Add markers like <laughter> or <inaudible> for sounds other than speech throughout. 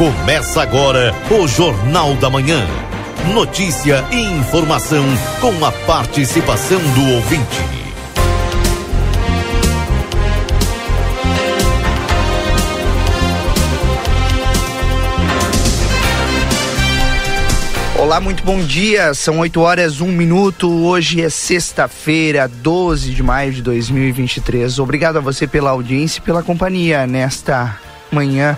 Começa agora o Jornal da Manhã. Notícia e informação com a participação do ouvinte. Olá, muito bom dia. São 8 horas, 1 minuto. Hoje é sexta-feira, 12 de maio de 2023. Obrigado a você pela audiência e pela companhia nesta manhã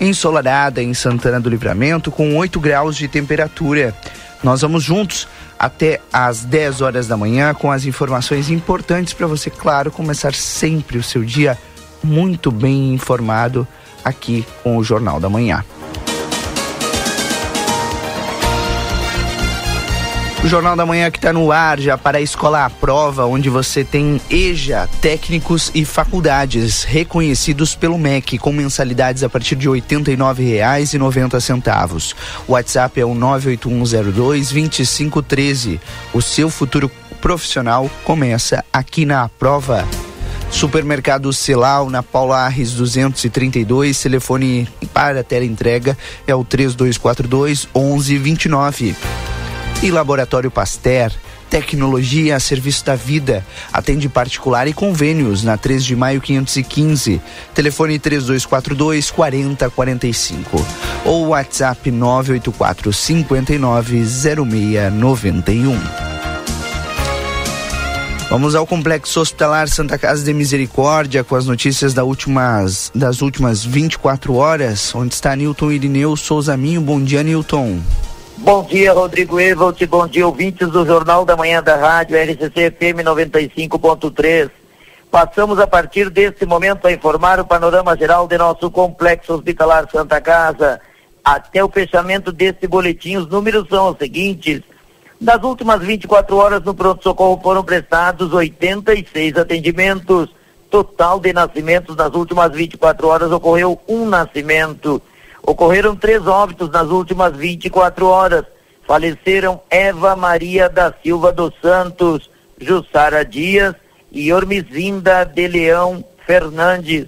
ensolarada em Santana do Livramento, com 8 graus de temperatura. Nós vamos juntos até às 10 horas da manhã com as informações importantes para você, claro, começar sempre o seu dia muito bem informado aqui com o Jornal da Manhã. O Jornal da Manhã que está no ar já para a Escola à Prova, onde você tem EJA, técnicos e faculdades reconhecidos pelo MEC com mensalidades a partir de R$ 89,90. O WhatsApp é o 98102-2513. O seu futuro profissional começa aqui na Prova. Supermercado Celal, na Paula Arres 232, telefone para tela entrega é o 3242 1129 e Laboratório Pasteur. Tecnologia a serviço da vida. Atende particular e convênios na 3 de maio 515. Telefone 3242 4045. Ou WhatsApp 984 59 0691. Vamos ao Complexo Hospitalar Santa Casa de Misericórdia com as notícias da últimas, das últimas 24 horas, onde está Newton Irineu Souza Minho. Bom dia, Newton. Bom dia, Rodrigo Evelt. Bom dia, ouvintes do Jornal da Manhã da Rádio RCC FM 95.3. Passamos a partir deste momento a informar o panorama geral de nosso complexo hospitalar Santa Casa. Até o fechamento deste boletim, os números são os seguintes. Das últimas 24 horas no pronto-socorro foram prestados 86 atendimentos. Total de nascimentos nas últimas 24 horas ocorreu um nascimento. Ocorreram três óbitos nas últimas 24 horas. Faleceram Eva Maria da Silva dos Santos, Jussara Dias e Ormizinda de Leão Fernandes.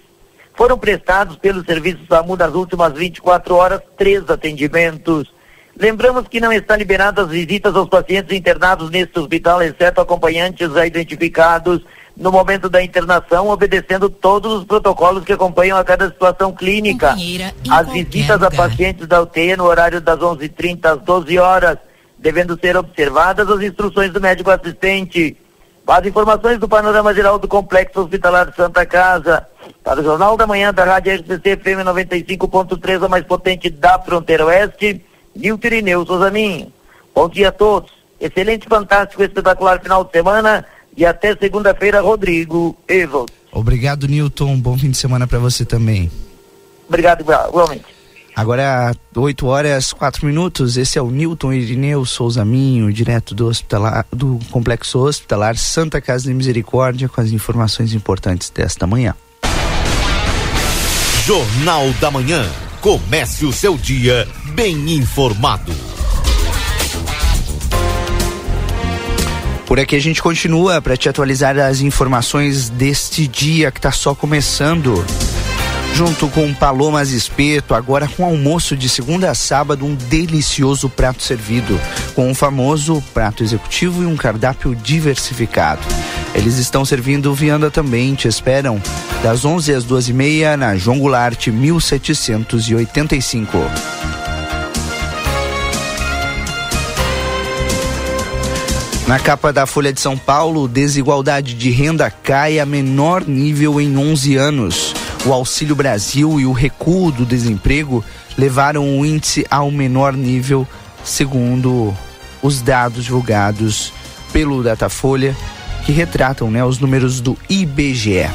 Foram prestados pelo Serviço SAMU nas últimas 24 horas três atendimentos. Lembramos que não está liberadas visitas aos pacientes internados neste hospital, exceto acompanhantes já identificados no momento da internação, obedecendo todos os protocolos que acompanham a cada situação clínica. As visitas lugar. a pacientes da UTI no horário das 11h30 às 12 horas, devendo ser observadas as instruções do médico assistente. As informações do panorama geral do Complexo Hospitalar de Santa Casa. Para o Jornal da Manhã da Rádio RCC FM 95.3, a mais potente da fronteira oeste, Nilton Irineu Souzaminho. Bom dia a todos. Excelente, fantástico, espetacular final de semana e até segunda-feira, Rodrigo Evo. Obrigado, Newton. Bom fim de semana para você também. Obrigado, igualmente. Agora, 8 horas 4 minutos. Esse é o Newton Irineu Souza Minho, direto do hospitalar, do Complexo Hospitalar Santa Casa de Misericórdia, com as informações importantes desta manhã. Jornal da Manhã. Comece o seu dia bem informado. Por aqui a gente continua para te atualizar as informações deste dia que está só começando. Junto com Palomas Espeto, agora com almoço de segunda a sábado, um delicioso prato servido, com um famoso prato executivo e um cardápio diversificado. Eles estão servindo vianda também, te esperam das 11 às 2 e meia na João Goulart 1785. Na capa da Folha de São Paulo, desigualdade de renda cai a menor nível em 11 anos. O Auxílio Brasil e o recuo do desemprego levaram o índice ao menor nível, segundo os dados divulgados pelo Datafolha, que retratam né, os números do IBGE.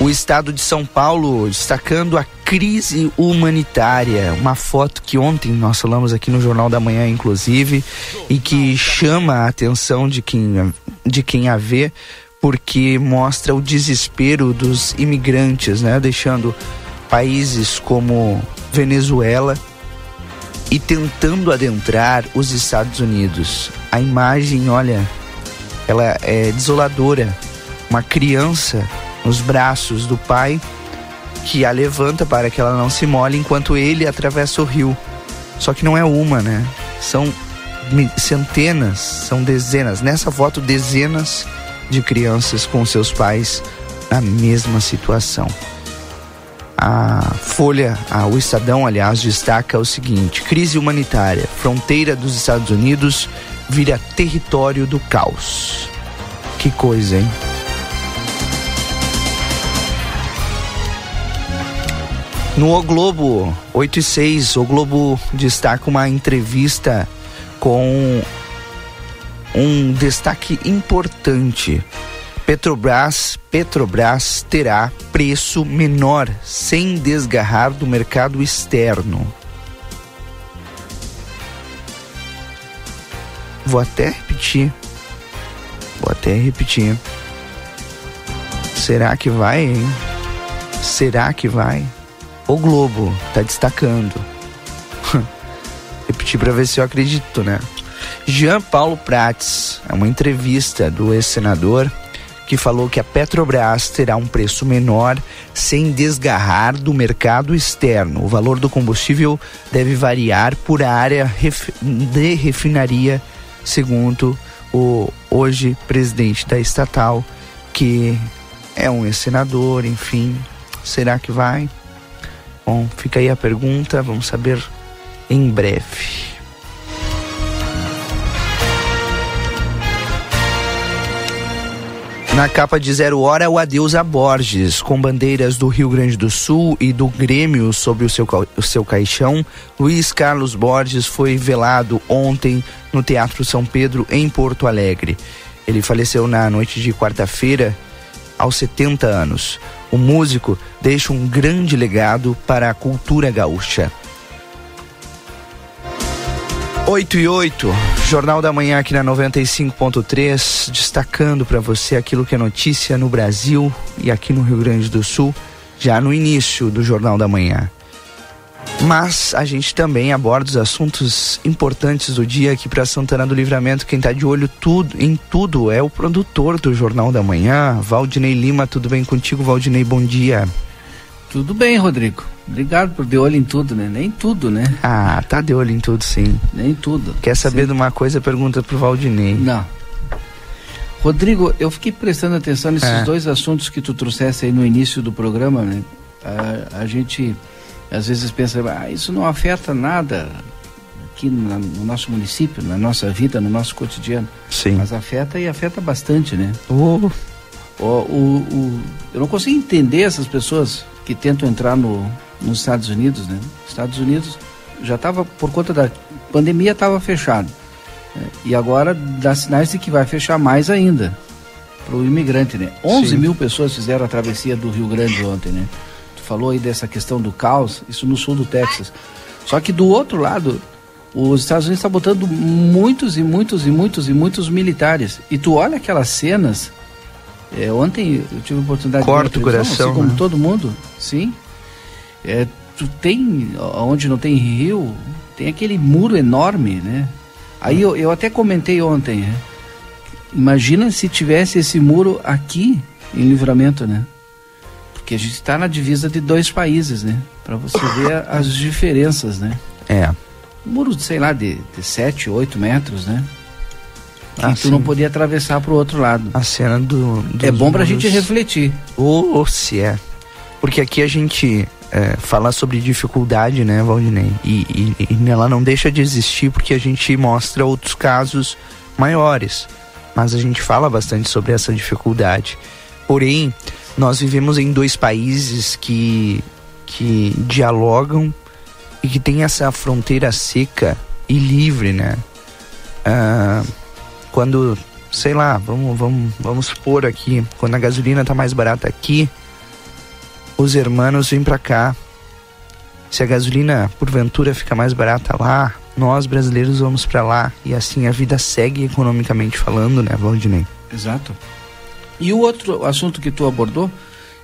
O estado de São Paulo destacando a crise humanitária, uma foto que ontem nós falamos aqui no Jornal da Manhã, inclusive, e que chama a atenção de quem, de quem a vê, porque mostra o desespero dos imigrantes, né? Deixando países como Venezuela e tentando adentrar os Estados Unidos. A imagem, olha, ela é desoladora. Uma criança nos braços do pai que a levanta para que ela não se molhe enquanto ele atravessa o rio. Só que não é uma, né? São centenas, são dezenas. Nessa foto, dezenas de crianças com seus pais na mesma situação. A Folha, a, o Estadão, aliás, destaca o seguinte: crise humanitária, fronteira dos Estados Unidos vira território do caos. Que coisa, hein? No O Globo 8 e 6, o Globo destaca uma entrevista com um destaque importante. Petrobras, Petrobras terá preço menor sem desgarrar do mercado externo. Vou até repetir. Vou até repetir. Será que vai, hein? Será que vai? O Globo tá destacando. <laughs> Repetir para ver se eu acredito, né? Jean Paulo Prats, é uma entrevista do ex-senador que falou que a Petrobras terá um preço menor sem desgarrar do mercado externo. O valor do combustível deve variar por área de refinaria, segundo o hoje presidente da estatal, que é um ex-senador, enfim. Será que vai? Bom, fica aí a pergunta, vamos saber em breve. Na capa de Zero Hora, o adeus a Borges, com bandeiras do Rio Grande do Sul e do Grêmio sobre o seu, o seu caixão. Luiz Carlos Borges foi velado ontem no Teatro São Pedro, em Porto Alegre. Ele faleceu na noite de quarta-feira, aos 70 anos. O músico deixa um grande legado para a cultura gaúcha. 8 e 8, Jornal da Manhã aqui na 95.3, destacando para você aquilo que é notícia no Brasil e aqui no Rio Grande do Sul, já no início do Jornal da Manhã. Mas a gente também aborda os assuntos importantes do dia aqui para Santana do Livramento. Quem está de olho tudo, em tudo é o produtor do Jornal da Manhã, Valdinei Lima. Tudo bem contigo, Valdinei? Bom dia. Tudo bem, Rodrigo. Obrigado por de olho em tudo, né? Nem tudo, né? Ah, tá de olho em tudo, sim. Nem tudo. Quer saber sim. de uma coisa? Pergunta pro Valdinei. Não. Rodrigo, eu fiquei prestando atenção nesses é. dois assuntos que tu trouxesse aí no início do programa, né? A, a gente às vezes pensa, ah, isso não afeta nada aqui no, no nosso município, na nossa vida, no nosso cotidiano. Sim. Mas afeta e afeta bastante, né? Oh. O, o, o, eu não consigo entender essas pessoas que tentam entrar no, nos Estados Unidos, né? Estados Unidos já estava, por conta da pandemia, estava fechado. Né? E agora dá sinais de que vai fechar mais ainda para o imigrante, né? 11 Sim. mil pessoas fizeram a travessia do Rio Grande ontem, né? Falou aí dessa questão do caos, isso no sul do Texas. Só que do outro lado, os Estados Unidos estão tá botando muitos e muitos e muitos e muitos militares. E tu olha aquelas cenas. É, ontem eu tive a oportunidade Corta de ver o coração, assim como né? todo mundo, sim. É, tu tem, onde não tem rio, tem aquele muro enorme, né? Aí eu, eu até comentei ontem, né? imagina se tivesse esse muro aqui em Livramento, né? Porque a gente está na divisa de dois países, né? Para você ver as diferenças, né? É. Um muro, sei lá, de, de 7, 8 metros, né? Que ah, tu sim. não podia atravessar para o outro lado. A cena do. É bom para a gente refletir. Ou oh, se é. Porque aqui a gente é, fala sobre dificuldade, né, Valdinei? E, e, e ela não deixa de existir porque a gente mostra outros casos maiores. Mas a gente fala bastante sobre essa dificuldade. Porém, nós vivemos em dois países que, que dialogam e que tem essa fronteira seca e livre, né? Ah, quando, sei lá, vamos, vamos, vamos supor aqui, quando a gasolina tá mais barata aqui, os hermanos vêm para cá. Se a gasolina porventura fica mais barata lá, nós brasileiros vamos para lá e assim a vida segue economicamente falando, né, Valdinei? Exato. E o outro assunto que tu abordou,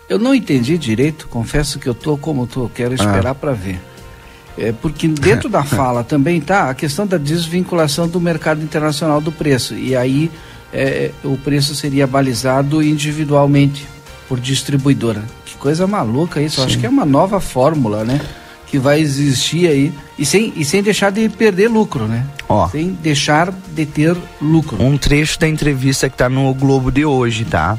eu não entendi direito, confesso que eu tô como tô, quero esperar ah. para ver. É porque dentro da <laughs> fala também tá a questão da desvinculação do mercado internacional do preço. E aí é, o preço seria balizado individualmente. por distribuidora. Que coisa maluca isso. Acho que é uma nova fórmula, né? Que vai existir aí. E sem, e sem deixar de perder lucro, né? Ó. Sem deixar de ter lucro. Um trecho da entrevista que está no Globo de hoje, tá?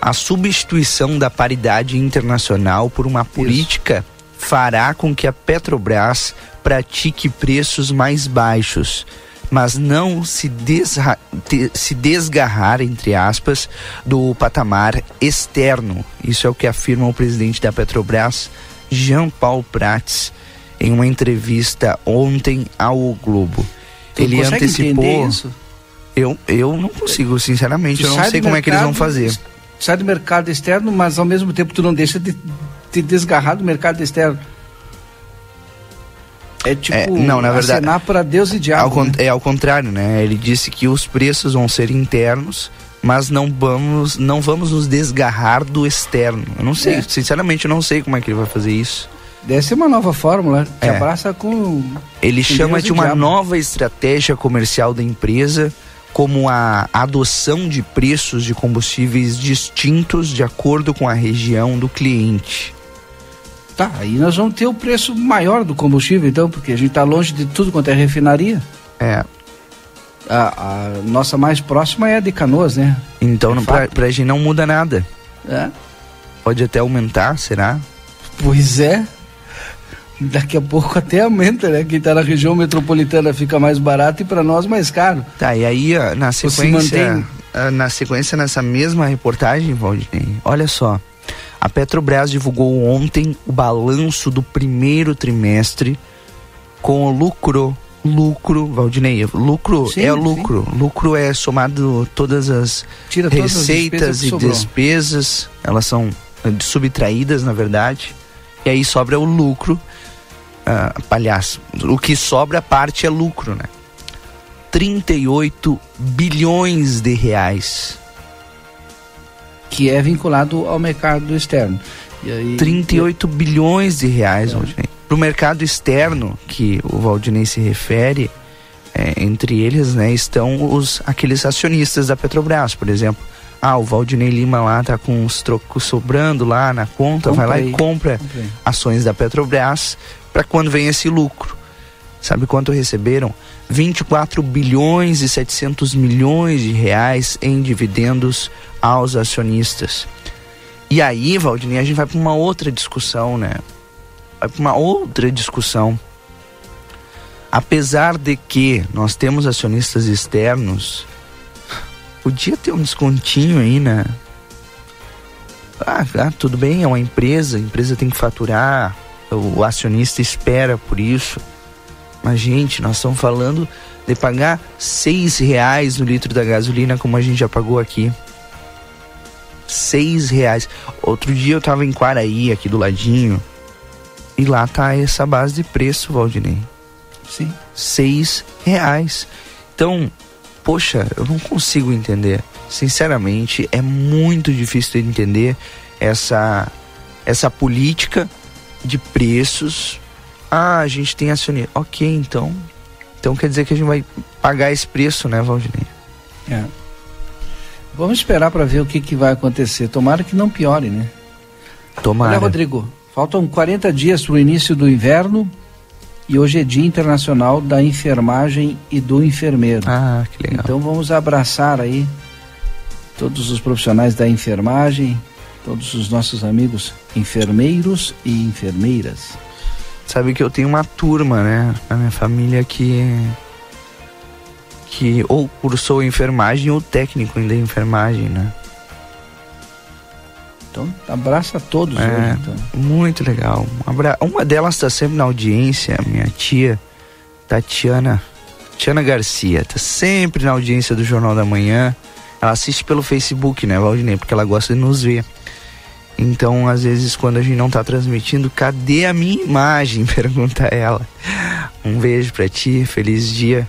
A substituição da paridade internacional por uma política fará com que a Petrobras pratique preços mais baixos, mas não se, desra, de, se desgarrar, entre aspas, do patamar externo. Isso é o que afirma o presidente da Petrobras, Jean Paul Prats, em uma entrevista ontem ao Globo. Tu Ele antecipou. Eu, eu não consigo, sinceramente, Tu eu não sei como é que eles vão mercado, fazer. Sai do mercado externo, mas ao mesmo tempo tu não deixa de te desgarrar do mercado externo. É tipo É, não, na verdade- para Deus e Ao diabo. con- né? É ao contrário, né? Ele disse que os preços vão ser internos, mas não vamos, não vamos nos desgarrar do externo. Eu não sei, É. sinceramente, eu não sei como é que ele vai fazer isso. Deve ser uma nova fórmula que É. abraça com. Ele Com chama Deus de uma diabo. nova estratégia comercial da empresa, como a adoção de preços de combustíveis distintos de acordo com a região do cliente. Tá, aí nós vamos ter o preço maior do combustível, então, porque a gente está longe de tudo quanto é refinaria. É, A, a nossa mais próxima é a de Canoas, né? então É pra, pra gente não muda nada. É. Pode até aumentar, será? Pois é. Daqui a pouco até aumenta, né? Quem está na região metropolitana fica mais barato e para nós mais caro. Tá, e aí na se sequência, mantém- ah, na sequência nessa mesma reportagem, Valdinei, olha só. A Petrobras divulgou ontem o balanço do primeiro trimestre com o lucro, lucro, Valdinei, lucro Sim, é sim. lucro. Lucro é somado todas as Tira todas as receitas despesas e sobrou. despesas, elas são eh, subtraídas, na verdade, e aí sobra o lucro. Ah, aliás, o que sobra parte é lucro, né? 38 bilhões de reais. Que é vinculado ao mercado externo. E aí, 38 bilhões de reais, É. Valdinei. Para o mercado externo, que o Valdinei se refere, é, entre eles né, estão os, aqueles acionistas da Petrobras, por exemplo. Ah, o Valdinei Lima lá tá com os trocos sobrando lá na conta, vai lá e Comprei. compra Comprei. ações da Petrobras para quando vem esse lucro. Sabe quanto receberam? 24 bilhões e 700 milhões de reais em dividendos aos acionistas. E aí, Valdinei, a gente vai para uma outra discussão, né? Uma outra discussão. Apesar de que nós temos acionistas externos, podia ter um descontinho aí, né? Ah, ah, tudo bem, é uma empresa, a empresa tem que faturar, o acionista espera por isso. Mas, gente, nós estamos falando de pagar seis reais no litro da gasolina, como a gente já pagou aqui. Seis reais. Outro dia eu tava em Quaraí, aqui do ladinho, e lá tá essa base de preço, Valdinei. Sim. Seis reais. Então, poxa, eu não consigo entender. Sinceramente, é muito difícil de entender essa, essa política de preços. Ah, a gente tem acionista. Ok, então. Então quer dizer que a gente vai pagar esse preço, né, Valdinei? É. Vamos esperar para ver o que, que vai acontecer. Tomara que não piore, né? Tomara. Olha, Rodrigo, faltam 40 dias para o início do inverno e hoje é Dia Internacional da Enfermagem e do Enfermeiro. Ah, que legal. Então vamos abraçar aí todos os profissionais da enfermagem, todos os nossos amigos enfermeiros e enfermeiras. Sabe que eu tenho uma turma, né, na minha família que que ou cursou enfermagem ou técnico da enfermagem, né? Então abraça todos É. hoje, então. Muito legal. Um Uma delas está sempre na audiência, minha tia Tatiana, Tatiana Garcia, tá sempre na audiência do Jornal da Manhã. Ela assiste pelo Facebook, né, Valdinei? Porque ela gosta de nos ver. Então, às vezes, quando a gente não tá transmitindo, cadê a minha imagem? <laughs> Pergunta ela. Um beijo pra ti, feliz dia.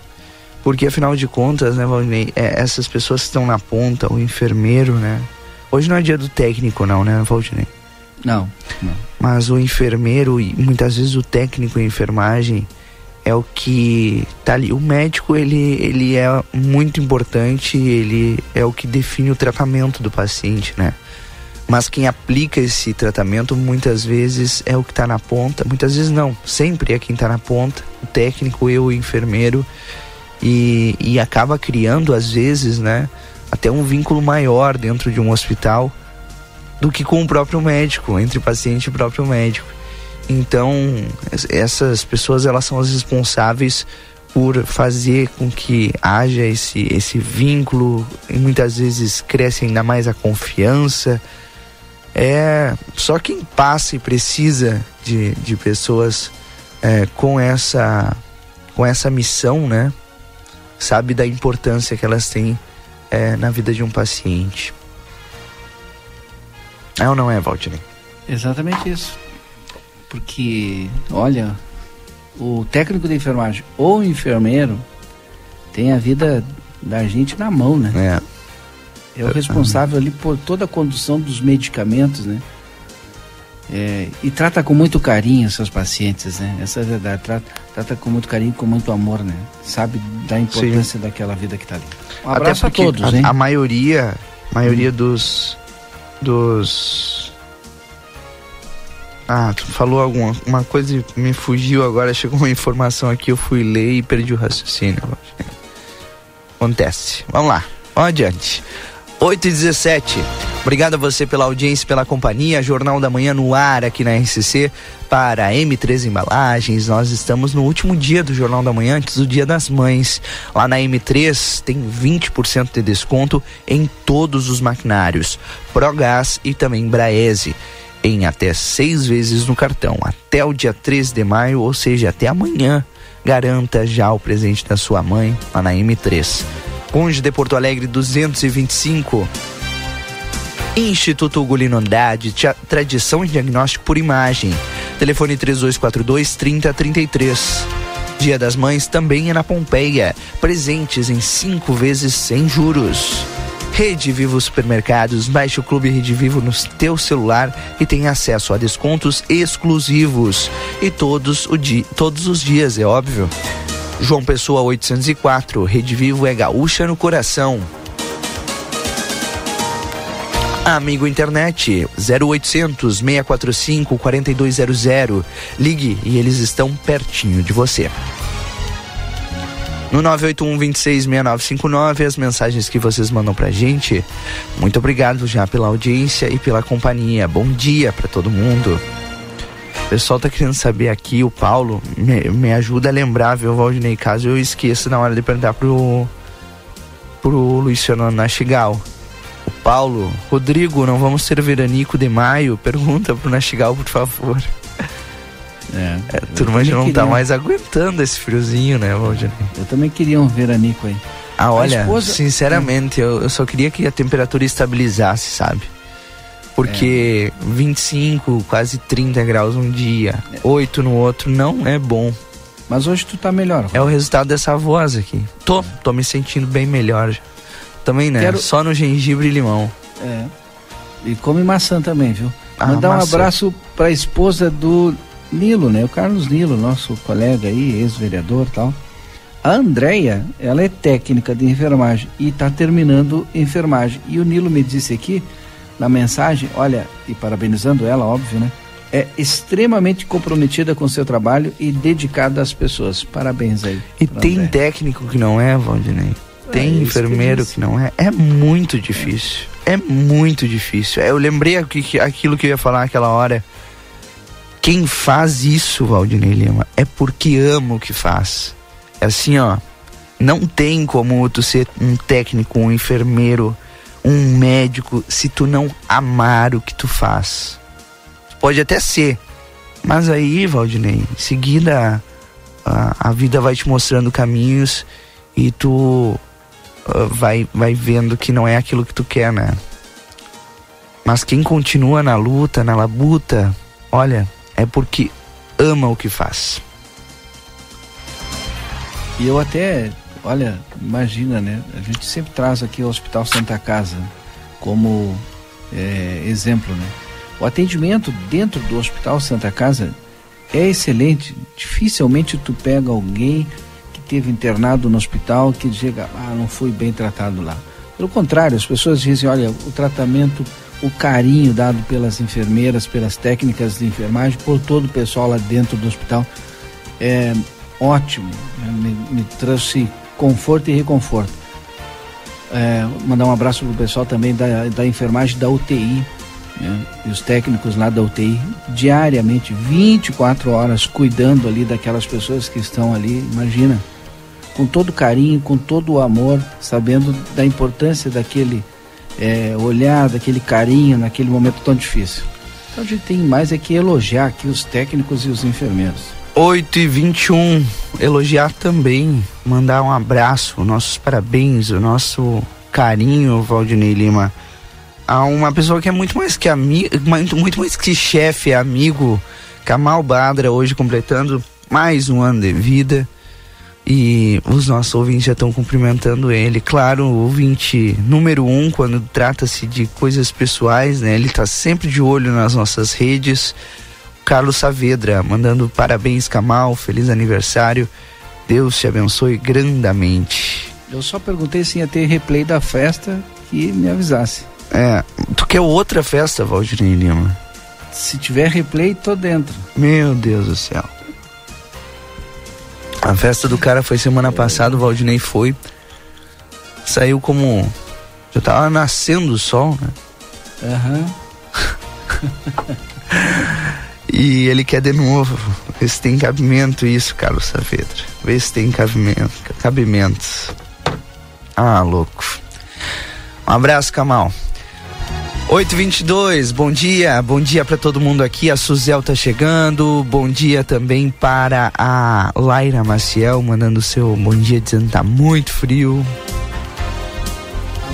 Porque afinal de contas, né, Valdinei, é, essas pessoas que estão na ponta, o enfermeiro, né? Hoje não é dia do técnico, não, né, Valdinei? Não, não. Mas o enfermeiro e muitas vezes o técnico em enfermagem é o que tá ali. O médico ele, ele é muito importante, ele é o que define o tratamento do paciente, né? Mas quem aplica esse tratamento muitas vezes é o que está na ponta, muitas vezes não, sempre é quem está na ponta, o técnico, eu, o enfermeiro, e, e acaba criando às vezes, né, até um vínculo maior dentro de um hospital do que com o próprio médico, entre paciente e próprio médico. Então, essas pessoas elas são as responsáveis por fazer com que haja esse, esse vínculo e muitas vezes cresce ainda mais a confiança. É só quem passa e precisa de, de pessoas é, com essa com essa missão, né? Sabe da importância que elas têm é, na vida de um paciente. É ou não é, Valdinei? Exatamente isso. Porque, olha, o técnico de enfermagem ou o enfermeiro tem a vida da gente na mão, né? É. É o responsável ali por toda a condução dos medicamentos, né? É, e trata com muito carinho seus pacientes, né? Essa é a verdade. Trata, trata com muito carinho, com muito amor, né? Sabe da importância Sim. daquela vida que está ali. Um abraço Até a todos, a, hein? A maioria, maioria hum. dos, dos ah, tu falou alguma uma coisa e me fugiu agora, <laughs> chegou uma informação aqui, eu fui ler e perdi o raciocínio. Acontece. Vamos lá, vamos adiante. 8 e 17. Obrigado a você pela audiência, pela companhia. Jornal da Manhã no ar aqui na RCC para M3 Embalagens. Nós estamos no último dia do Jornal da Manhã, antes do Dia das Mães. Lá na M3 tem 20% de desconto em todos os maquinários, Progás e também Braese em até seis vezes no cartão, até o dia 13 de maio, ou seja, até amanhã. Garanta já o presente da sua mãe lá na M3. Conde de Porto Alegre 225. Instituto Ugolino Andrade, tradição em diagnóstico por imagem. Telefone 3242 3033. Dia das Mães também é na Pompeia. Presentes em cinco vezes sem juros. Rede Vivo Supermercados, baixe o Clube Rede Vivo no teu celular e tenha acesso a descontos exclusivos. E todos, o di todos os dias, é óbvio. João Pessoa 804, Rede Vivo é gaúcha no coração. Amigo Internet 0800 645 4200. Ligue e eles estão pertinho de você no 981 266959 as mensagens que vocês mandam pra gente. Muito obrigado já pela audiência e pela companhia. Bom dia para todo mundo. O pessoal tá querendo saber aqui, o Paulo, me, me ajuda a lembrar, viu, Valdinei, caso eu esqueça na hora de perguntar pro, pro Luiz Fernando Nastigal. O Paulo, Rodrigo, não vamos ter veranico de maio? Pergunta pro Nastigal, por favor. É, é a turma já não tá queria... tá mais aguentando esse friozinho, né, Valdir? Eu também queria um veranico aí. Ah, olha, esposa... sinceramente, eu, eu, só queria que a temperatura estabilizasse, sabe? Porque é. 25, quase 30 graus um dia, é. 8 no outro, não é bom. Mas hoje tu tá melhor. É o resultado dessa voz aqui. Tô, tô me sentindo bem melhor. Também, né? Quero... Só no gengibre e limão. É. E come maçã também, viu? Ah, Mandar maçã. um abraço pra esposa do Nilo, né? O Carlos Nilo, nosso colega aí, ex-vereador tal. A Andrea, ela é técnica de enfermagem e está terminando enfermagem. E o Nilo me disse aqui, na mensagem, olha, e parabenizando ela, óbvio, né? É extremamente comprometida com o seu trabalho e dedicada às pessoas. Parabéns aí. E tem Andréia. técnico que não é, Valdinei? É tem é enfermeiro que, que, não é. É muito difícil. É, é muito difícil. Eu lembrei aquilo que eu ia falar naquela hora quem faz isso, Valdinei Lima, é porque ama o que faz. É assim, ó. Não tem como tu ser um técnico, um enfermeiro, um médico, se tu não amar o que tu faz. Pode até ser. Mas aí, Valdinei, em seguida a, a vida vai te mostrando caminhos e tu uh, vai, vai vendo que não é aquilo que tu quer, né? Mas quem continua na luta, na labuta, olha, é porque ama o que faz. E eu até, olha, imagina, né? A gente sempre traz aqui o Hospital Santa Casa como é, exemplo, né? O atendimento dentro do Hospital Santa Casa é excelente. Dificilmente tu pega alguém que teve internado no hospital que diga, ah, não foi bem tratado lá. Pelo contrário, as pessoas dizem, olha, o tratamento o carinho dado pelas enfermeiras, pelas técnicas de enfermagem, por todo o pessoal lá dentro do hospital é ótimo, né? me, me, trouxe conforto e reconforto. É, mandar um abraço pro pessoal também da, da enfermagem da UTI, né? e os técnicos lá da UTI, diariamente, 24 horas, cuidando ali daquelas pessoas que estão ali, imagina, com todo carinho, com todo o amor, sabendo da importância daquele é, olhar, daquele carinho naquele momento tão difícil. Então a gente tem mais é que elogiar aqui os técnicos e os enfermeiros. 8 e 21 elogiar também, mandar um abraço, nossos parabéns, o nosso carinho, Valdinei Lima, a uma pessoa que é muito mais que amigo, muito mais que chefe, amigo, Kamal Badra, hoje completando mais um ano de vida. E os nossos ouvintes já estão cumprimentando ele. Claro, o ouvinte número um, quando trata-se de coisas pessoais, né? Ele está sempre de olho nas nossas redes. Carlos Saavedra, mandando parabéns, Kamal, feliz aniversário. Deus te abençoe grandemente. Eu só perguntei se ia ter replay da festa que me avisasse. É, tu quer outra festa, Valdir Lima? Se tiver replay, tô dentro. Meu Deus do céu. A festa do cara foi semana passada, o Valdinei foi. Saiu como. Já tava nascendo o sol, né? Aham. Uhum. <laughs> e ele quer de novo. Vê se tem cabimento isso, Carlos Saavedra. Vê se tem cabimento. Ah, louco. Um abraço, Kamal. 822, bom dia, bom dia para todo mundo aqui. A Suzel tá chegando. Bom dia também para a Laira Maciel, mandando seu bom dia dizendo que tá muito frio.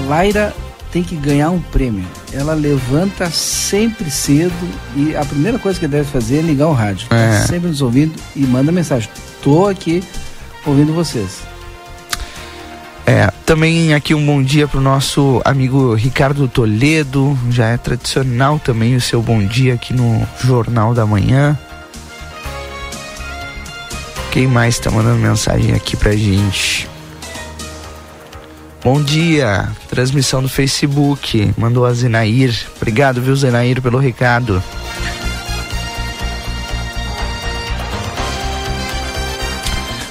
Laira tem que ganhar um prêmio. Ela levanta sempre cedo e a primeira coisa que deve fazer é ligar o rádio. Tá é. Tá sempre nos ouvindo e manda mensagem. Tô aqui ouvindo vocês. É, também aqui um bom dia para o nosso amigo Ricardo Toledo. Já é tradicional também o seu bom dia aqui no Jornal da Manhã. Quem mais está mandando mensagem aqui pra gente? Bom dia, transmissão do Facebook. Mandou a Zenair. Obrigado, viu, Zenair, pelo recado.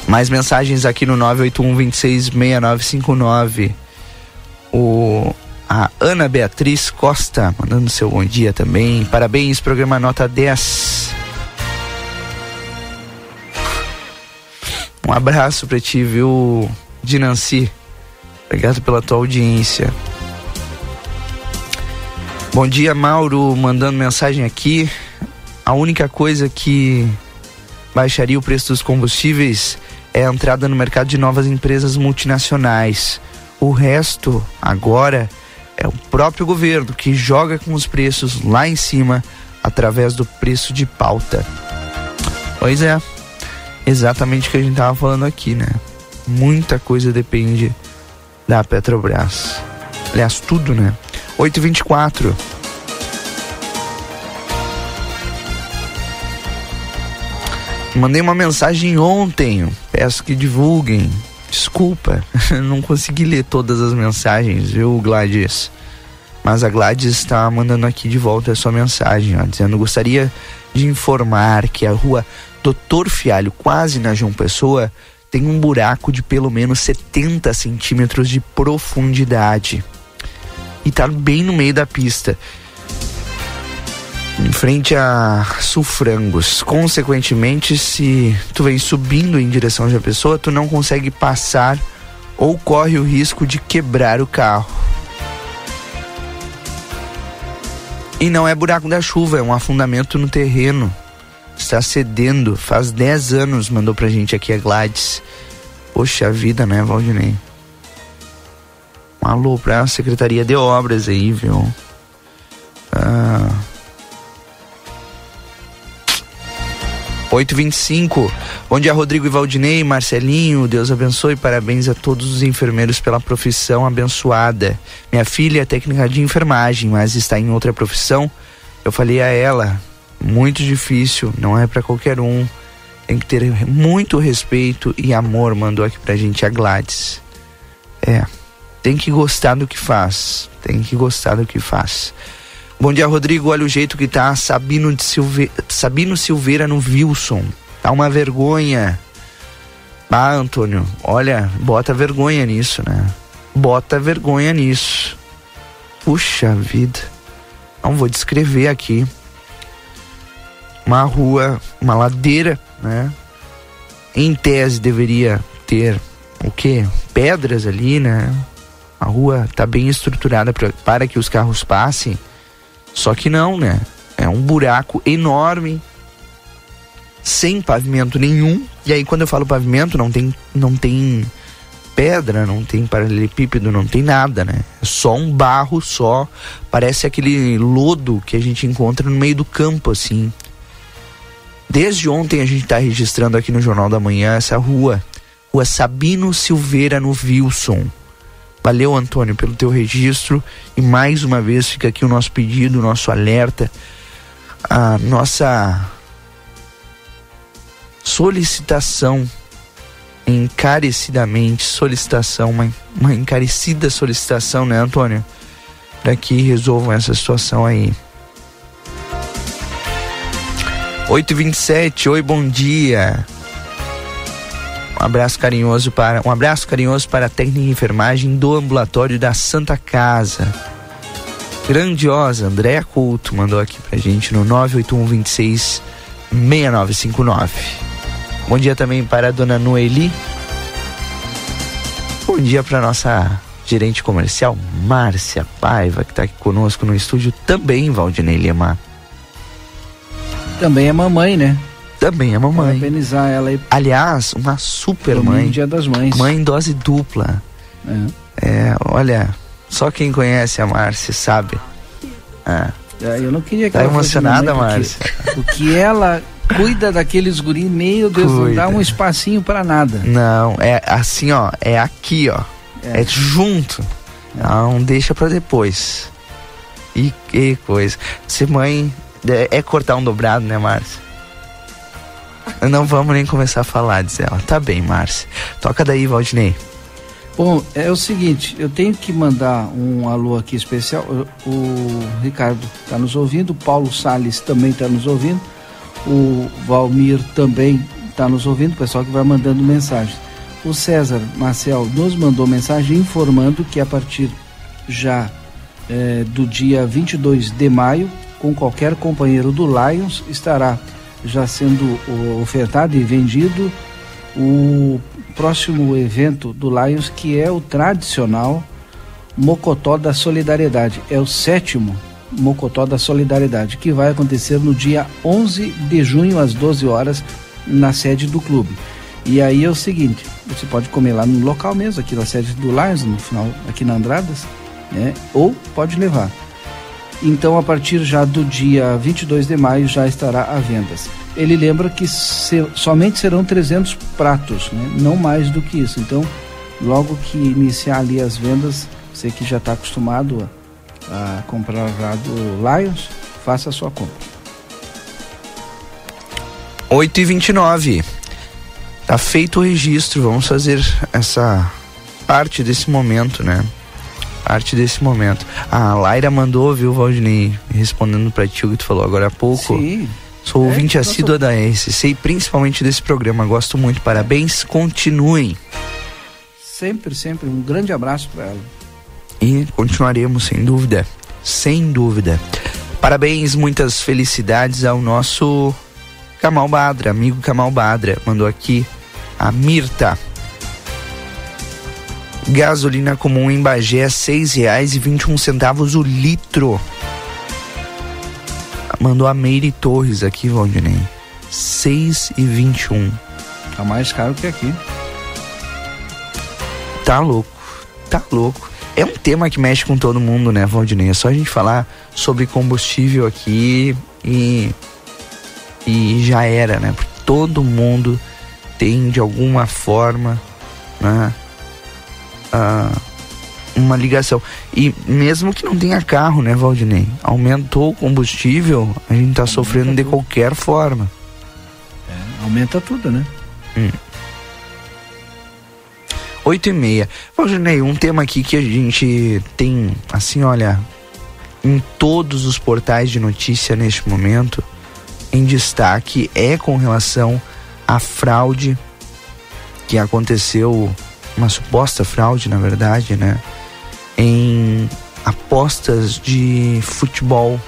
Mais mensagens aqui no 981-266959. O, a Ana Beatriz Costa mandando seu bom dia também. Parabéns, programa nota 10. Um abraço pra ti, viu, Dinanci? Obrigado pela tua audiência. Bom dia, Mauro, mandando mensagem aqui. A única coisa que baixaria o preço dos combustíveis é a entrada no mercado de novas empresas multinacionais. O resto, agora, é o próprio governo que joga com os preços lá em cima através do preço de pauta. Pois é, exatamente o que a gente estava falando aqui, né? Muita coisa depende da Petrobras. Aliás, tudo, né? 824. Mandei uma mensagem ontem, peço que divulguem. Desculpa, <laughs> não consegui ler todas as mensagens, viu, Gladys? Mas a Gladys está mandando aqui de volta a sua mensagem, ó, dizendo: gostaria de informar que a rua Doutor Fialho, quase na João Pessoa, tem um buraco de pelo menos 70 centímetros de profundidade. E está bem no meio da pista em frente a Sulfrangos. Consequentemente, se tu vem subindo em direção a pessoa, tu não consegue passar ou corre o risco de quebrar o carro. E não é buraco da chuva, é um afundamento no terreno. Está cedendo. Faz 10 anos mandou pra gente aqui a Gladys. Poxa vida, né, Valdinei? Um alô pra Secretaria de Obras aí, viu? Ah 825. Bom dia, Rodrigo e Valdinei, Marcelinho. Deus abençoe parabéns a todos os enfermeiros pela profissão abençoada. Minha filha é técnica de enfermagem, mas está em outra profissão. Eu falei a ela, muito difícil, não é para qualquer um. Tem que ter muito respeito e amor, mandou aqui pra gente a Gladys. É, tem que gostar do que faz. Tem que gostar do que faz. Bom dia, Rodrigo. Olha o jeito que tá Sabino, de Silve... Sabino Silveira no Wilson. Tá uma vergonha. Ah, Antônio, olha, bota vergonha nisso, né? Bota vergonha nisso. Puxa vida. Não vou descrever aqui. Uma rua, uma ladeira, né? Em tese deveria ter o quê? Pedras ali, né? A rua tá bem estruturada pra, para que os carros passem. Só que não, né? É um buraco enorme, sem pavimento nenhum. E aí quando eu falo pavimento, não tem, não tem pedra, não tem paralelepípedo, não tem nada, né? É só um barro só, parece aquele lodo que a gente encontra no meio do campo, assim. Desde ontem a gente está registrando aqui no Jornal da Manhã essa rua, Rua Sabino Silveira no Wilson. Valeu, Antônio, pelo teu registro e mais uma vez fica aqui o nosso pedido, o nosso alerta, a nossa solicitação encarecidamente, solicitação, uma, uma encarecida solicitação, né, Antônio? Para que resolvam essa situação aí. 827, oi, bom dia. Um abraço carinhoso para um abraço carinhoso para a técnica de enfermagem do ambulatório da Santa Casa. Grandiosa, Andréa Couto mandou aqui pra gente no 981 26 6959. Bom dia também para a dona Noeli. Bom dia para nossa gerente comercial, Márcia Paiva, que está aqui conosco no estúdio também, Valdinei Lima. Também é mamãe, né? Também é mamãe. Parabenizar ela aí. Aliás, uma super mãe. Dia das Mães. Mãe em dose dupla. É. é. olha, só quem conhece a Márcia sabe. É. é eu não queria que tá ela emocionada, Márcia? O que ela cuida daqueles guri, meu Deus, cuida. não dá um espacinho para nada. Não, é assim, ó, é aqui, ó. É, é junto. Não deixa para depois. E que coisa. Ser mãe é, é cortar um dobrado, né, Márcia? Não vamos nem começar a falar, diz ela. Tá bem, Márcia. Toca daí, Valdinei. Bom, é o seguinte, eu tenho que mandar um alô aqui especial. O, o Ricardo está nos ouvindo, o Paulo Sales também está nos ouvindo o Valmir também está nos ouvindo, o pessoal que vai mandando mensagens. O César Marcel nos mandou mensagem informando que a partir já é, do dia 22 de maio, com qualquer companheiro do Lions, estará já sendo ofertado e vendido o próximo evento do Lions, que é o tradicional Mocotó da Solidariedade. É o sétimo Mocotó da Solidariedade, que vai acontecer no dia 11 de junho às 12 horas na sede do clube. E aí é o seguinte, você pode comer lá no local mesmo, aqui na sede do Lions, no final, aqui na Andradas, né? Ou pode levar. Então, a partir já do dia 22 de maio já estará à vendas. Ele lembra que se, somente serão 300 pratos, né? não mais do que isso. Então, logo que iniciar ali as vendas, você que já está acostumado a a comprar já do Lions, faça a sua compra. 8 e 29 Tá feito o registro, vamos fazer essa parte desse momento, né? Parte desse momento. A Laira mandou, viu, Valdinei, respondendo para ti o que tu falou agora há pouco. Sim. Sou é, ouvinte assídua da RCC e principalmente desse programa. Gosto muito. Parabéns, continuem. Sempre, sempre. Um grande abraço para ela e continuaremos sem dúvida, sem dúvida. Parabéns, muitas felicidades ao nosso Kamal Badra, amigo Kamal Badra, mandou aqui a Mirta. Gasolina comum em Bagé, seis reais e vinte e um centavos o litro. Mandou a Meire Torres aqui, Valdinei. Seis e vinte e um. Tá mais caro que aqui. Tá louco, tá louco. É um tema que mexe com todo mundo, né, Valdinei? É só a gente falar sobre combustível aqui e, e já era, né? Porque todo mundo tem de alguma forma, né? Uh, uma ligação. E mesmo que não tenha carro, né, Valdinei? Aumentou o combustível, a gente tá aumenta sofrendo tudo. de qualquer forma. É, aumenta tudo, né? Hum. 8 e meia. Valdinei, um tema aqui que a gente tem, assim, olha, em todos os portais de notícia neste momento, em destaque, é com relação à fraude que aconteceu, uma suposta fraude, na verdade, né? Em apostas de futebol,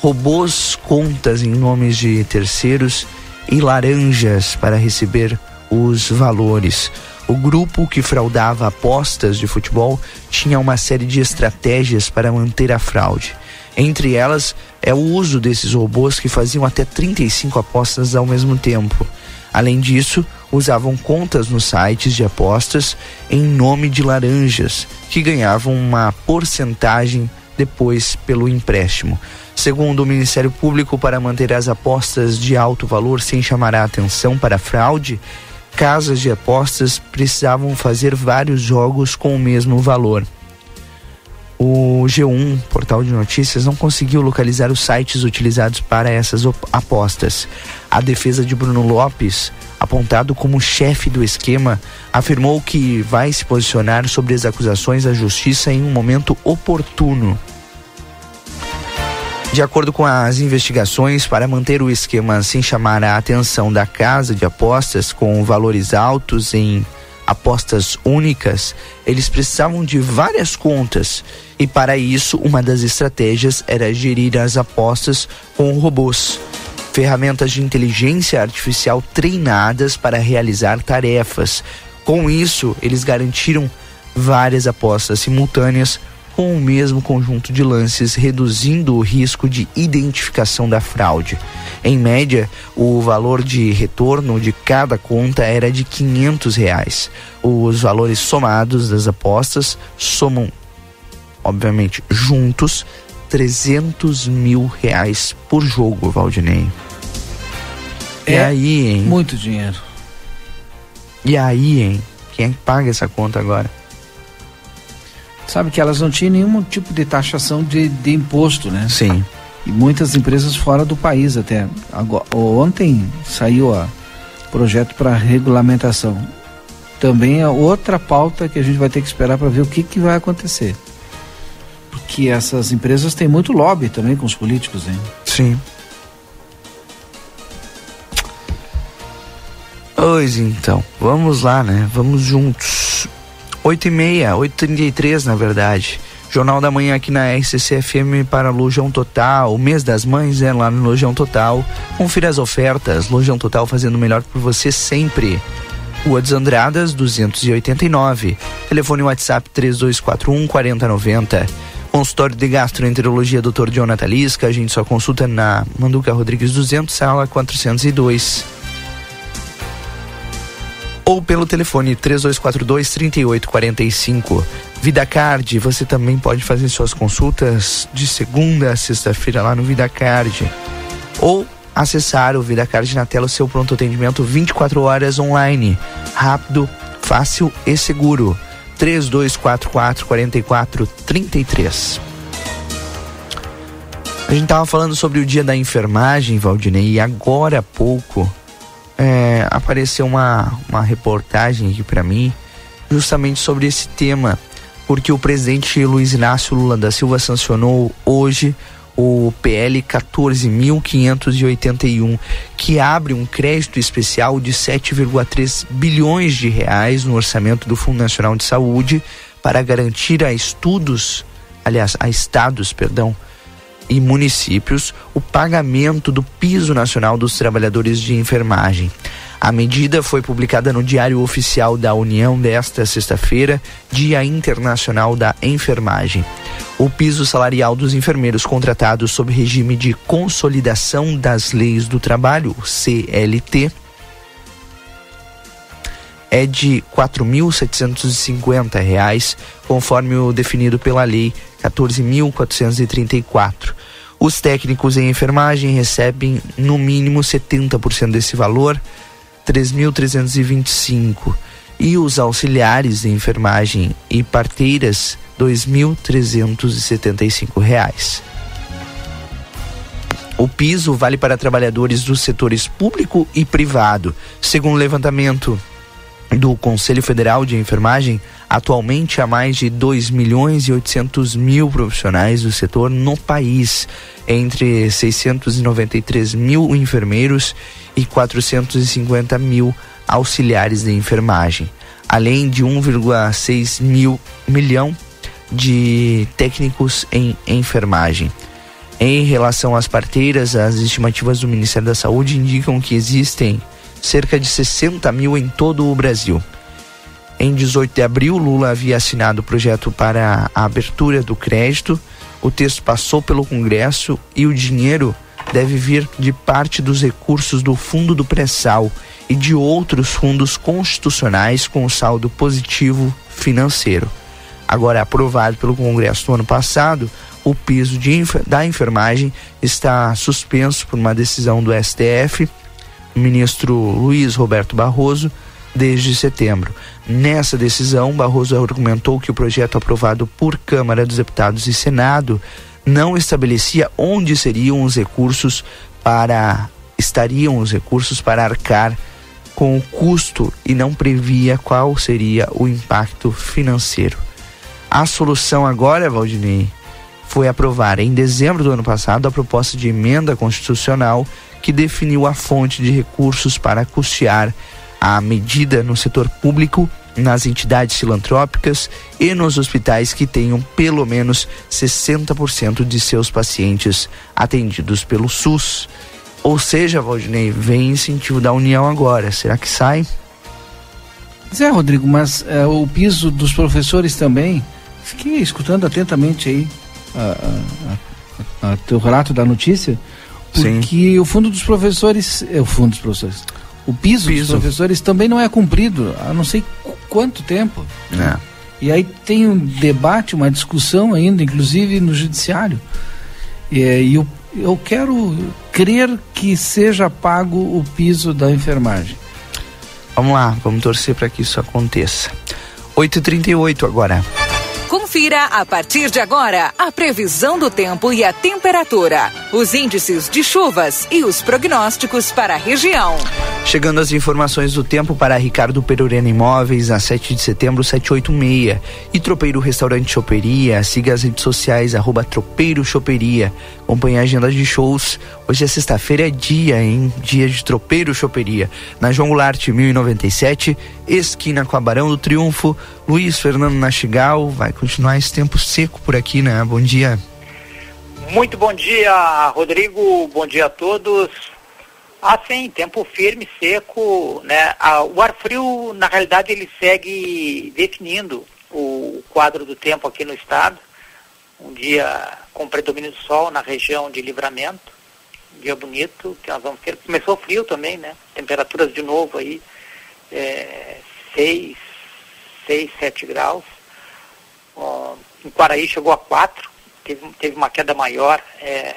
robôs contas em nomes de terceiros e laranjas para receber os valores. O grupo que fraudava apostas de futebol tinha uma série de estratégias para manter a fraude. Entre elas é o uso desses robôs que faziam até 35 apostas ao mesmo tempo. Além disso, usavam contas nos sites de apostas em nome de laranjas, que ganhavam uma porcentagem depois pelo empréstimo. Segundo o Ministério Público, para manter as apostas de alto valor sem chamar a atenção para a fraude, casas de apostas precisavam fazer vários jogos com o mesmo valor. O G1, portal de notícias, não conseguiu localizar os sites utilizados para essas apostas. A defesa de Bruno Lopes, apontado como chefe do esquema, afirmou que vai se posicionar sobre as acusações à justiça em um momento oportuno. De acordo com as investigações, para manter o esquema sem chamar a atenção da casa de apostas com valores altos em apostas únicas, eles precisavam de várias contas e para isso uma das estratégias era gerir as apostas com robôs, ferramentas de inteligência artificial treinadas para realizar tarefas. Com isso, eles garantiram várias apostas simultâneas com o mesmo conjunto de lances, reduzindo o risco de identificação da fraude. Em média, o valor de retorno de cada conta era de 500 reais. Os valores somados das apostas somam, obviamente, juntos 300 mil reais por jogo, Valdinei. É e aí, hein? Muito dinheiro. E aí, hein? Quem é que paga essa conta agora? sabe que elas não tinham nenhum tipo de taxação de, de imposto, né? Sim. E muitas empresas fora do país até. Agora, ontem saiu o projeto para regulamentação. Também é outra pauta que a gente vai ter que esperar para ver o que, que vai acontecer. Porque essas empresas têm muito lobby também com os políticos, hein? Sim. Pois então, vamos lá, né? Vamos juntos. 8 e meia, 8 e 33 na verdade. Jornal da Manhã aqui na RCC-FM para Lojão Total. O mês das mães é lá no Lojão Total. Confira as ofertas. Lojão Total fazendo o melhor por você sempre. Rua dos Andradas, 289. Telefone WhatsApp 3241 4090. Consultório de Gastroenterologia Dr. Jonathan Lisca. A gente só consulta na Manduca Rodrigues 200, sala 402 ou pelo telefone 3242 3845. VidaCard, você também pode fazer suas consultas de segunda a sexta-feira lá no VidaCard. Ou acessar o VidaCard na tela, seu pronto atendimento 24 horas online. Rápido, fácil e seguro. 3244 4433. A gente tava falando sobre o dia da enfermagem, Valdinei, e agora há pouco é, apareceu uma, uma reportagem aqui para mim justamente sobre esse tema, porque o presidente Luiz Inácio Lula da Silva sancionou hoje o PL 14.581, que abre um crédito especial de 7,3 bilhões de reais no orçamento do Fundo Nacional de Saúde para garantir a estudos, aliás, a estados, perdão, e municípios o pagamento do piso nacional dos trabalhadores de enfermagem. A medida foi publicada no Diário Oficial da União desta sexta-feira, Dia Internacional da Enfermagem. O piso salarial dos enfermeiros contratados sob regime de Consolidação das Leis do Trabalho, CLT, é de R$ 4.750, conforme o definido pela Lei 14.434. Os técnicos em enfermagem recebem no mínimo 70% desse valor, 3.325, e os auxiliares de enfermagem e parteiras, R$ 2.375. O piso vale para trabalhadores dos setores público e privado. Segundo o levantamento do Conselho Federal de Enfermagem, atualmente há mais de 2 milhões e 800 mil profissionais do setor no país, entre 693 mil enfermeiros e 450 mil auxiliares de enfermagem, além de 1,6 mil milhão de técnicos em enfermagem. Em relação às parteiras, as estimativas do Ministério da Saúde indicam que existem cerca de 60 mil em todo o Brasil. Em 18 de abril, Lula havia assinado o projeto para a abertura do crédito. O texto passou pelo Congresso e o dinheiro deve vir de parte dos recursos do Fundo do Pré-Sal e de outros fundos constitucionais com saldo positivo financeiro. Agora aprovado pelo Congresso no ano passado, o piso de, da enfermagem está suspenso por uma decisão do STF ministro Luiz Roberto Barroso desde setembro. Nessa decisão, Barroso argumentou que o projeto aprovado por Câmara dos Deputados e Senado não estabelecia onde seriam os recursos para estariam os recursos para arcar com o custo e não previa qual seria o impacto financeiro. A solução agora, Valdinei, foi aprovar em dezembro do ano passado a proposta de emenda constitucional que definiu a fonte de recursos para custear a medida no setor público, nas entidades filantrópicas e nos hospitais que tenham pelo menos 60% de seus pacientes atendidos pelo SUS. Ou seja, Valdinei, vem incentivo da União agora. Será que sai? Zé Rodrigo, mas é, o piso dos professores também. Fiquei escutando atentamente aí a teu relato da notícia. Porque Sim. o fundo dos professores, é o fundo dos professores, o piso, piso, dos professores também não é cumprido há não sei quanto tempo. É. E aí tem um debate, uma discussão ainda, inclusive no judiciário. E, e eu, eu quero crer que seja pago o piso da enfermagem. Vamos lá, vamos torcer para que isso aconteça. 8h38 agora. Confira a partir de agora a previsão do tempo e a temperatura, os índices de chuvas e os prognósticos para a região. Chegando as informações do tempo para Ricardo Perurena Imóveis, a 7 de setembro, 786. E Tropeiro Restaurante Choperia. Siga as redes sociais, arroba Tropeiro Choperia. Acompanhe a agenda de shows. Hoje é sexta-feira, é dia, hein? Dia de Tropeiro Choperia. Na João Goulart, 1097, esquina com a Barão do Triunfo. Luiz Fernando Nastigal. Vai continuar esse tempo seco por aqui, né? Bom dia. Muito bom dia, Rodrigo. Bom dia a todos. Ah, sim, tempo firme, seco, né? Ah, o ar frio, na realidade, ele segue definindo o quadro do tempo aqui no estado. Um dia com predomínio do sol na região de livramento, um dia bonito, que nós vamos ter. Começou frio também, né? Temperaturas de novo aí, é, 6, 6, 7 graus. Em Quaraí chegou a 4, teve, teve uma queda maior. É,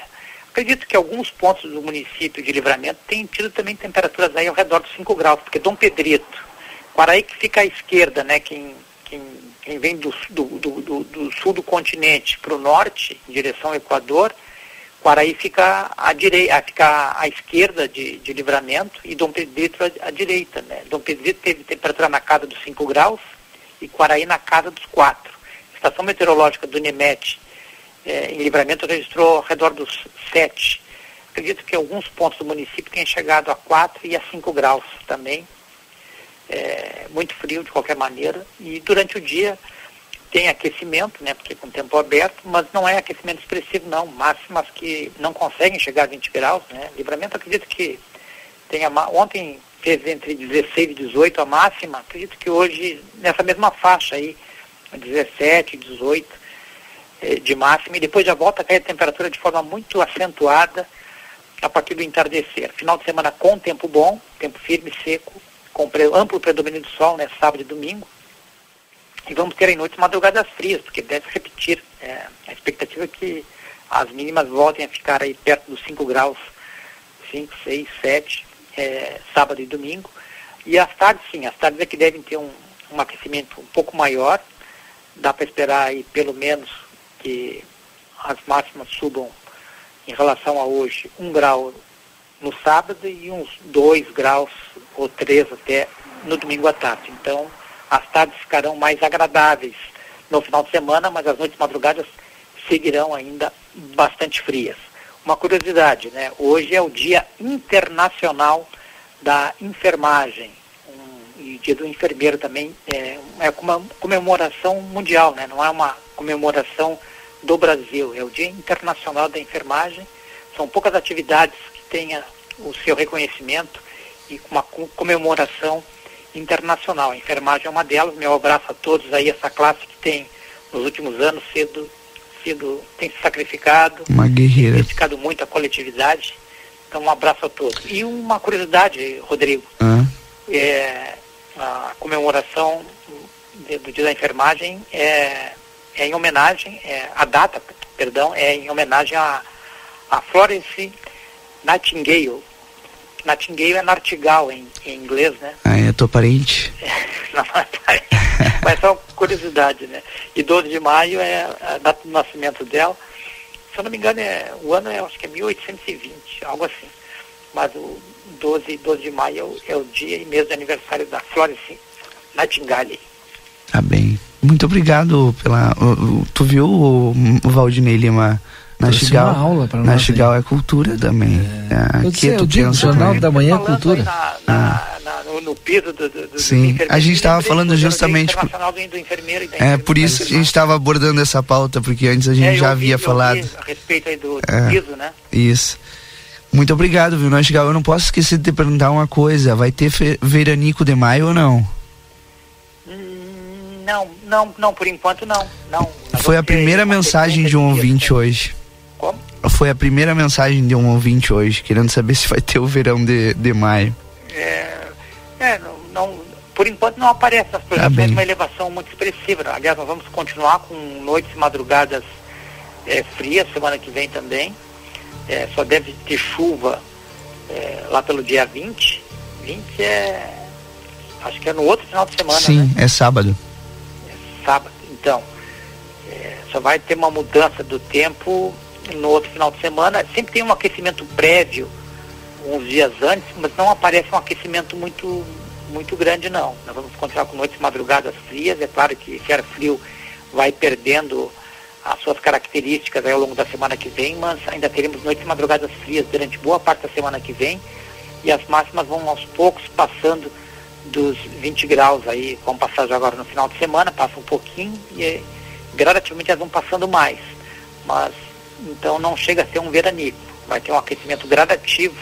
Acredito que alguns pontos do município de Livramento têm tido também temperaturas aí ao redor dos 5 graus, porque Dom Pedrito, Quaraí que fica à esquerda, né, quem, quem, quem vem do, do, do, do, sul do continente para o norte, em direção ao Equador, Quaraí fica à, direita, fica à esquerda de, de Livramento e Dom Pedrito à, à direita. Né? Dom Pedrito teve temperatura na casa dos 5 graus e Quaraí na casa dos 4. Estação meteorológica do NEMET é, em livramento registrou ao redor dos 7. Acredito que alguns pontos do município tenham chegado a 4 e a 5 graus também. É, muito frio de qualquer maneira. E durante o dia tem aquecimento, né, porque com o tempo aberto, mas não é aquecimento expressivo não, máximas que não conseguem chegar a 20 graus, né. Livramento acredito que tenha, ontem fez entre 16 e 18 a máxima, acredito que hoje nessa mesma faixa aí, 17, 18, eh, de máxima e depois já volta a cair a temperatura de forma muito acentuada a partir do entardecer. Final de semana com tempo bom, tempo firme, seco, com amplo predomínio do sol, né, sábado e domingo. E vamos ter em noites madrugadas frias, porque deve repetir. É, a expectativa é que as mínimas voltem a ficar aí perto dos 5 graus, 5, 6, 7, é, sábado e domingo. E as tardes, sim, as tardes é que devem ter um, um aquecimento um pouco maior. Dá para esperar aí pelo menos que as máximas subam em relação a hoje um grau no sábado e uns dois graus ou três até no domingo à tarde. Então, as tardes ficarão mais agradáveis no final de semana, mas as noites madrugadas seguirão ainda bastante frias. Uma curiosidade, né? Hoje é o Dia Internacional da Enfermagem e Dia do Enfermeiro também é, é uma comemoração mundial, né? Não é uma comemoração do Brasil, é o Dia Internacional da Enfermagem. São poucas atividades que tenha o seu reconhecimento e uma comemoração internacional. A enfermagem é uma delas. Meu abraço a todos aí, essa classe que tem, nos últimos anos, sido, sido tem se sacrificado, uma guerreira. Tem dedicado muito à coletividade. Então, um abraço a todos. E uma curiosidade, Rodrigo. Uhum. É, a comemoração do Dia da Enfermagem é, é em homenagem, é, a data, perdão, é em homenagem a, a Florence Nightingale, Nightingale é Nartigal em, em inglês, né? Ah, é tua parente? <laughs> não, é. Mas só curiosidade, né? E 12 de maio é a data do nascimento dela. Se eu não me engano, é, o ano é, acho que é 1820, algo assim. Mas o 12, 12 de maio é o, é o dia e mês de aniversário da Florence Nightingale. Tá bem. Muito obrigado pela. Tu viu o, o Valdinei Lima Nastigal, uma aula para nós. é cultura também. É. Aqui é, tu pensa Jornal da Manhã é Cultura. Na, na, na, no, no, piso do, do, do Sim, a gente estava falando justamente. Por, é, por isso a gente estava abordando essa pauta, porque antes a gente é, já havia vi, falado. a respeito aí do, do é, piso, né? Isso. Muito obrigado, viu, Nastigal? Eu não posso esquecer de te perguntar uma coisa: vai ter veranico de maio ou não? Hum, não, não, não, por enquanto não. não. Foi a primeira mensagem de um ouvinte hoje. Como? Foi a primeira mensagem de um ouvinte hoje, querendo saber <laughs> se vai ter o verão de, de maio. É, é não, não, por enquanto não aparece as projeções tá uma elevação muito expressiva. Aliás, nós vamos continuar com noites e madrugadas é, frias semana que vem também. É, só deve ter chuva é, lá pelo dia 20. 20 é. Acho que é no outro final de semana. Sim, né? é sábado. É sábado. Então, é, só vai ter uma mudança do tempo no outro final de semana. Sempre tem um aquecimento prévio, uns dias antes, mas não aparece um aquecimento muito, muito grande, não. Nós vamos continuar com noites madrugadas frias. É claro que esse ar frio vai perdendo as suas características ao longo da semana que vem, mas ainda teremos noites e madrugadas frias durante boa parte da semana que vem. E as máximas vão aos poucos passando dos 20 graus aí, vão passar agora no final de semana, passa um pouquinho e gradativamente elas vão passando mais. Mas então não chega a ser um veranico. Vai ter um aquecimento gradativo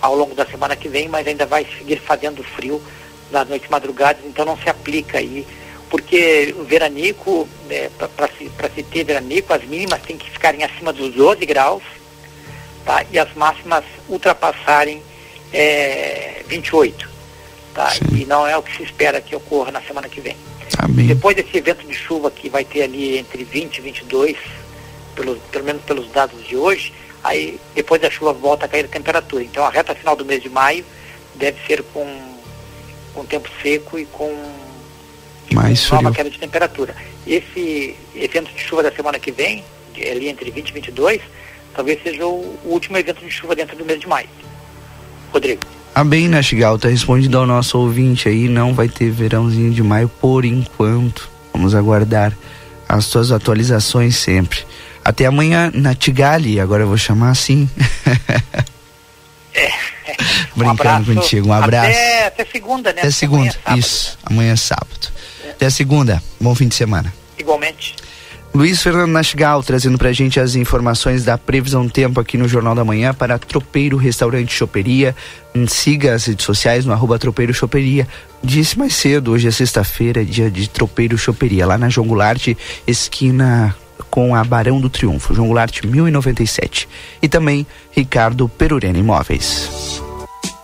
ao longo da semana que vem, mas ainda vai seguir fazendo frio nas noites madrugadas, então não se aplica aí, porque o veranico, né, para se, se ter veranico, as mínimas têm que ficarem acima dos 12 graus, tá? e as máximas ultrapassarem é, 28. Tá? E não é o que se espera que ocorra na semana que vem. Amém. Depois desse evento de chuva que vai ter ali entre 20 e 22 pelo, pelo menos pelos dados de hoje, aí depois da chuva volta a cair a temperatura. Então a reta final do mês de maio deve ser com, com tempo seco e com, Mais com nova queda de temperatura. Esse evento de chuva da semana que vem, ali entre 20 e 22, talvez seja o, último evento de chuva dentro do mês de maio. Rodrigo. A bem, Nastigal, tá respondido ao nosso ouvinte aí, não vai ter verãozinho de maio por enquanto. Vamos aguardar as suas atualizações sempre. Até amanhã na Tigali, agora eu vou chamar assim. É. <laughs> Brincando um contigo, um abraço. Até, até segunda, né? Até segunda, amanhã é isso. Amanhã é sábado. É. Até segunda, bom fim de semana. Igualmente. Luiz Fernando Nastigal trazendo pra gente as informações da previsão tempo aqui no Jornal da Manhã para Tropeiro Restaurante Choperia. Siga as redes sociais no arroba Tropeiro Choperia. Disse mais cedo, hoje é sexta-feira, dia de Tropeiro Choperia, lá na João Goulart, esquina com a Barão do Triunfo, João Goulart 1097. E também Ricardo Perurena Imóveis.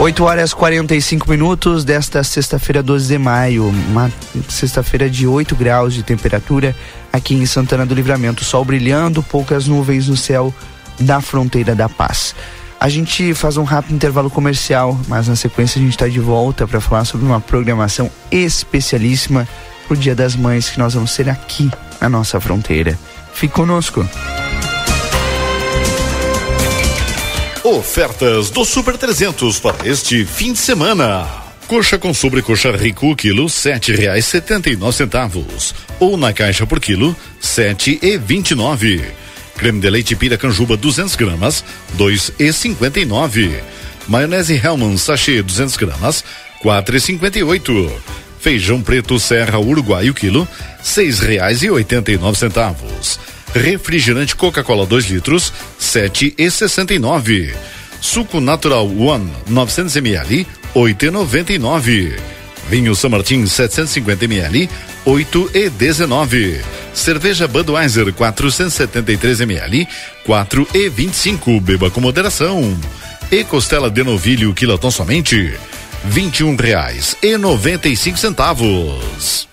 8 horas 45 minutos desta sexta-feira, 12 de maio. Uma sexta-feira de 8 graus de temperatura aqui em Santana do Livramento. Sol brilhando, poucas nuvens no céu da fronteira da paz. A gente faz um rápido intervalo comercial, mas na sequência a gente está de volta para falar sobre uma programação especialíssima para o Dia das Mães que nós vamos ter aqui na nossa fronteira. Fique conosco. Ofertas do Super 300 para este fim de semana. Coxa com sobrecoxa rico, quilo, sete reais setenta e nove centavos. Ou na caixa por quilo, sete e vinte e nove. Creme de leite Piracanjuba 200 gramas, dois e cinquenta e nove. Maionese Hellman sachê 200 gramas, quatro e cinquenta e oito. Feijão preto Serra Uruguai o quilo, seis reais e oitenta e nove centavos. Refrigerante Coca-Cola 2 litros, sete e sessenta e nove. Suco Natural One 900 ml, oito e noventa e nove. Vinho São Martin 750 ml, oito e dezenove. Cerveja Budweiser 473 ml, quatro e vinte e cinco. Beba com moderação. E costela de novilho quilotão somente, vinte e um reais e noventa e cinco centavos.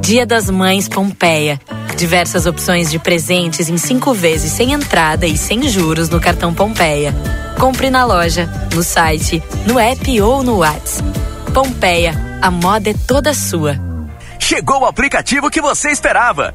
Dia das Mães Pompeia. Diversas opções de presentes em cinco vezes sem entrada e sem juros no cartão Pompeia. Compre na loja, no site, no app ou no WhatsApp. Pompeia, a moda é toda sua. Chegou o aplicativo que você esperava.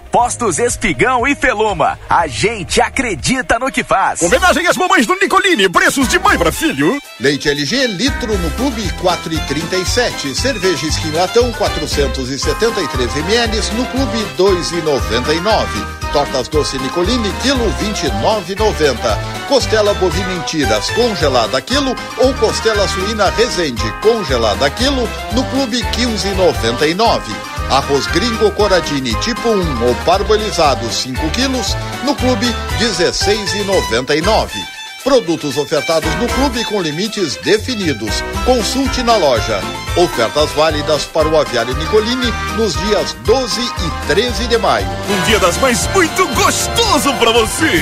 Postos Espigão e Feluma. A gente acredita no que faz. Homenagem às mamães do Nicolini. Preços de mãe para filho. Leite LG litro no clube 4,37. Cerveja Skin Latão 473 ml no clube 2,99. Tortas doce Nicolini, quilo 29,90. Costela bovina em tiras, congelada quilo ou costela suína Resende, congelada quilo, no clube 15,99. Arroz gringo Coradini tipo 1 ou parbolizado 5 quilos, no clube 16,99. Produtos ofertados no clube com limites definidos. Consulte na loja. Ofertas válidas para o aviário Nicolini nos dias 12 e 13 de maio. Um dia das mães muito gostoso para você.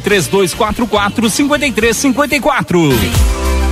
3244 5354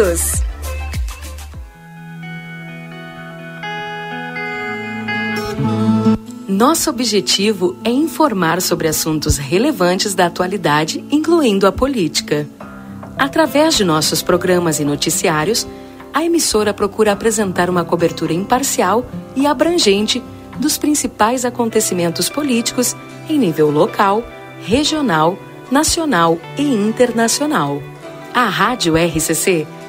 Nosso objetivo é informar sobre assuntos relevantes da atualidade, incluindo a política. Através de nossos programas e noticiários, a emissora procura apresentar uma cobertura imparcial e abrangente dos principais acontecimentos políticos em nível local, regional, nacional e internacional. A Rádio RCC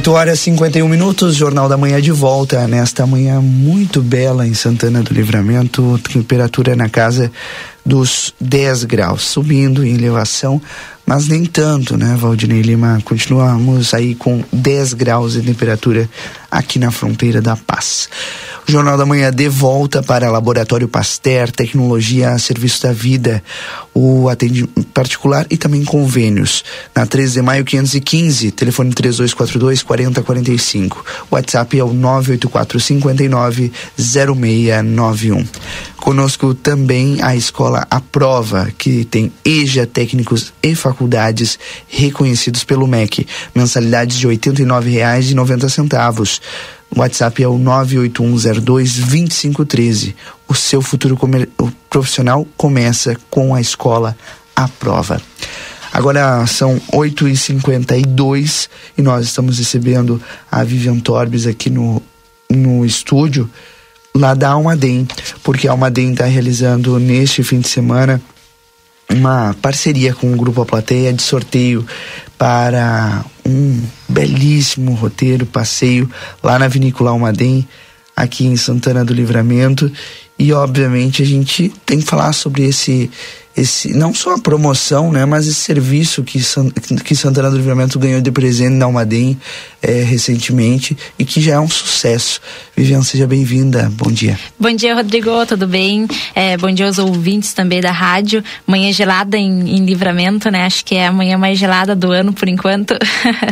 8 horas e 51 minutos, Jornal da Manhã de volta. Nesta manhã muito bela em Santana do Livramento, temperatura na casa dos 10 graus, subindo em elevação, mas nem tanto, né, Valdinei Lima? Continuamos aí com 10 graus de temperatura aqui na fronteira da Paz. O Jornal da Manhã de volta para Laboratório Pasteur, tecnologia a serviço da vida, o atendimento particular e também convênios. Na 13 de maio 515, telefone 3242 4045. WhatsApp é o 984 59 0691. Conosco também a escola A Prova, que tem EJA técnicos e faculdades reconhecidos pelo MEC. Mensalidades de R$ 89,90. O WhatsApp é o 981022513. O seu futuro o profissional começa com a escola A Prova. Agora são 8h52 e nós estamos recebendo a Vivian Torbes aqui no, no estúdio lá da Almaden, porque a Almaden está realizando neste fim de semana uma parceria com o Grupo A Plateia de sorteio para um belíssimo roteiro, passeio lá na Vinícola Almaden, aqui em Santana do Livramento. E obviamente a gente tem que falar sobre esse esse não só a promoção, né, mas esse serviço que, que Santana do Livramento ganhou de presente na Almaden é, recentemente e que já é um sucesso. Viviane, seja bem-vinda. Bom dia. Bom dia, Rodrigo. Tudo bem? É, bom dia aos ouvintes também da rádio. Manhã gelada em, em, Livramento, né? Acho que é a manhã mais gelada do ano por enquanto. <laughs>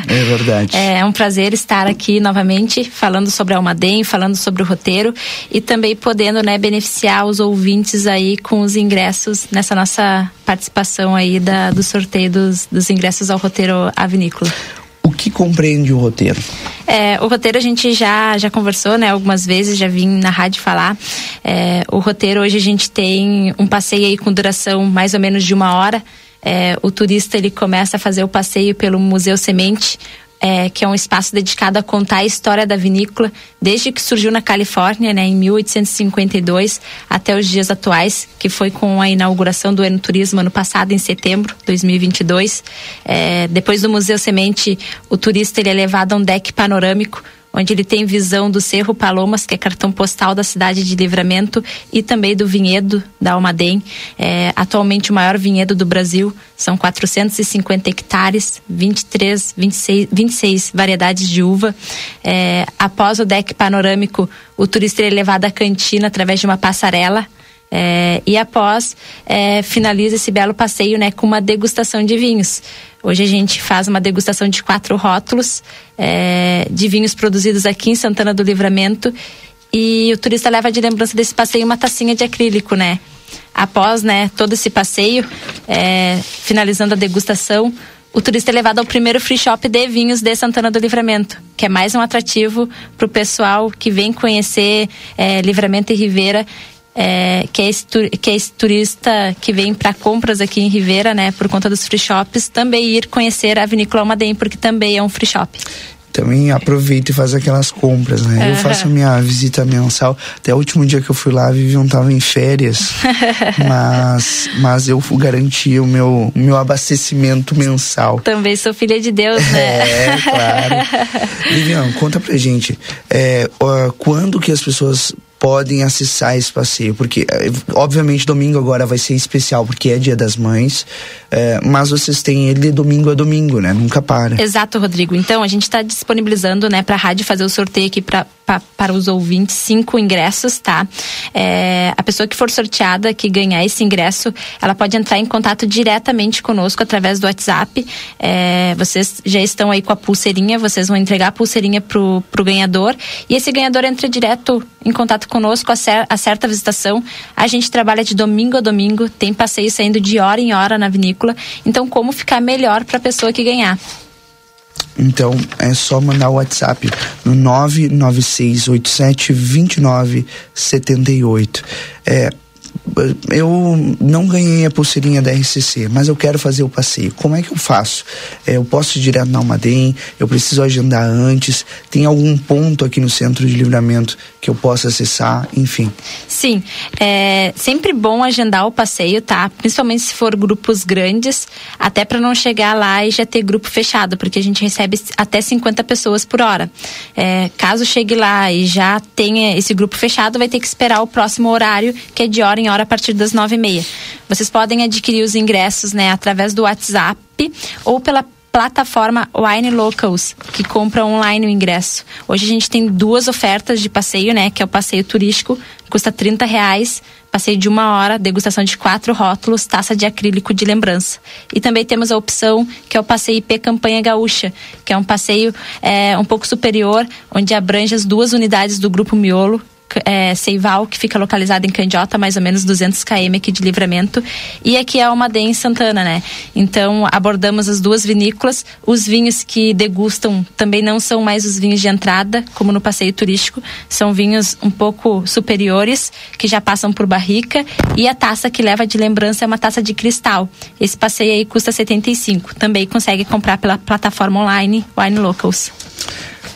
É verdade. é um prazer estar aqui novamente falando sobre a Almaden, falando sobre o roteiro e também podendo, né, beneficiar os ouvintes aí com os ingressos nessa nossa participação aí da, do sorteio dos, dos ingressos ao roteiro A Vinícola. O que compreende o roteiro? É, o roteiro a gente já, já conversou, né? Algumas vezes, já vim na rádio falar. É, o roteiro hoje a gente tem um passeio aí com duração mais ou menos de uma hora. É, o turista ele começa a fazer o passeio pelo Museu Semente, é, que é um espaço dedicado a contar a história da vinícola, desde que surgiu na Califórnia, né, em 1852, até os dias atuais, que foi com a inauguração do Enoturismo ano passado, em setembro de 2022. É, depois do Museu Semente, o turista ele é levado a um deck panorâmico onde ele tem visão do Cerro Palomas, que é cartão postal da cidade de Livramento, e também do vinhedo da Almaden, é, atualmente o maior vinhedo do Brasil. São 450 hectares, 23, 26, 26 variedades de uva. É, após o deck panorâmico, o turista é levado à cantina através de uma passarela. É, e após é, finaliza esse belo passeio né, com uma degustação de vinhos. Hoje a gente faz uma degustação de quatro rótulos é, de vinhos produzidos aqui em Santana do Livramento e o turista leva de lembrança desse passeio uma tacinha de acrílico, né? Após né, todo esse passeio, é, finalizando a degustação, o turista é levado ao primeiro free shop de vinhos de Santana do Livramento, que é mais um atrativo para o pessoal que vem conhecer é, Livramento e Ribeira é, que, é esse, que é esse turista que vem para compras aqui em Ribeira, né, por conta dos free shops, também ir conhecer a Vinícola Almaden, porque também é um free shop também aproveita e faz aquelas compras, né? Uhum. Eu faço a minha visita mensal. Até o último dia que eu fui lá, a Vivian tava em férias. <laughs> mas, mas eu garanti o meu, meu abastecimento mensal. Também sou filha de Deus, né? É, claro. <laughs> Vivian, conta pra gente. É, quando que as pessoas podem acessar esse passeio, porque eh, obviamente domingo agora vai ser especial porque é Dia das Mães, é, mas vocês têm ele de domingo a domingo, né? Nunca para. Exato, Rodrigo. Então a gente está disponibilizando, né, para a rádio fazer o sorteio aqui para para os ouvintes cinco ingressos, tá? É, a pessoa que for sorteada, que ganhar esse ingresso, ela pode entrar em contato diretamente conosco através do WhatsApp. É, vocês já estão aí com a pulseirinha, vocês vão entregar a pulseirinha pro, pro ganhador e esse ganhador entra direto em contato conosco, acerta a visitação. A gente trabalha de domingo a domingo, tem passeio saindo de hora em hora na vinícola. Então, como ficar melhor para a pessoa que ganhar? Então é só mandar o WhatsApp no 996872978. É, eu não ganhei a pulseirinha da RCC, mas eu quero fazer o passeio. Como é que eu faço? É, eu posso ir direto na Almaden? Eu preciso agendar antes? Tem algum ponto aqui no centro de livramento que eu possa acessar? Enfim. Sim, é sempre bom agendar o passeio, tá? Principalmente se for grupos grandes, até para não chegar lá e já ter grupo fechado, porque a gente recebe até 50 pessoas por hora. É, caso chegue lá e já tenha esse grupo fechado, vai ter que esperar o próximo horário, que é de hora em hora partir das nove e meia. Vocês podem adquirir os ingressos, né, através do WhatsApp ou pela plataforma Wine Locals, que compra online o ingresso. Hoje a gente tem duas ofertas de passeio, né? Que é o passeio turístico, custa 30 reais, passeio de uma hora, degustação de quatro rótulos, taça de acrílico de lembrança. E também temos a opção que é o passeio IP Campanha Gaúcha, que é um passeio é, um pouco superior, onde abrange as duas unidades do Grupo Miolo, é, Seival, que fica localizado em Candiota, mais ou menos 200 km aqui de livramento, e aqui é Almaden em Santana, né? Então abordamos as duas vinícolas. Os vinhos que degustam também não são mais os vinhos de entrada, como no passeio turístico, são vinhos um pouco superiores, que já passam por barrica, e a taça que leva de lembrança é uma taça de cristal. Esse passeio aí custa 75. Também consegue comprar pela plataforma online Wine Locals.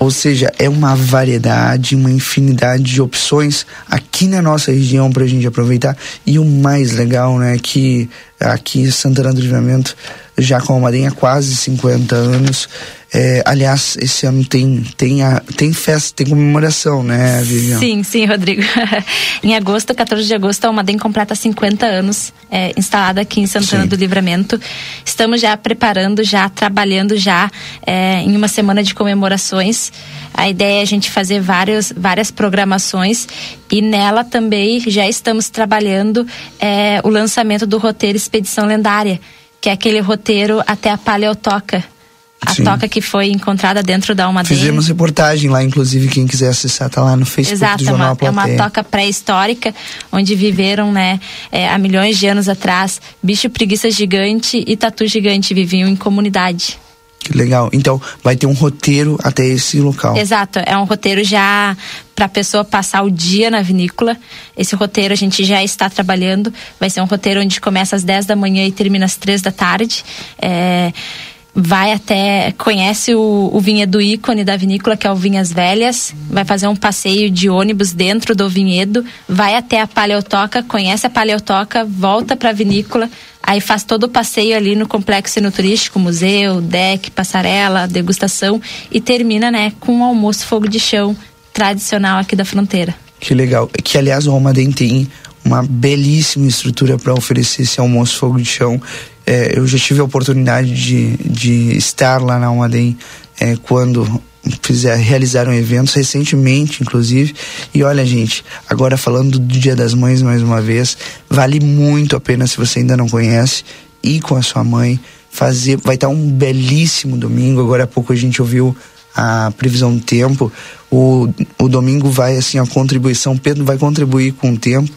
Ou seja, é uma variedade, uma infinidade de opções aqui na nossa região para a gente aproveitar. E o mais legal, né, que aqui em Santana do Livramento, já com a Marinha há quase 50 anos, é, aliás, esse ano tem, tem, a, tem festa, tem comemoração, né, Vivian? Sim, sim, Rodrigo. <laughs> em agosto, 14 de agosto, a Almaden completa 50 anos é, instalada aqui em Santana sim. do Livramento. Estamos já preparando, já trabalhando já é, em uma semana de comemorações. A ideia é a gente fazer vários, várias programações e nela também já estamos trabalhando é, o lançamento do roteiro Expedição Lendária, que é aquele roteiro até a Paleotoca a Sim. toca que foi encontrada dentro da Almaden. Fizemos reportagem lá, inclusive, quem quiser acessar, tá lá no Facebook Exato, do Jornal é uma, é uma toca pré-histórica, onde viveram, né, é, há milhões de anos atrás, bicho preguiça gigante e tatu gigante viviam em comunidade. Que legal. Então, vai ter um roteiro até esse local. Exato. É um roteiro já para a pessoa passar o dia na vinícola. Esse roteiro a gente já está trabalhando. Vai ser um roteiro onde começa às 10 da manhã e termina às 3 da tarde. É vai até conhece o, o vinhedo ícone da vinícola que é o Vinhas Velhas vai fazer um passeio de ônibus dentro do vinhedo vai até a paleotoca conhece a paleotoca volta para a vinícola aí faz todo o passeio ali no complexo turístico museu deck passarela degustação e termina né com um almoço fogo de chão tradicional aqui da fronteira que legal que aliás o Almaden tem uma belíssima estrutura para oferecer esse almoço fogo de chão é, eu já tive a oportunidade de, de estar lá na Almaden é, quando fizer, realizaram eventos recentemente, inclusive. E olha, gente, agora falando do Dia das Mães mais uma vez, vale muito a pena se você ainda não conhece ir com a sua mãe fazer. Vai estar um belíssimo domingo. Agora há pouco a gente ouviu a previsão do tempo. O, o domingo vai assim a contribuição, Pedro vai contribuir com o tempo.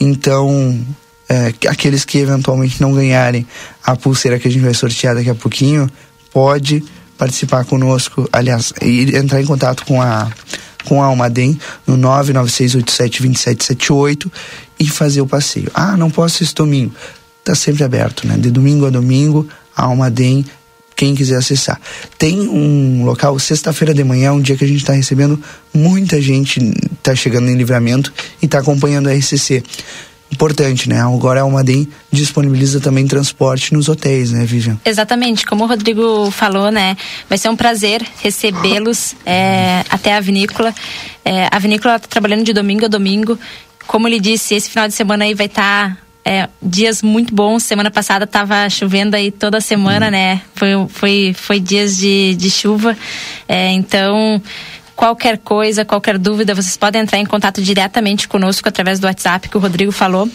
Então é, aqueles que eventualmente não ganharem a pulseira que a gente vai sortear daqui a pouquinho, pode participar conosco, aliás, e entrar em contato com a com a Almaden no 996872778 e fazer o passeio. Ah, não posso esse domingo. Tá sempre aberto, né? De domingo a domingo, a Almaden quem quiser acessar. Tem um local, sexta-feira de manhã, um dia que a gente está recebendo muita gente, está chegando em livramento e está acompanhando a RCC importante, né? Agora a Almaden disponibiliza também transporte nos hotéis, né, Vivian? Exatamente, como o Rodrigo falou, né? Vai ser um prazer recebê-los é, até a vinícola. É, a vinícola está trabalhando de domingo a domingo. Como ele disse, esse final de semana aí vai estar tá, é, dias muito bons. Semana passada estava chovendo aí toda semana, hum. né? Foi, foi, foi dias de, de chuva. É, então Qualquer coisa, qualquer dúvida, vocês podem entrar em contato diretamente conosco através do WhatsApp que o Rodrigo falou.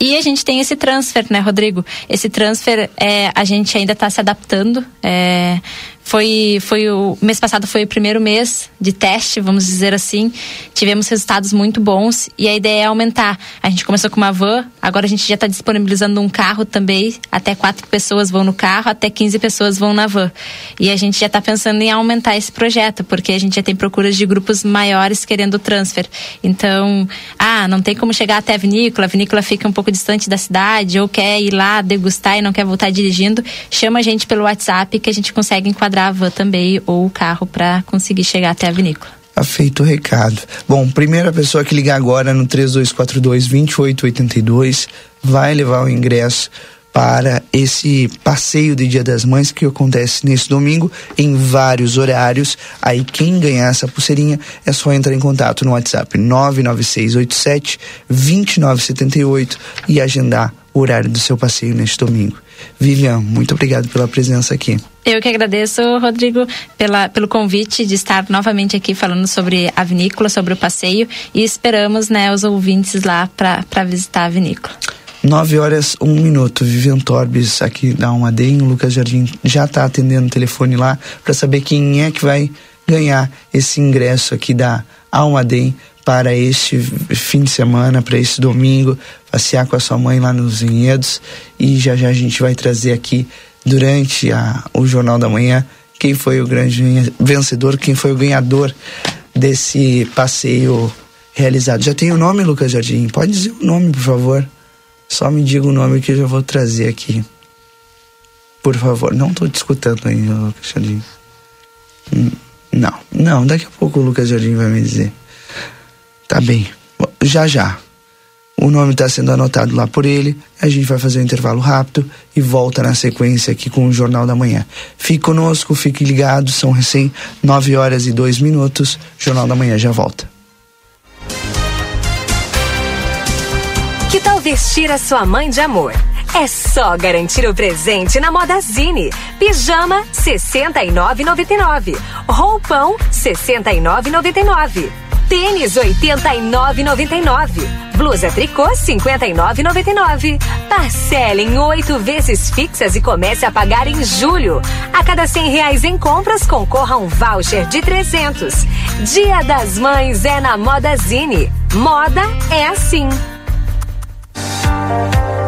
E a gente tem esse transfer, né, Rodrigo? Esse transfer, é, a gente ainda está se adaptando. É, foi, foi o mês passado foi o primeiro mês de teste, vamos dizer assim. Tivemos resultados muito bons e a ideia é aumentar. A gente começou com uma van, agora a gente já está disponibilizando um carro também. Até quatro pessoas vão no carro, até 15 pessoas vão na van. E a gente já está pensando em aumentar esse projeto, porque a gente já tem procuras de grupos maiores querendo transfer. Então, ah, não tem como chegar até a vinícola, a vinícola fica um pouco distante da cidade, ou quer ir lá degustar e não quer voltar dirigindo, chama a gente pelo WhatsApp que a gente consegue enquadrar a van também ou o carro para conseguir chegar até a vinícola. Tá feito o recado. Bom, primeira pessoa que ligar agora no 3242 2882 vai levar o ingresso para esse passeio de Dia das Mães que acontece nesse domingo em vários horários. Aí quem ganhar essa pulseirinha é só entrar em contato no WhatsApp 99687 2978 e agendar o horário do seu passeio neste domingo. Vivian, muito obrigado pela presença aqui. Eu que agradeço, Rodrigo, pela, pelo convite de estar novamente aqui falando sobre a vinícola, sobre o passeio e esperamos né, os ouvintes lá para visitar a vinícola. 9 horas, 1 um minuto. Vivian Torbes aqui da Almaden, o Lucas Jardim já está atendendo o telefone lá para saber quem é que vai ganhar esse ingresso aqui da Almaden para este fim de semana, para esse domingo, passear com a sua mãe lá nos vinhedos e já já a gente vai trazer aqui durante a, o Jornal da Manhã quem foi o grande vencedor, quem foi o ganhador desse passeio realizado. Já tem o nome, Lucas Jardim? Pode dizer o nome, por favor. Só me diga o nome que eu já vou trazer aqui. Por favor. Não estou te escutando ainda, Lucas Jardim. Hum, não, não, daqui a pouco o Lucas Jardim vai me dizer. Tá bem. Já já. O nome está sendo anotado lá por ele. A gente vai fazer um intervalo rápido e volta na sequência aqui com o Jornal da Manhã. Fique conosco, fique ligado. São recém 9 horas e 2 minutos. Jornal da Manhã já volta. Que tal vestir a sua mãe de amor? É só garantir o presente na Modazine. Pijama 69,99. Roupão 69,99. Tênis 89,99. Blusa tricô 59,99. Parcela em oito vezes fixas e comece a pagar em julho. A cada cem reais em compras concorra um voucher de 300. Dia das Mães é na Modazine. Moda é assim. O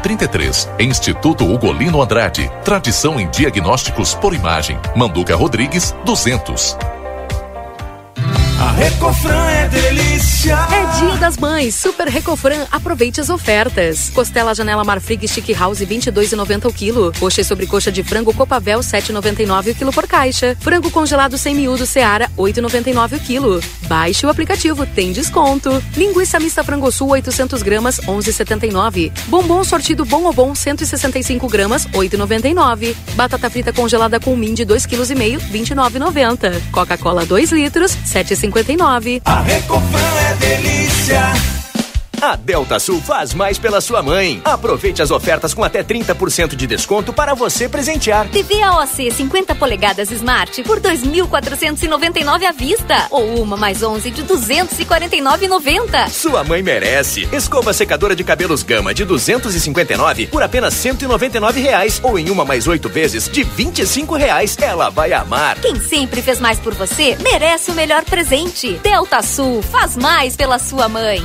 33. Instituto Ugolino Andrade. Tradição em diagnósticos por imagem. Manduca Rodrigues, 200. A Recofran é delícia. É dia das mães. Super Recofran. Aproveite as ofertas. Costela Janela Marfrig Stick House 22,90 o quilo. Coxa e sobrecoxa de frango Copavel 7,99 o quilo por caixa. Frango congelado sem miúdo Seara 8,99 o quilo. Baixe o aplicativo, tem desconto. Linguiça mista frango sul 800 gramas 11,79. Bombom sortido bom ou bom 165 gramas 8,99. Batata frita congelada com min de 2,5 kg 29,90. Coca-Cola 2 litros 7,50 59. A Recofran é delícia. 家 A Delta Sul faz mais pela sua mãe. Aproveite as ofertas com até 30% de desconto para você presentear. TV AOC 50 polegadas Smart por 2.499 à vista ou uma mais 11 de 249,90. Sua mãe merece. Escova secadora de cabelos Gama de 259 por apenas 199 reais ou em uma mais oito vezes de 25 reais. Ela vai amar. Quem sempre fez mais por você merece o melhor presente. Delta Sul faz mais pela sua mãe.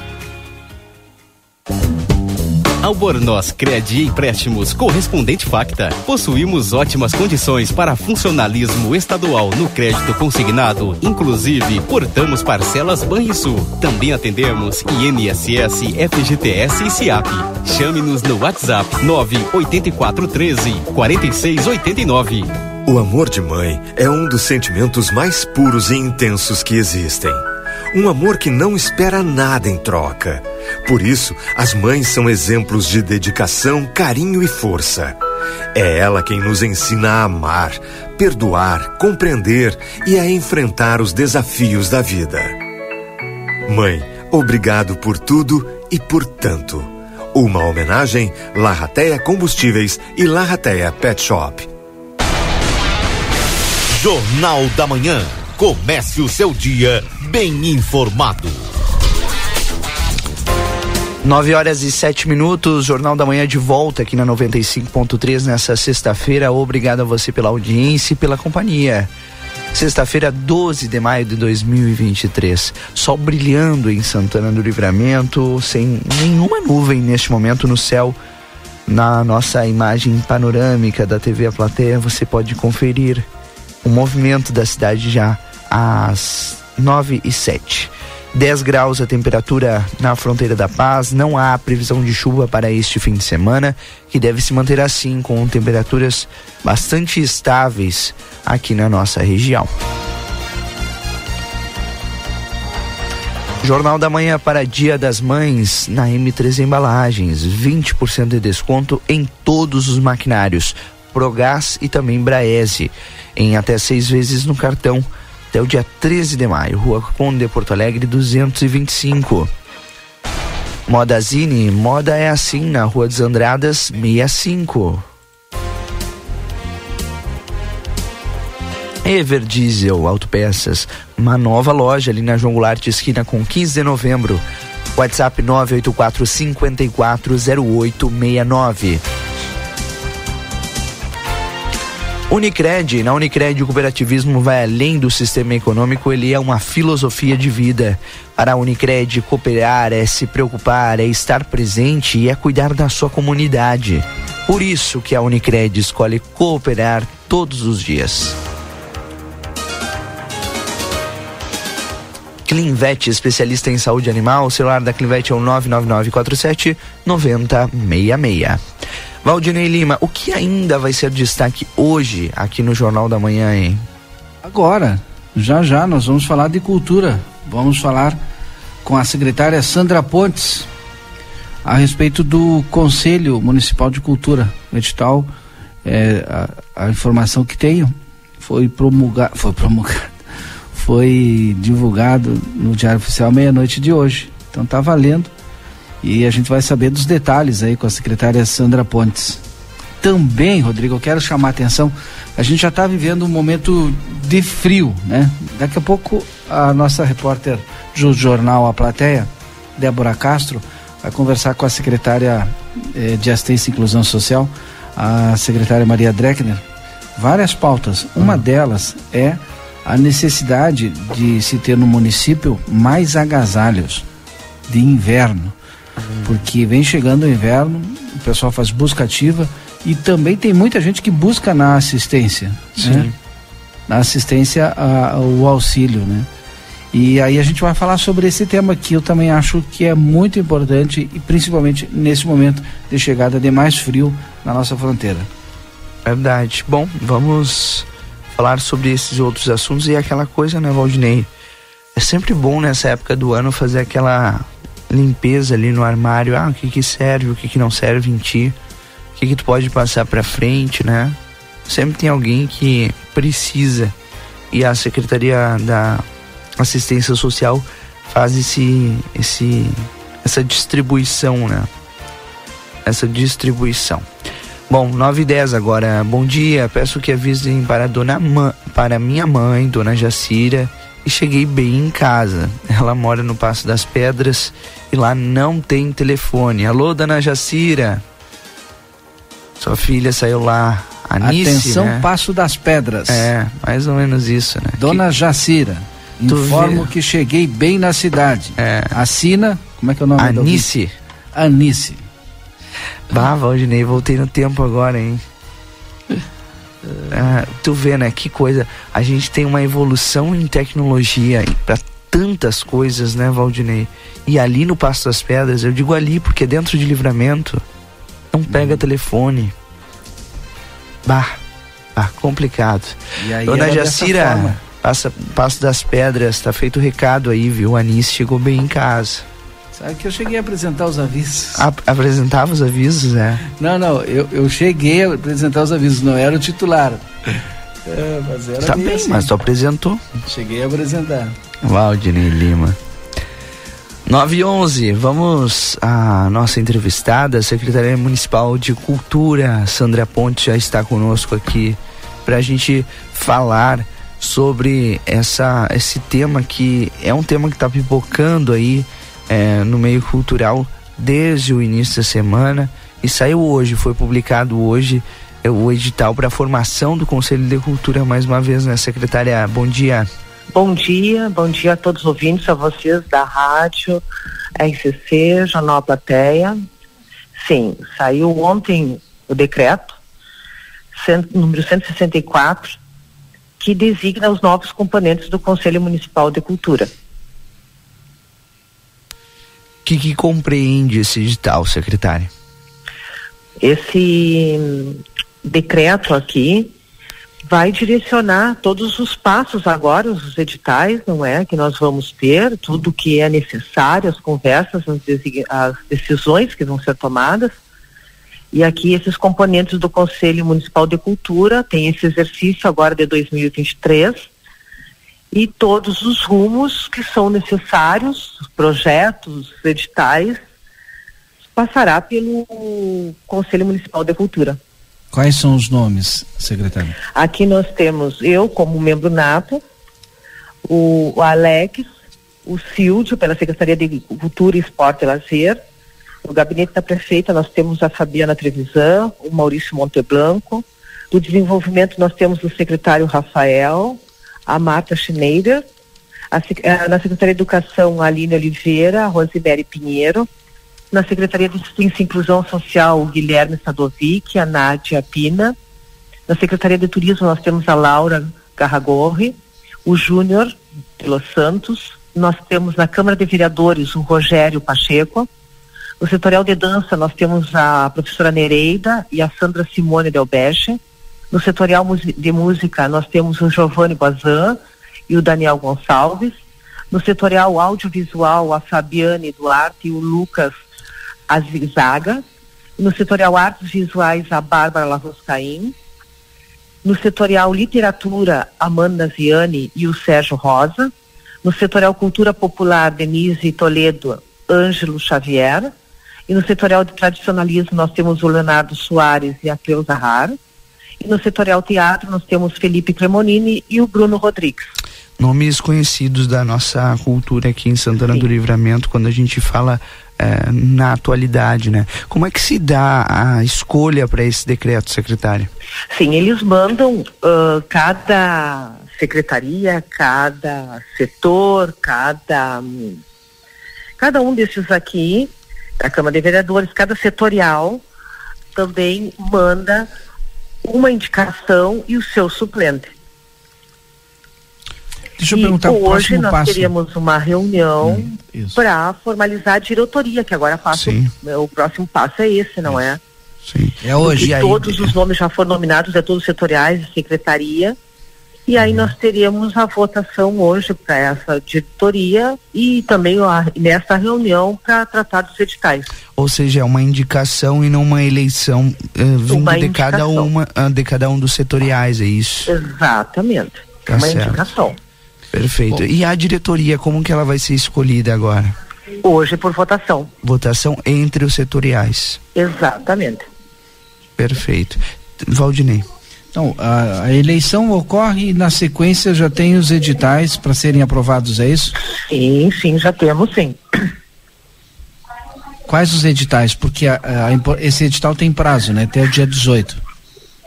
Albornoz Cred e Empréstimos Correspondente Facta. Possuímos ótimas condições para funcionalismo estadual no crédito consignado, inclusive portamos parcelas Banrisul. Também atendemos INSS, FGTS e SIAP. Chame-nos no WhatsApp 98413 4689. O amor de mãe é um dos sentimentos mais puros e intensos que existem. Um amor que não espera nada em troca. Por isso, as mães são exemplos de dedicação, carinho e força. É ela quem nos ensina a amar, perdoar, compreender e a enfrentar os desafios da vida. Mãe, obrigado por tudo e por tanto. Uma homenagem Larrateia Combustíveis e Larrateia Pet Shop. Jornal da Manhã. Comece o seu dia bem informado. 9 horas e 7 minutos, Jornal da Manhã de volta aqui na 95.3 nessa sexta-feira. Obrigado a você pela audiência e pela companhia. Sexta-feira, 12 de maio de 2023. Sol brilhando em Santana do Livramento, sem nenhuma nuvem neste momento no céu. Na nossa imagem panorâmica da TV A Plateia, você pode conferir o movimento da cidade já às 9 e 7. 10 graus a temperatura na fronteira da paz, não há previsão de chuva para este fim de semana, que deve se manter assim, com temperaturas bastante estáveis aqui na nossa região. Jornal da Manhã para Dia das Mães na M3 Embalagens, 20% de desconto em todos os maquinários, Progás e também Braese, em até seis vezes no cartão até o dia 13 de maio, Rua Conde, Porto Alegre, 225. Moda Zine, moda é assim na Rua dos Andradas, 65. Ever Diesel Autopeças, uma nova loja ali na João Goulart, esquina com 15 de novembro. WhatsApp 984 540869. Unicred, na Unicred o cooperativismo vai além do sistema econômico, ele é uma filosofia de vida. Para a Unicred, cooperar é se preocupar, é estar presente e é cuidar da sua comunidade. Por isso que a Unicred escolhe cooperar todos os dias. Clinvet, especialista em saúde animal, o celular da Clinvet é o 99947 9066. Valdinei Lima, o que ainda vai ser destaque hoje aqui no Jornal da Manhã, hein? Agora, já já nós vamos falar de cultura. Vamos falar com a secretária Sandra Pontes a respeito do Conselho Municipal de Cultura. O edital, é, a, a, informação que tenho foi promulgado, foi promulgado, <laughs> foi divulgado no Diário Oficial meia-noite de hoje. Então tá valendo e a gente vai saber dos detalhes aí com a secretária Sandra Pontes. Também, Rodrigo, eu quero chamar a atenção, a gente já está vivendo um momento de frio, né? Daqui a pouco a nossa repórter do jornal A Plateia, Débora Castro, vai conversar com a secretária eh, de Assistência e Inclusão Social, a secretária Maria Dreckner, várias pautas. Uma hum. delas é a necessidade de se ter no município mais agasalhos de inverno porque vem chegando o inverno, o pessoal faz busca ativa e também tem muita gente que busca na assistência, Sim. Né? na assistência ao auxílio, né? E aí a gente vai falar sobre esse tema que eu também acho que é muito importante e principalmente nesse momento de chegada de mais frio na nossa fronteira. Verdade. Bom, vamos falar sobre esses outros assuntos e aquela coisa, né, Valdinei? É sempre bom nessa época do ano fazer aquela limpeza ali no armário, ah, o que que serve, o que que não serve em ti, o que que tu pode passar para frente, né? Sempre tem alguém que precisa e a Secretaria da Assistência Social faz esse, esse, essa distribuição, né? Essa distribuição. Bom, 9 e 10 agora. Bom dia. Peço que avisem para dona para minha mãe, dona Jacira, e cheguei bem em casa. Ela mora no Passo das Pedras e lá não tem telefone. Alô, dona Jacira. Sua filha saiu lá. Anice, Atenção, né? Passo das Pedras. É, mais ou menos isso, né? Dona que... Jacira, informo que cheguei bem na cidade. É. Assina, como é que é o nome Anice. Anice. Bah, Valdinei, voltei no tempo agora, hein? Ah, tu vê, né? Que coisa. A gente tem uma evolução em tecnologia para tantas coisas, né, Valdinei? E ali no Passo das Pedras, eu digo ali porque dentro de livramento não pega telefone. Bah, bah complicado. Dona Jacira, passa, Passo das Pedras, tá feito o recado aí, viu? A Anis chegou bem em casa. Sabe que eu cheguei a apresentar os avisos. A- apresentava os avisos, é. Não, não, eu, eu cheguei a apresentar os avisos, não era o titular. <laughs> É, mas era Tá bem, assim. mas tu apresentou. Cheguei a apresentar. Valdinei Lima. 9 e 11, vamos à nossa entrevistada, a Secretaria Municipal de Cultura, Sandra Ponte, já está conosco aqui para a gente falar sobre essa, esse tema que é um tema que está pipocando aí é, no meio cultural desde o início da semana e saiu hoje, foi publicado hoje é, o edital para a formação do Conselho de Cultura mais uma vez, né, secretária? Bom dia. Bom dia, bom dia a todos os ouvintes, a vocês da rádio, RCC, Jornal Plateia. Sim, saiu ontem o decreto, cento- número 164, que designa os novos componentes do Conselho Municipal de Cultura. Que, que compreende esse edital, secretária? Esse hum, decreto aqui vai direcionar todos os passos agora, os editais, não é? Que nós vamos ter, tudo que é necessário, as conversas, as, as decisões que vão ser tomadas. E aqui esses componentes do Conselho Municipal de Cultura tem esse exercício agora de 2023 e todos os rumos que são necessários, os projetos, os editais, passará pelo Conselho Municipal de Cultura. Quais são os nomes, secretário? Aqui nós temos eu como membro nato, o, o Alex, o Silvio pela Secretaria de Cultura, Esporte e Lazer. No gabinete da prefeita nós temos a Fabiana Trevisan, o Maurício Monteblanco. Do desenvolvimento nós temos o secretário Rafael, a Marta Schneider. A sec- eh, na Secretaria de Educação, a Aline Oliveira, a Rosemary Pinheiro. Na Secretaria de Assistência e Inclusão Social, o Guilherme Sadovic, a Nádia Pina. Na Secretaria de Turismo nós temos a Laura Garragorri, o Júnior de Los Santos. Nós temos na Câmara de Vereadores o Rogério Pacheco. No setorial de dança nós temos a professora Nereida e a Sandra Simone Delbeche. No setorial de música nós temos o Giovanni Bazan e o Daniel Gonçalves. No setorial audiovisual a Fabiane Duarte e o Lucas Azizaga. No setorial artes visuais a Bárbara Lavoscaim. No setorial literatura, Amanda Ziani e o Sérgio Rosa. No setorial cultura popular, Denise Toledo, Ângelo Xavier. E no setorial de tradicionalismo, nós temos o Leonardo Soares e a Cleusa Har. E no setorial teatro, nós temos Felipe Cremonini e o Bruno Rodrigues. Nomes conhecidos da nossa cultura aqui em Santana do Livramento, quando a gente fala eh, na atualidade, né? Como é que se dá a escolha para esse decreto, secretário? Sim, eles mandam ah, cada secretaria, cada setor, cada cada um desses aqui, da Câmara de Vereadores, cada setorial também manda uma indicação e o seu suplente. Deixa eu e perguntar o hoje nós passo. Hum, teríamos uma reunião isso. para formalizar a diretoria, que agora passa Sim. o, o próximo passo é esse, não é? Sim. É hoje. Porque E aí- todos os nomes já foram nominados, é todos setoriais secretaria. E aí nós teríamos a votação hoje para essa diretoria e também a, nessa reunião para tratar dos editais. Ou seja, é uma indicação e não uma eleição eh, vindo de cada uma ah, de cada um dos setoriais, é isso? Exatamente. Tá uma certo. indicação. Perfeito. E a diretoria, como que ela vai ser escolhida agora? Hoje por votação. Votação entre os setoriais. Exatamente. Perfeito. Valdinei. Então, a, a eleição ocorre e na sequência já tem os editais para serem aprovados, é isso? Sim, sim, já temos sim. Quais os editais? Porque a- a esse edital tem prazo, né? Até o dia 18.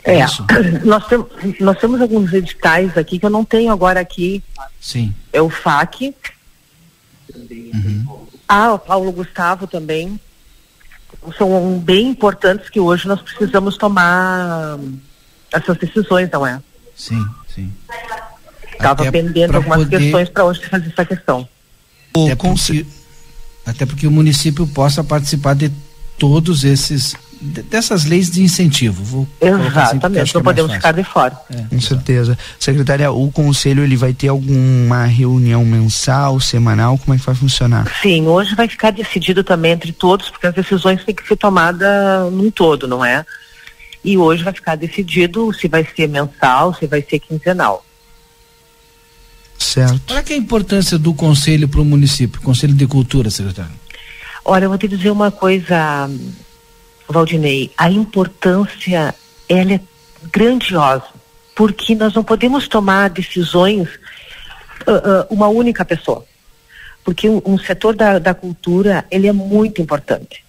É, Isso. <clears throat> nós, tem, nós temos alguns editais aqui que eu não tenho agora aqui. Sim. É o FAC. Ah, o Paulo Gustavo também. são bem importantes que hoje nós precisamos tomar essas decisões, não é? Sim, sim. Estava pendendo algumas poder... questões para hoje fazer essa questão. Até porque, até porque o município possa participar de todos esses dessas leis de incentivo. Vou assim, Exatamente, assim, não é podemos ficar de fora. É, Com certeza. Secretária, o conselho ele vai ter alguma reunião mensal, semanal, como é que vai funcionar? Sim, hoje vai ficar decidido também entre todos, porque as decisões têm que ser tomadas num todo, não é? E hoje vai ficar decidido se vai ser mensal, se vai ser quinzenal. Certo. Qual é, é a importância do conselho para o município, Conselho de Cultura, secretário? Olha, eu vou te dizer uma coisa, Valdinei, a importância ela é grandiosa, porque nós não podemos tomar decisões uh, uh, uma única pessoa, porque um, um, setor da, da cultura ele é muito importante.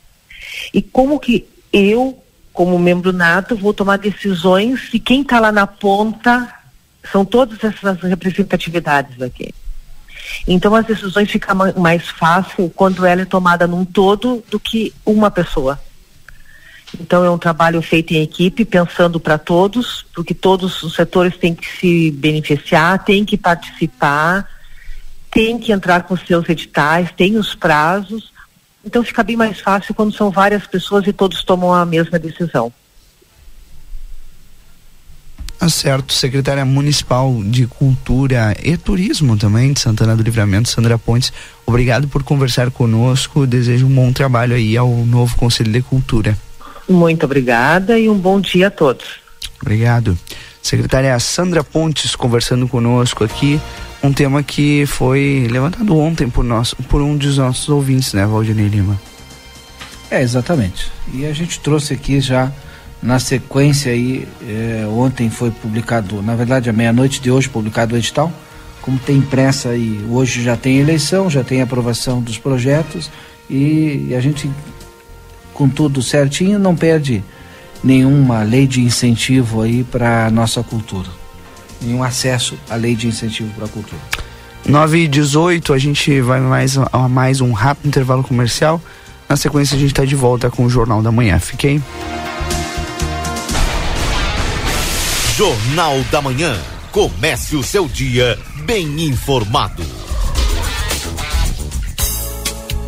E como que eu, como membro nato, vou tomar decisões se quem está lá na ponta são todas essas representatividades aqui. Então as decisões ficam mais fácil quando ela é tomada num todo do que uma pessoa. Então é um trabalho feito em equipe, pensando para todos, porque todos os setores têm que se beneficiar, têm que participar, têm que entrar com seus editais, têm os prazos. Então fica bem mais fácil quando são várias pessoas e todos tomam a mesma decisão. Tá certo, secretária municipal de Cultura e Turismo também de Santana do Livramento, Sandra Pontes, obrigado por conversar conosco. Desejo um bom trabalho aí ao novo Conselho de Cultura. Muito obrigada e um bom dia a todos. Obrigado. Secretária Sandra Pontes conversando conosco aqui, um tema que foi levantado ontem por, nós, por um dos nossos ouvintes, né, Valdinei Lima? É, exatamente. E a gente trouxe aqui já na sequência aí, é, ontem foi publicado, na verdade, à meia-noite de hoje, publicado o edital. Como tem impressa aí, hoje já tem eleição, já tem aprovação dos projetos e, e a gente com tudo certinho, não perde nenhuma lei de incentivo aí para nossa cultura. Nenhum acesso à lei de incentivo para a cultura. 9 e 18 a gente vai mais a mais um rápido intervalo comercial. Na sequência a gente está de volta com o Jornal da Manhã. Fiquei. Jornal da Manhã. Comece o seu dia bem informado.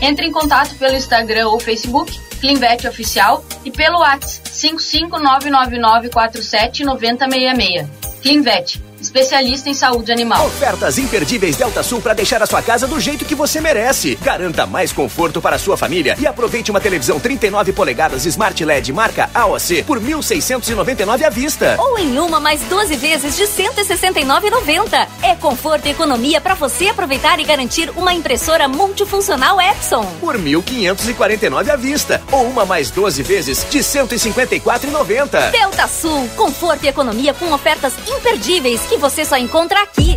Entre em contato pelo Instagram ou Facebook Clinvet Oficial e pelo WhatsApp 55999479066. Clinvet especialista em saúde animal. Ofertas imperdíveis Delta Sul para deixar a sua casa do jeito que você merece. Garanta mais conforto para a sua família e aproveite uma televisão 39 polegadas Smart LED marca AOC por 1.699 à vista. Ou em uma mais 12 vezes de 169,90. É conforto e economia para você aproveitar e garantir uma impressora multifuncional Epson por 1.549 à vista ou uma mais 12 vezes de 154,90. Delta Sul, conforto e economia com ofertas imperdíveis que você só encontra aqui.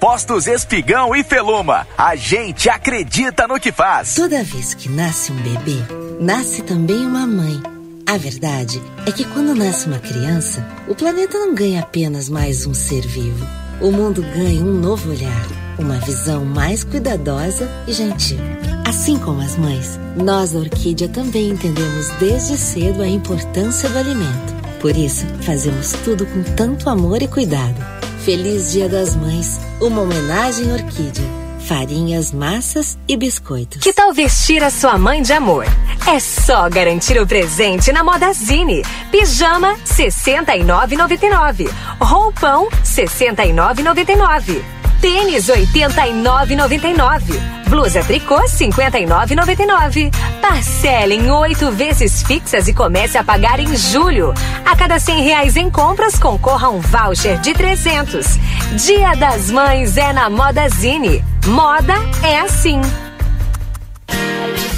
Postos Espigão e Feluma. A gente acredita no que faz. Toda vez que nasce um bebê, nasce também uma mãe. A verdade é que quando nasce uma criança, o planeta não ganha apenas mais um ser vivo. O mundo ganha um novo olhar uma visão mais cuidadosa e gentil. Assim como as mães, nós da Orquídea também entendemos desde cedo a importância do alimento. Por isso, fazemos tudo com tanto amor e cuidado. Feliz Dia das Mães, uma homenagem Orquídea farinhas, massas e biscoitos. Que tal vestir a sua mãe de amor? É só garantir o presente na Modazine. Pijama 69,99. Roupão 69,99. Tênis 89,99. Blusa tricô 59,99. Parcela em oito vezes fixas e comece a pagar em julho. A cada cem reais em compras concorra um voucher de 300. Dia das Mães é na Modazine. Moda é assim.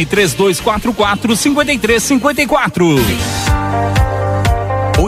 Telefone 3244 5354.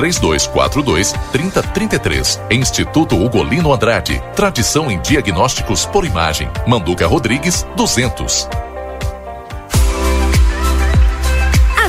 3242 30 33. Instituto Ugolino Andrade. Tradição em diagnósticos por imagem. Manduca Rodrigues, 200.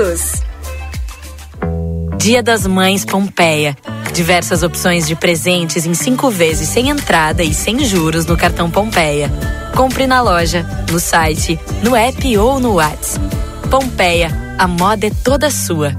todos. Dia das Mães Pompeia. Diversas opções de presentes em cinco vezes sem entrada e sem juros no cartão Pompeia. Compre na loja, no site, no app ou no WhatsApp. Pompeia, a moda é toda sua.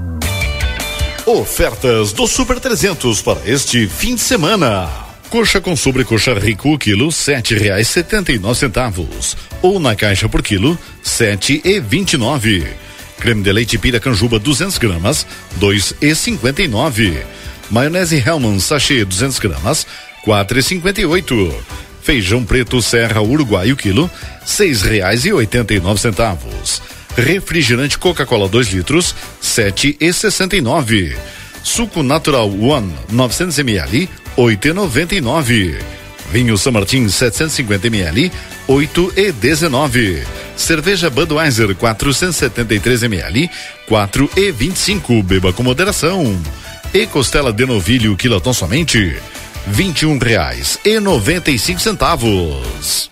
Ofertas do Super 300 para este fim de semana. Coxa com sobrecoxa rico, quilo, sete reais setenta e nove centavos. Ou na caixa por quilo, sete e vinte e nove. Creme de leite Piracanjuba 200 gramas, dois e cinquenta e nove. Maionese Hellman sachê 200 gramas, quatro e cinquenta e oito. Feijão preto Serra Uruguai o quilo, seis reais e oitenta e nove centavos. Refrigerante Coca-Cola 2 litros, sete e sessenta e nove. Suco Natural One 900 ml, oito e noventa e nove. Vinho São Martin 750 ml, 8 e 19. Cerveja Budweiser 473 ml, 4 e 25. Beba com moderação. E costela de novilho quilotão somente, 21 reais e 95 centavos.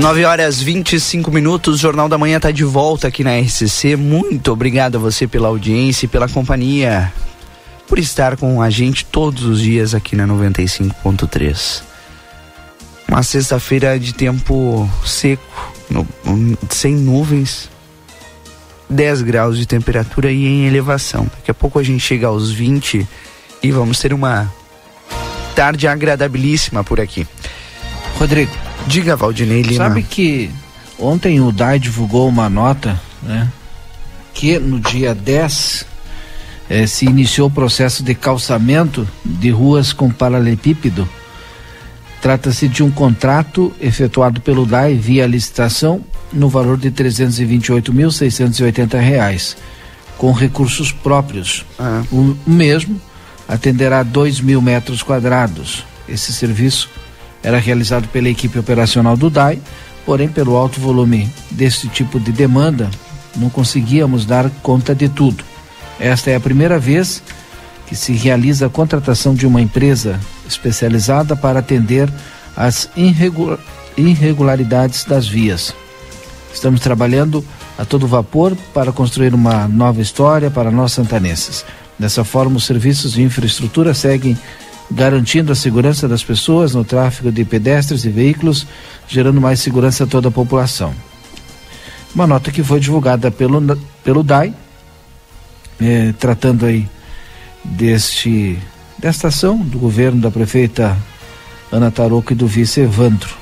Nove horas 25 minutos, o Jornal da Manhã está de volta aqui na RCC. Muito obrigado a você pela audiência e pela companhia, por estar com a gente todos os dias aqui na 95.3. Uma sexta-feira de tempo seco, no, sem nuvens, 10 graus de temperatura e em elevação. Daqui a pouco a gente chega aos 20 e vamos ter uma tarde agradabilíssima por aqui. Rodrigo. Diga, Valdinei Lima. Sabe que ontem o DAI divulgou uma nota, né? Que no dia 10 eh, se iniciou o processo de calçamento de ruas com paralelepípedo. Trata-se de um contrato efetuado pelo DAI via licitação no valor de 328.680 reais, com recursos próprios. Ah. O mesmo atenderá 2 mil metros quadrados. Esse serviço era realizado pela equipe operacional do DAI, porém, pelo alto volume desse tipo de demanda, não conseguíamos dar conta de tudo. Esta é a primeira vez que se realiza a contratação de uma empresa especializada para atender as irregularidades das vias. Estamos trabalhando a todo vapor para construir uma nova história para nós santanenses. Dessa forma, os serviços de infraestrutura seguem garantindo a segurança das pessoas no tráfego de pedestres e veículos, gerando mais segurança a toda a população. Uma nota que foi divulgada pelo, pelo DAI, eh, tratando aí deste, desta ação do governo da prefeita Ana Taroco e do vice Evandro.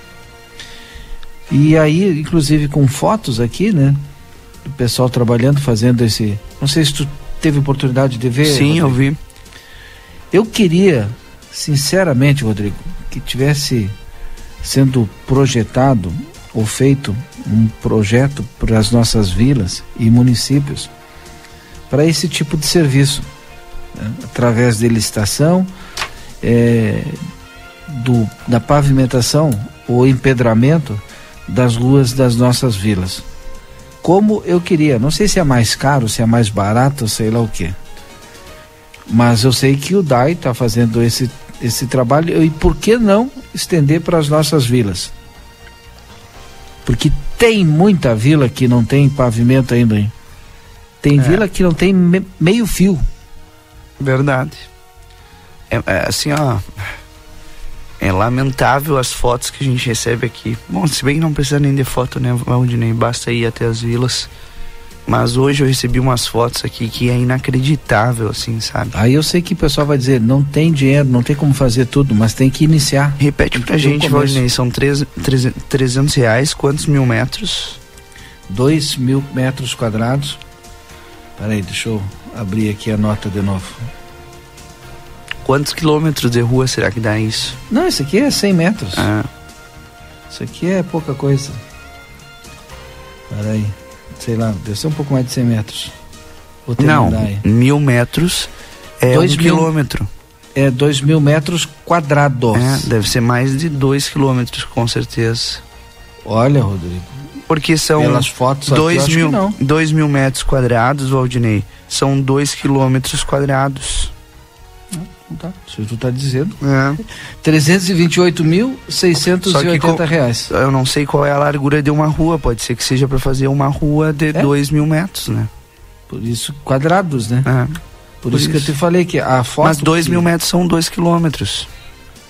E aí, inclusive com fotos aqui, né? Do pessoal trabalhando, fazendo esse. Não sei se tu teve oportunidade de ver. Sim, Rodrigo. eu vi. Eu queria, sinceramente, Rodrigo, que tivesse sendo projetado ou feito um projeto para as nossas vilas e municípios para esse tipo de serviço, né? através de licitação, é, do, da pavimentação ou empedramento das ruas das nossas vilas. Como eu queria, não sei se é mais caro, se é mais barato, sei lá o que. Mas eu sei que o DAI está fazendo esse, esse trabalho e por que não estender para as nossas vilas? Porque tem muita vila que não tem pavimento ainda. Hein? Tem É. vila que não tem me- meio fio. Verdade. É, é, assim, ó. É lamentável as fotos que a gente recebe aqui. Bom, se bem que não precisa nem de foto, né, Valdinei? Basta ir até as vilas. Mas hoje eu recebi umas fotos aqui que é inacreditável, assim, sabe? Aí eu sei que o pessoal vai dizer, não tem dinheiro, não tem como fazer tudo, mas tem que iniciar. Repete pra gente. Valdinei. São três, treze- 300 reais, quantos mil metros? 2 mil metros quadrados. Peraí, deixa eu abrir aqui a nota de novo. Quantos quilômetros de rua será que dá isso? Não, isso aqui é 100 metros. Ah, Isso aqui é pouca coisa. Peraí, sei lá, deve ser um pouco mais de 100 metros. Não, mil metros é Dois um mil- quilômetro. É 2 mil metros quadrados. É, deve ser mais de dois quilômetros, com certeza. Olha, Rodrigo. Porque são Pelas fotos aqui, dois acho mil, dois mil metros quadrados, Valdinei. São dois quilômetros quadrados. Tá, se tu tá dizendo. É. 328.680 Só que co- reais. Eu não sei qual é a largura de uma rua. Pode ser que seja para fazer uma rua de É? dois mil metros, né? Por isso, quadrados, né? É. Por, Por isso, que eu isso. te falei que a foto. Mas dois que- mil metros são dois quilômetros.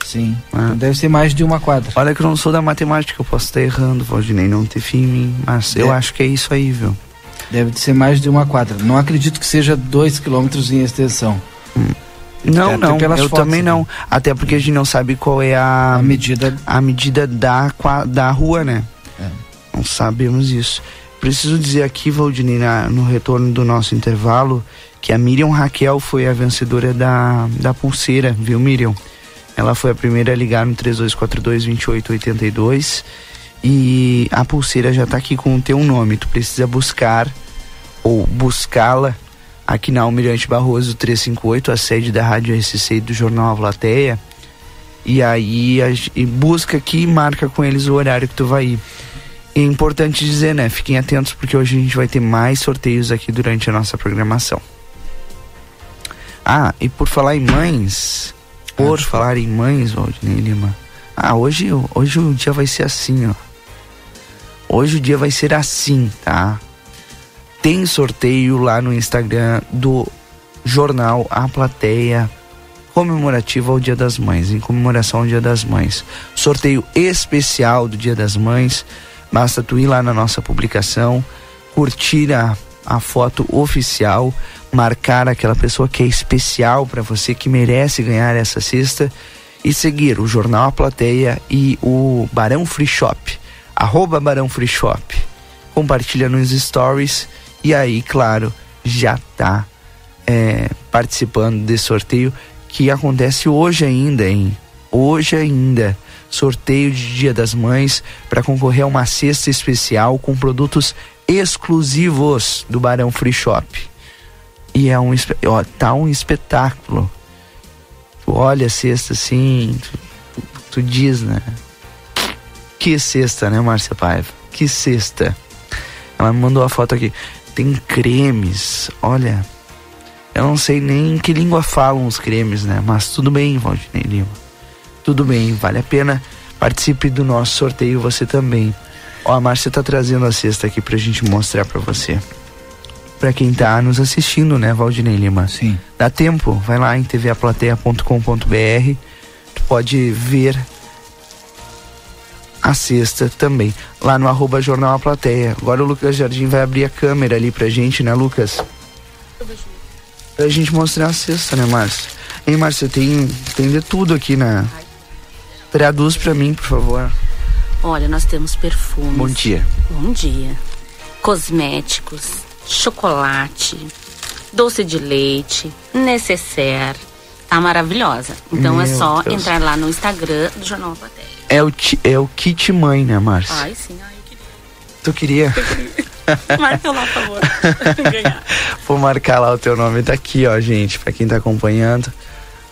Sim. É. Então deve ser mais de uma quadra. Olha que eu não sou da matemática, eu posso estar errando, Valdinei, não ter fim em mim. Mas eu É. acho que é isso aí, viu? Deve ser mais de uma quadra. Não acredito que seja dois quilômetros em extensão. Não, Até não, eu fotos, também né? não. Até porque a gente não sabe qual é a, A medida. a medida da, da rua, né? É. Não sabemos isso. Preciso dizer aqui, Valdinei, no retorno do nosso intervalo, que a Miriam Raquel foi a vencedora da, da pulseira, viu, Miriam? Ela foi a primeira a ligar no 3242-2882 e a pulseira já tá aqui com o teu nome. Tu precisa buscar ou buscá-la aqui na Almirante Barroso 358, a sede da Rádio RCC e do Jornal A Plateia. E aí a e busca aqui e marca com eles o horário que tu vai ir. E é importante dizer, né? Fiquem atentos porque hoje a gente vai ter mais sorteios aqui durante a nossa programação. Ah, e por falar em mães, por falar em mães, Valdinei Lima. Ah, hoje, hoje o dia vai ser assim, ó. Hoje o dia vai ser assim, tá? Tem sorteio lá no Instagram do jornal A Plateia comemorativo ao Dia das Mães, em comemoração ao Dia das Mães. Sorteio especial do Dia das Mães. Basta tu ir lá na nossa publicação, curtir a, a foto oficial, marcar aquela pessoa que é especial para você, que merece ganhar essa cesta e seguir o Jornal A Plateia e o Barão Free Shop, arroba Barão Free Shop. Compartilha nos stories e aí, claro, já tá é, participando desse sorteio que acontece hoje ainda, hein? Hoje ainda. Sorteio de Dia das Mães para concorrer a uma cesta especial com produtos exclusivos do Barão Free Shop. E é um, ó, tá um espetáculo. Tu olha a cesta assim, tu, tu diz, né? Que cesta, né, Márcia Paiva? Que cesta. Ela me mandou a foto aqui. Tem cremes, olha. Eu não sei nem que língua falam os cremes, né? Mas tudo bem, Valdinei Lima. Tudo bem, vale a pena. Participe do nosso sorteio você também. Ó, a Márcia tá trazendo a cesta aqui pra gente mostrar pra você. Pra quem tá nos assistindo, né, Valdinei Lima? Sim. Dá tempo? Vai lá em tvaplateia.com.br. Tu pode ver a sexta também. Lá no arroba Jornal A Plateia. Agora o Lucas Jardim vai abrir a câmera ali pra gente, né, Lucas? Pra gente mostrar a cesta, né, Márcia? Hein, Márcia, tem, tem de tudo aqui na. Traduz pra mim, por favor. Olha, nós temos perfumes. Bom dia. Bom dia. Cosméticos, chocolate, doce de leite, necessaire. Tá maravilhosa. Então é Meu só Deus. entrar lá no Instagram do Jornal Plateia. É o, é o kit mãe, né, Márcia? Ai, sim, ai, Tu queria? <laughs> Marca lá, por favor. <laughs> Vou marcar lá o teu nome. Tá aqui, ó, gente, pra quem tá acompanhando.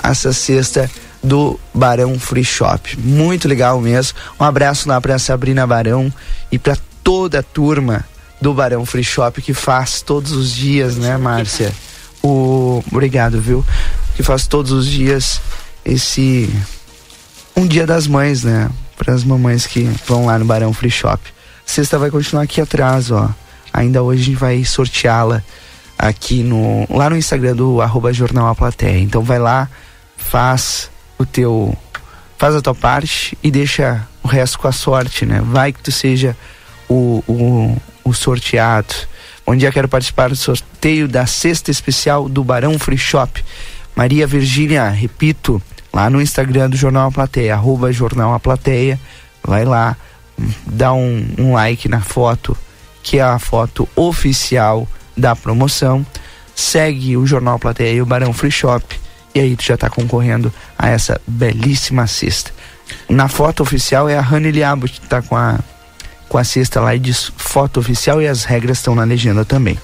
Essa cesta do Barão Free Shop. Muito legal mesmo. Um abraço lá pra Sabrina Barão e pra toda a turma do Barão Free Shop que faz todos os dias, né, Márcia? O... Obrigado, viu? Que faz todos os dias esse. Um dia das mães, né? Para as mamães que vão lá no Barão Free Shop. Sexta vai continuar aqui atrás, ó. Ainda hoje a gente vai sorteá-la aqui no lá no Instagram do arroba Jornal A Plateia. Então vai lá, faz o teu faz a tua parte e deixa o resto com a sorte, né? Vai que tu seja o, o, o sorteado. Bom dia, quero participar do sorteio da cesta especial do Barão Free Shop. Maria Virgínia, repito, lá no Instagram do Jornal A Plateia, arroba Jornal A Plateia. Vai lá, dá um, um like na foto, que é a foto oficial da promoção. Segue o Jornal A Plateia e o Barão Free Shop. E aí tu já tá concorrendo a essa belíssima cesta. Na foto oficial é a Rani Liabo que tá com a, com a cesta lá e diz foto oficial e as regras estão na legenda também.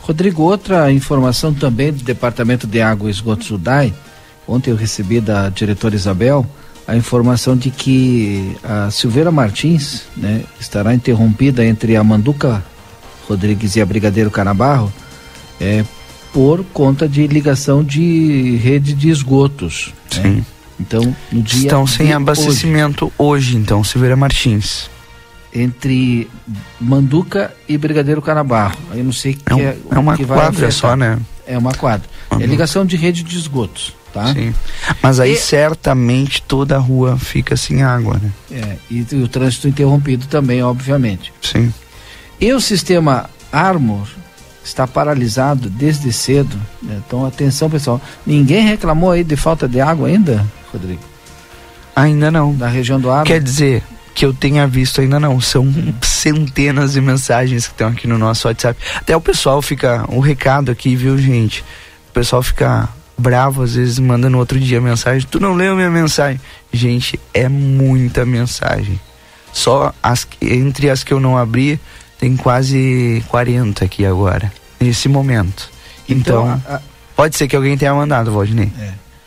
Rodrigo, outra informação também do Departamento de Água e Esgoto Sudai. Ontem eu recebi da diretora Isabel a informação de que a Silveira Martins né, estará interrompida entre a Manduca Rodrigues e a Brigadeiro Canabarro é, por conta de ligação de rede de esgotos. né? Sim. Então, no dia Estão sem abastecimento hoje, então, Silveira Martins. entre Manduca e Brigadeiro Canabarro. Eu não sei que É um- é, é uma que quadra afetar. só, né? É uma quadra. É ligação de rede de esgotos, tá? Sim. Mas aí E- certamente toda a rua fica sem água, né? É, e o trânsito interrompido também, obviamente. Sim. E o sistema Armor está paralisado desde cedo. né? Então, atenção, pessoal. Ninguém reclamou aí de falta de água ainda, Rodrigo? Ainda não. Da região do Armor? Quer dizer, que eu tenha visto ainda não. São centenas de mensagens que estão aqui no nosso WhatsApp. Até o pessoal fica. O recado aqui, viu, gente? O pessoal fica bravo, às vezes manda no outro dia mensagem. Tu não leu minha mensagem? Gente, é muita mensagem. Só as, entre as que eu não abri, tem quase 40 aqui agora, nesse momento. Então, Então, a- pode ser que alguém tenha mandado, Valdinei.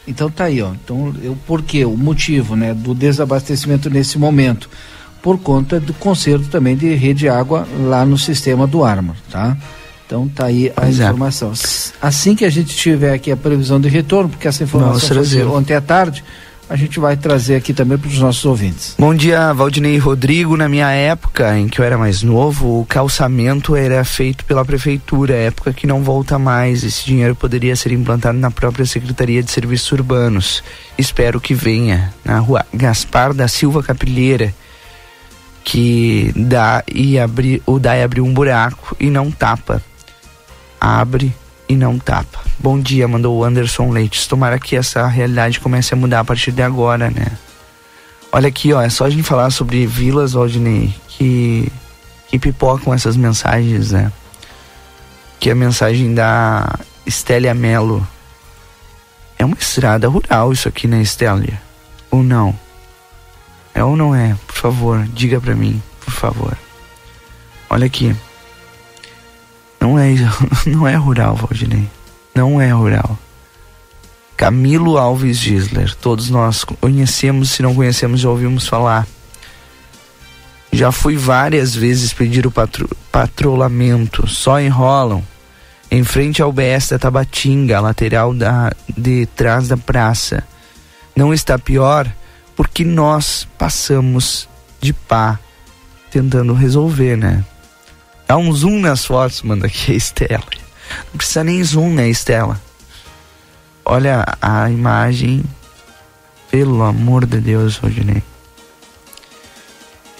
Então tá aí, ó. Então, eu, por quê? O motivo, né, do desabastecimento nesse momento. Por conta do conserto também de rede de água lá no sistema do Armor, tá? Então tá aí a Pois é. informação. S- Assim que a gente tiver aqui a previsão de retorno, porque essa informação foi trazer. ontem à tarde, a gente vai trazer aqui também para os nossos ouvintes. Bom dia, Valdinei Rodrigo. Na minha época, em que eu era mais novo, o calçamento era feito pela prefeitura, época que não volta mais. Esse dinheiro poderia ser implantado na própria Secretaria de Serviços Urbanos. Espero que venha na rua Gaspar da Silva Capilheira, que dá e abrir o dá e abrir um buraco e não tapa. Abre e não tapa. Bom dia, mandou o Anderson Leites. Tomara que essa realidade comece a mudar a partir de agora, né? Olha aqui, ó, é só a gente falar sobre vilas, Waldney, que, que pipocam essas mensagens, né? Que a mensagem da Estélia Melo. É uma estrada rural isso aqui, né, Estélia? Ou não? É ou não é? Por favor, diga pra mim, por favor. Olha aqui. Não é, <laughs> não é rural, Valdinei. Não é rural. Camilo Alves Gisler. Todos nós conhecemos, se não conhecemos, já ouvimos falar. Já fui várias vezes pedir o patro, patrulhamento, só enrolam. Em frente ao BS da Tabatinga, lateral da, de trás da praça. Não está pior porque nós passamos de pá tentando resolver, né? Dá um zoom nas fotos, manda aqui a Estela. Não precisa nem zoom, né, Estela? Olha a imagem. Pelo amor de Deus, Rodinei.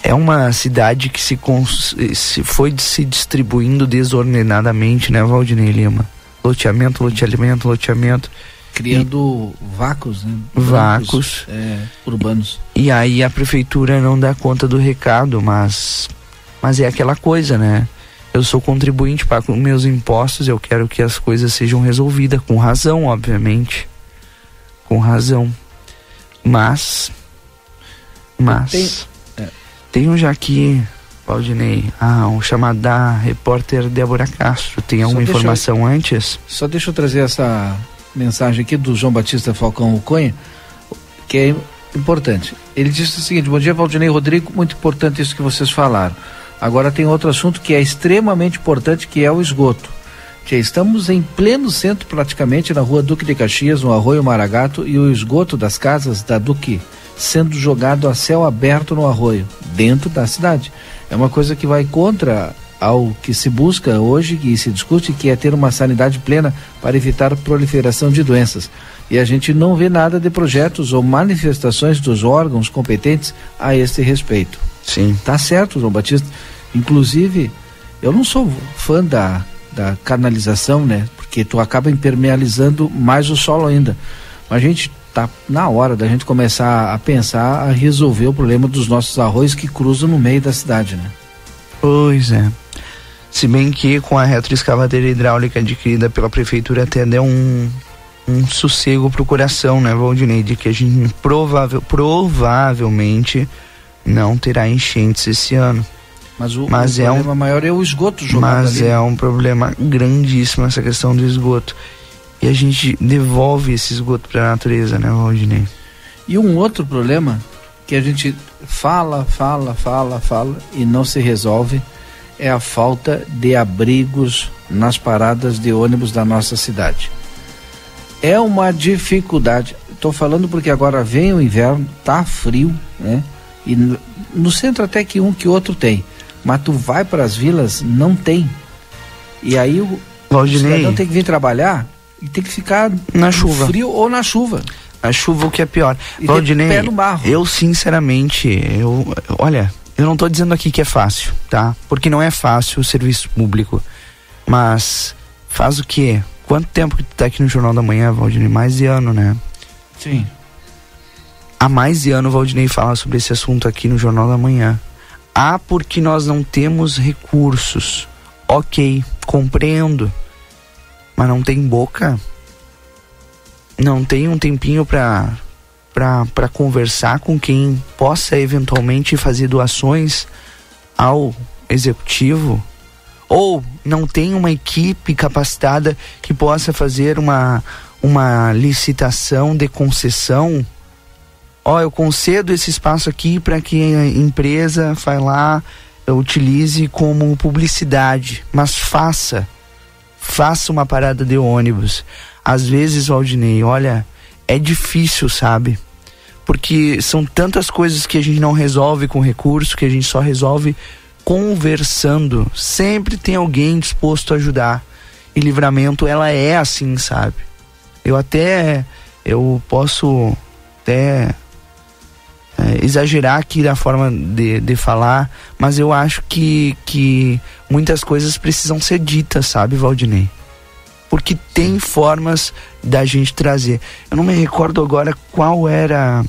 É uma cidade que se, se foi se distribuindo desordenadamente, né, Valdinei Lima? Loteamento, loteamento, loteamento. Criando e, vácuos, né? Vácuos. É, urbanos. E aí a prefeitura não dá conta do recado, mas. Mas é aquela coisa, né? Eu sou contribuinte, pago meus impostos, eu quero que as coisas sejam resolvidas, com razão, obviamente. Com razão. Mas. Mas. Tem, é. tenho já aqui, Valdinei, ah, um chamado da repórter Débora Castro. Tem alguma informação eu, antes? Só deixa eu trazer essa mensagem aqui do João Batista Falcão Uconha, que é importante. Ele disse o seguinte: Bom dia, Valdinei Rodrigo, muito importante isso que vocês falaram. Agora tem outro assunto que é extremamente importante, que é o esgoto. Que estamos em pleno centro, praticamente, na rua Duque de Caxias, no Arroio Maragato, e o esgoto das casas da Duque sendo jogado a céu aberto no arroio, dentro da cidade. É uma coisa que vai contra ao que se busca hoje e se discute, que é ter uma sanidade plena para evitar proliferação de doenças. E a gente não vê nada de projetos ou manifestações dos órgãos competentes a este respeito. Sim. Tá certo, João Batista. Inclusive, eu não sou fã da, da canalização, né? Porque tu acaba impermeabilizando mais o solo ainda. Mas a gente tá na hora da gente começar a pensar a resolver o problema dos nossos arroz que cruzam no meio da cidade, né? Pois é. Se bem que com a retroescavadeira hidráulica adquirida pela prefeitura até deu um, um sossego pro coração, né, Valdinei? De que a gente provável, provavelmente não terá enchentes esse ano. Mas o, mas é problema um, maior é o esgoto jogado Mas ali. é um problema grandíssimo essa questão do esgoto. E a gente devolve esse esgoto para a natureza, né, Valdinei? E um outro problema que a gente fala, fala, fala, fala e não se resolve é a falta de abrigos nas paradas de ônibus da nossa cidade. É uma dificuldade. Estou falando porque agora vem o inverno, tá frio, né? E no, centro até que um que outro tem, mas tu vai para as vilas não tem. E aí o, Valdinei, o cidadão tem que vir trabalhar e tem que ficar na chuva, frio ou na chuva. A chuva o que é pior. E Valdinei, pé no barro. eu sinceramente, eu, olha, eu não estou dizendo aqui que é fácil, tá? Porque não é fácil o serviço público. Mas faz o quê? Quanto tempo que tu tá aqui no Jornal da Manhã, Valdinei? Mais de ano, né? Sim. Há mais de ano o Valdinei fala sobre esse assunto aqui no Jornal da Manhã. Ah, porque nós não temos recursos. Ok, compreendo. Mas não tem boca. Não tem um tempinho para para conversar com quem possa eventualmente fazer doações ao executivo ou não tem uma equipe capacitada que possa fazer uma uma licitação de concessão ó, eu concedo esse espaço aqui para que a empresa vai lá utilize como publicidade, mas faça faça uma parada de ônibus. Às vezes, Valdinei, olha, é difícil, sabe? Porque são tantas coisas que a gente não resolve com recurso, que a gente só resolve conversando. Sempre tem alguém disposto a ajudar. E livramento, ela é assim, sabe? Eu até eu posso até é, exagerar aqui da forma de, de falar, mas eu acho que, que muitas coisas precisam ser ditas, sabe, Valdinei? Porque tem formas da gente trazer. Eu não me recordo agora qual era.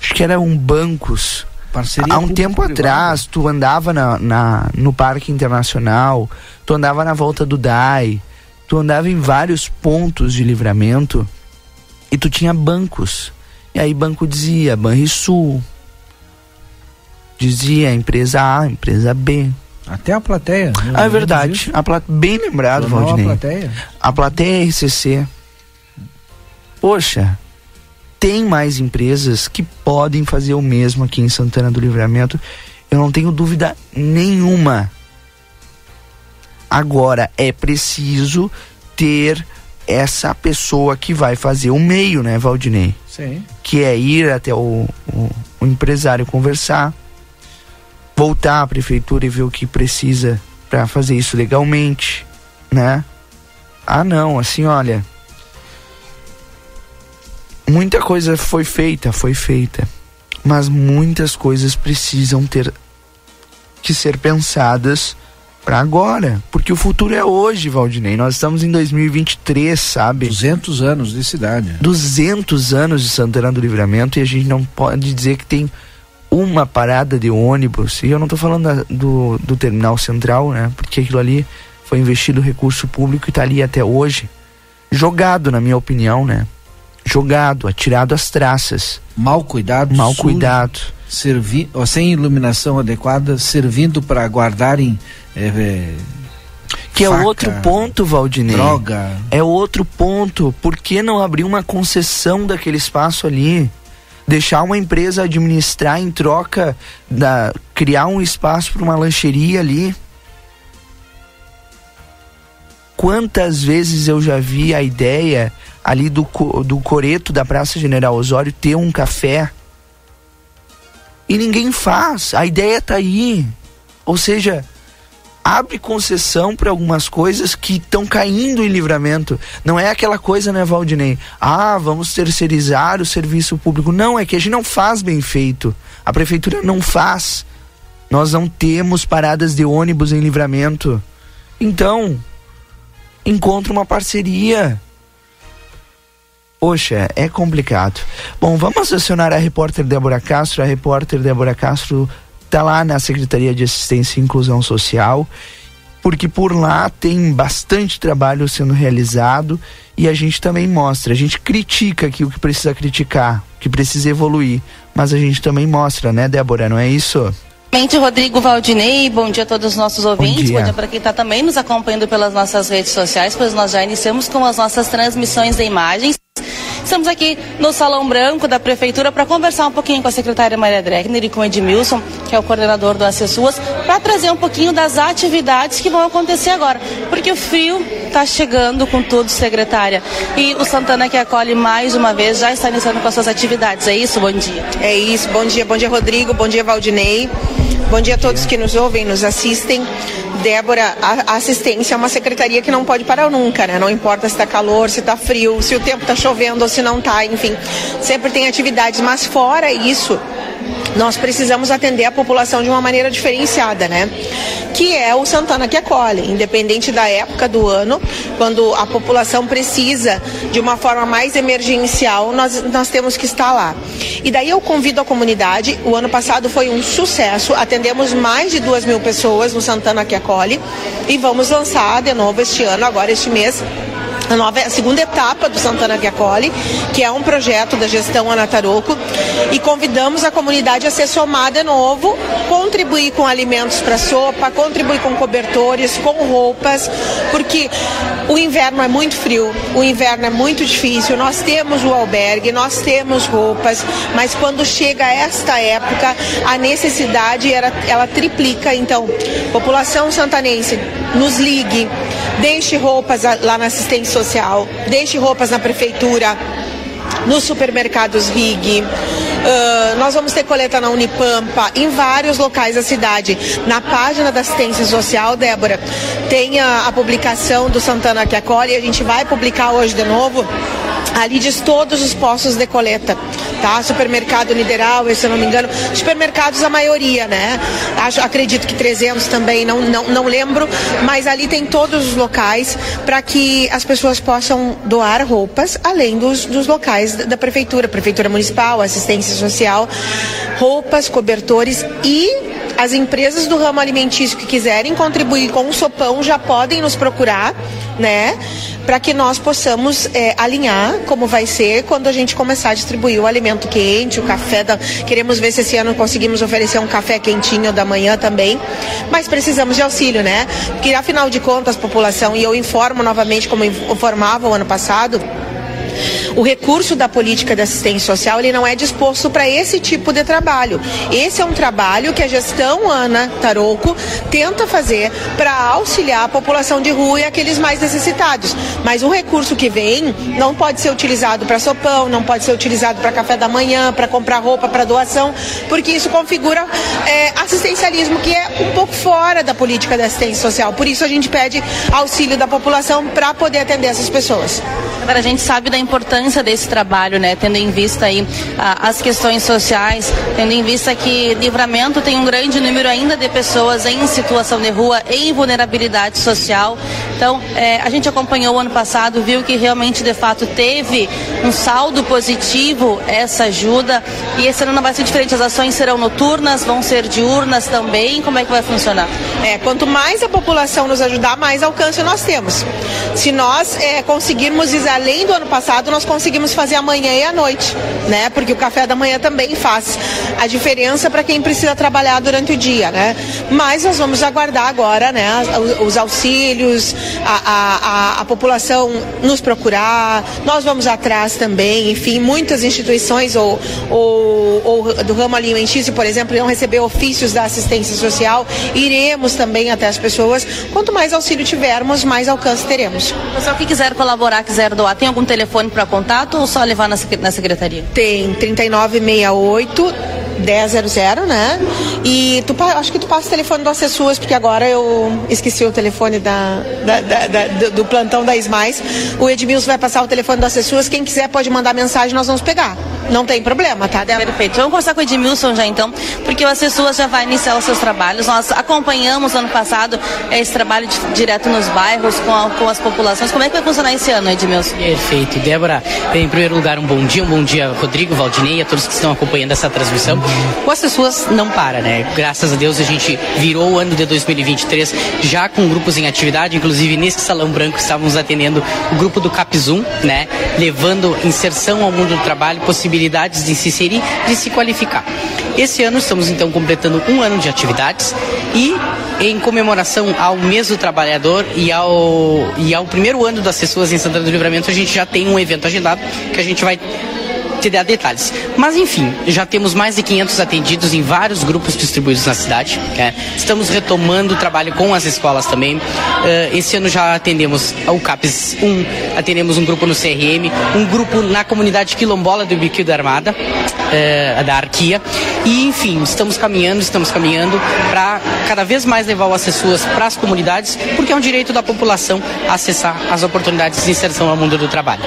Acho que era um bancos. Parceria Há um tempo atrás, tu andava na, na, no Parque Internacional, tu andava na volta do DAI, tu andava em vários pontos de livramento e tu tinha bancos. E aí banco dizia Banrisul, dizia empresa A, empresa B. Até a plateia. Ah, é verdade. A pla... Bem lembrado, Jornal A Valdinei. Plateia. A plateia RCC. Poxa, tem mais empresas que podem fazer o mesmo aqui em Santana do Livramento. Eu não tenho dúvida nenhuma. Agora é preciso ter essa pessoa que vai fazer o meio, né, Valdinei? Sim. que é ir até o, o, o empresário conversar, voltar à prefeitura e ver o que precisa para fazer isso legalmente, né? Ah, não, assim, olha, muita coisa foi feita, foi feita, mas muitas coisas precisam ter que ser pensadas para agora, porque o futuro é hoje, Valdinei. Nós estamos em 2023, sabe? 200 anos de cidade. 200 anos de Santana do Livramento e a gente não pode dizer que tem uma parada de ônibus. E eu não estou falando da- do, do terminal central, né? Porque aquilo ali foi investido recurso público e está ali até hoje. Jogado, na minha opinião, né? Jogado, atirado às traças. Mal cuidado. Mal sujo, cuidado. Servi ó, sem iluminação adequada, servindo para guardarem. é, é, Que é faca, outro ponto, Valdinei. Droga. É outro ponto. Por que não abrir uma concessão daquele espaço ali? Deixar uma empresa administrar em troca da criar um espaço para uma lancheria ali? Quantas vezes eu já vi a ideia ali do, do coreto da Praça General Osório ter um café e ninguém faz. A ideia tá aí. Ou seja, abre concessão para algumas coisas que estão caindo em livramento. Não é aquela coisa, né, Valdinei? Ah, vamos terceirizar o serviço público. Não, é que a gente não faz bem feito. A prefeitura não faz. Nós não temos paradas de ônibus em livramento. Então, encontra uma parceria. Poxa, é complicado. Bom, vamos acionar a repórter Débora Castro. A repórter Débora Castro está lá na Secretaria de Assistência e Inclusão Social, porque por lá tem bastante trabalho sendo realizado e a gente também mostra. A gente critica aqui o que precisa criticar, o que precisa evoluir, mas a gente também mostra, né, Débora? Não é isso? Mente Rodrigo Valdinei, bom dia a todos os nossos ouvintes, dia. bom dia, para quem está também nos acompanhando pelas nossas redes sociais, pois nós já iniciamos com as nossas transmissões de imagens. Estamos aqui no Salão Branco da Prefeitura para conversar um pouquinho com a secretária Maria Dreckner e com o Edmilson, que é o coordenador do Acessuas, para trazer um pouquinho das atividades que vão acontecer agora, porque o frio está chegando com tudo, secretária. E o Santana que acolhe mais uma vez já está iniciando com as suas atividades, é isso? Bom dia. É isso, bom dia, bom dia Rodrigo, bom dia Valdinei, bom dia a todos que nos ouvem, nos assistem. Débora, a assistência é uma secretaria que não pode parar nunca, né? Não importa se está calor, se está frio, se o tempo está chovendo ou se não está, enfim, sempre tem atividades, mas fora isso, nós precisamos atender a população de uma maneira diferenciada, né? Que é o Santana que acolhe, independente da época do ano, quando a população precisa de uma forma mais emergencial, nós, nós temos que estar lá. E daí eu convido a comunidade, o ano passado foi um sucesso, atendemos mais de duas mil pessoas no Santana que acolhe e vamos lançar de novo este ano, agora este mês, a, nova, a segunda etapa do Santana que acolhe, que é um projeto da gestão Anataroco, e convidamos a comunidade a se somar de novo, contribuir com alimentos para sopa, contribuir com cobertores, com roupas, porque o inverno é muito frio, o inverno é muito difícil, nós temos o albergue, nós temos roupas, mas quando chega esta época, a necessidade era, ela triplica. Então, população santanense, nos ligue, deixe roupas lá na assistência social, deixe roupas na prefeitura, nos supermercados Rig. Ah, nós vamos ter coleta na Unipampa, em vários locais da cidade. Na página da assistência social, Débora, tem a, a publicação do Santana que acolhe, a gente vai publicar hoje de novo. Ali diz todos os postos de coleta. tá? Supermercado Nideral, se eu não me engano, supermercados a maioria, né? Acho, acredito que 300 também, não, não, não lembro, mas ali tem todos os locais para que as pessoas possam doar roupas, além dos, dos locais da, prefeitura, prefeitura municipal, assistência social, roupas, cobertores e as empresas do ramo alimentício que quiserem contribuir com o sopão já podem nos procurar, né? Para que nós possamos é, alinhar como vai ser quando a gente começar a distribuir o alimento quente, o café. Da... Queremos ver se esse ano conseguimos oferecer um café quentinho da manhã também. Mas precisamos de auxílio, né? Porque afinal de contas, população, e eu informo novamente como informava o ano passado, o recurso da política de assistência social ele não é disposto para esse tipo de trabalho. Esse é um trabalho que a gestão Ana Tarouco tenta fazer para auxiliar a população de rua e aqueles mais necessitados. Mas o recurso que vem não pode ser utilizado para sopão, não pode ser utilizado para café da manhã, para comprar roupa, para doação, porque isso configura é, assistencialismo que é um pouco fora da política de assistência social. Por isso a gente pede auxílio da população para poder atender essas pessoas. Agora a gente sabe da importância desse trabalho, né? Tendo em vista aí as questões sociais, tendo em vista que Livramento tem um grande número ainda de pessoas em situação de rua, em vulnerabilidade social. Então, eh, a gente acompanhou o ano passado, viu que realmente de fato teve um saldo positivo essa ajuda e esse ano não vai ser diferente. As ações serão noturnas, vão ser diurnas também. Como é que vai funcionar? É, quanto mais a população nos ajudar, mais alcance nós temos. Se nós é, conseguirmos ir além do ano passado, nós conseguimos fazer amanhã e à noite, né? Porque o café da manhã também faz a diferença para quem precisa trabalhar durante o dia, né? Mas nós vamos aguardar agora, né? Os auxílios, a, a, a, a população nos procurar, nós vamos atrás também, enfim, muitas instituições ou, ou, ou do ramo alimentício, por exemplo, irão receber ofícios da assistência social, iremos também até as pessoas. Quanto mais auxílio tivermos, mais alcance teremos. Pessoal que quiser colaborar, quiser doar, tem algum telefone para contato ou só levar na, na secretaria? Tem 3968 1000, né? E tu, acho que tu passa o telefone do Acessuas, porque agora eu esqueci o telefone da, da, da, da do plantão da Ismais. O Edmilson vai passar o telefone do Acessuas. Quem quiser pode mandar mensagem, nós vamos pegar. Não tem problema, tá, Débora? Perfeito. Vamos conversar com o Edmilson já então, porque o Acessuas já vai iniciar os seus trabalhos. Nós acompanhamos ano passado esse trabalho de, direto nos bairros, com, a, com as populações. Como é que vai funcionar esse ano, Edmilson? Perfeito. Débora, em primeiro lugar, um bom dia, um bom dia, Rodrigo, Valdinei, a todos que estão acompanhando essa transmissão. Com as pessoas não para, né? Graças a Deus a gente virou o ano de 2023 já com grupos em atividade, inclusive nesse salão branco estávamos atendendo o grupo do Capzum, né? Levando inserção ao mundo do trabalho, possibilidades de se inserir, de se qualificar. Esse ano estamos então completando um ano de atividades e em comemoração ao mês do trabalhador e ao, e ao primeiro ano das pessoas em Santana do Livramento, a gente já tem um evento agendado que a gente vai te dar detalhes. Mas enfim, já temos mais de 500 atendidos em vários grupos distribuídos na cidade. Né? Estamos retomando o trabalho com as escolas também. Uh, esse ano já atendemos o CAPES 1, atendemos um grupo no CRM, um grupo na comunidade quilombola do Biquío da Armada, uh, da Arquia. E enfim, estamos caminhando, estamos caminhando para cada vez mais levar o Acessuas para as comunidades, porque é um direito da população acessar as oportunidades de inserção ao mundo do trabalho.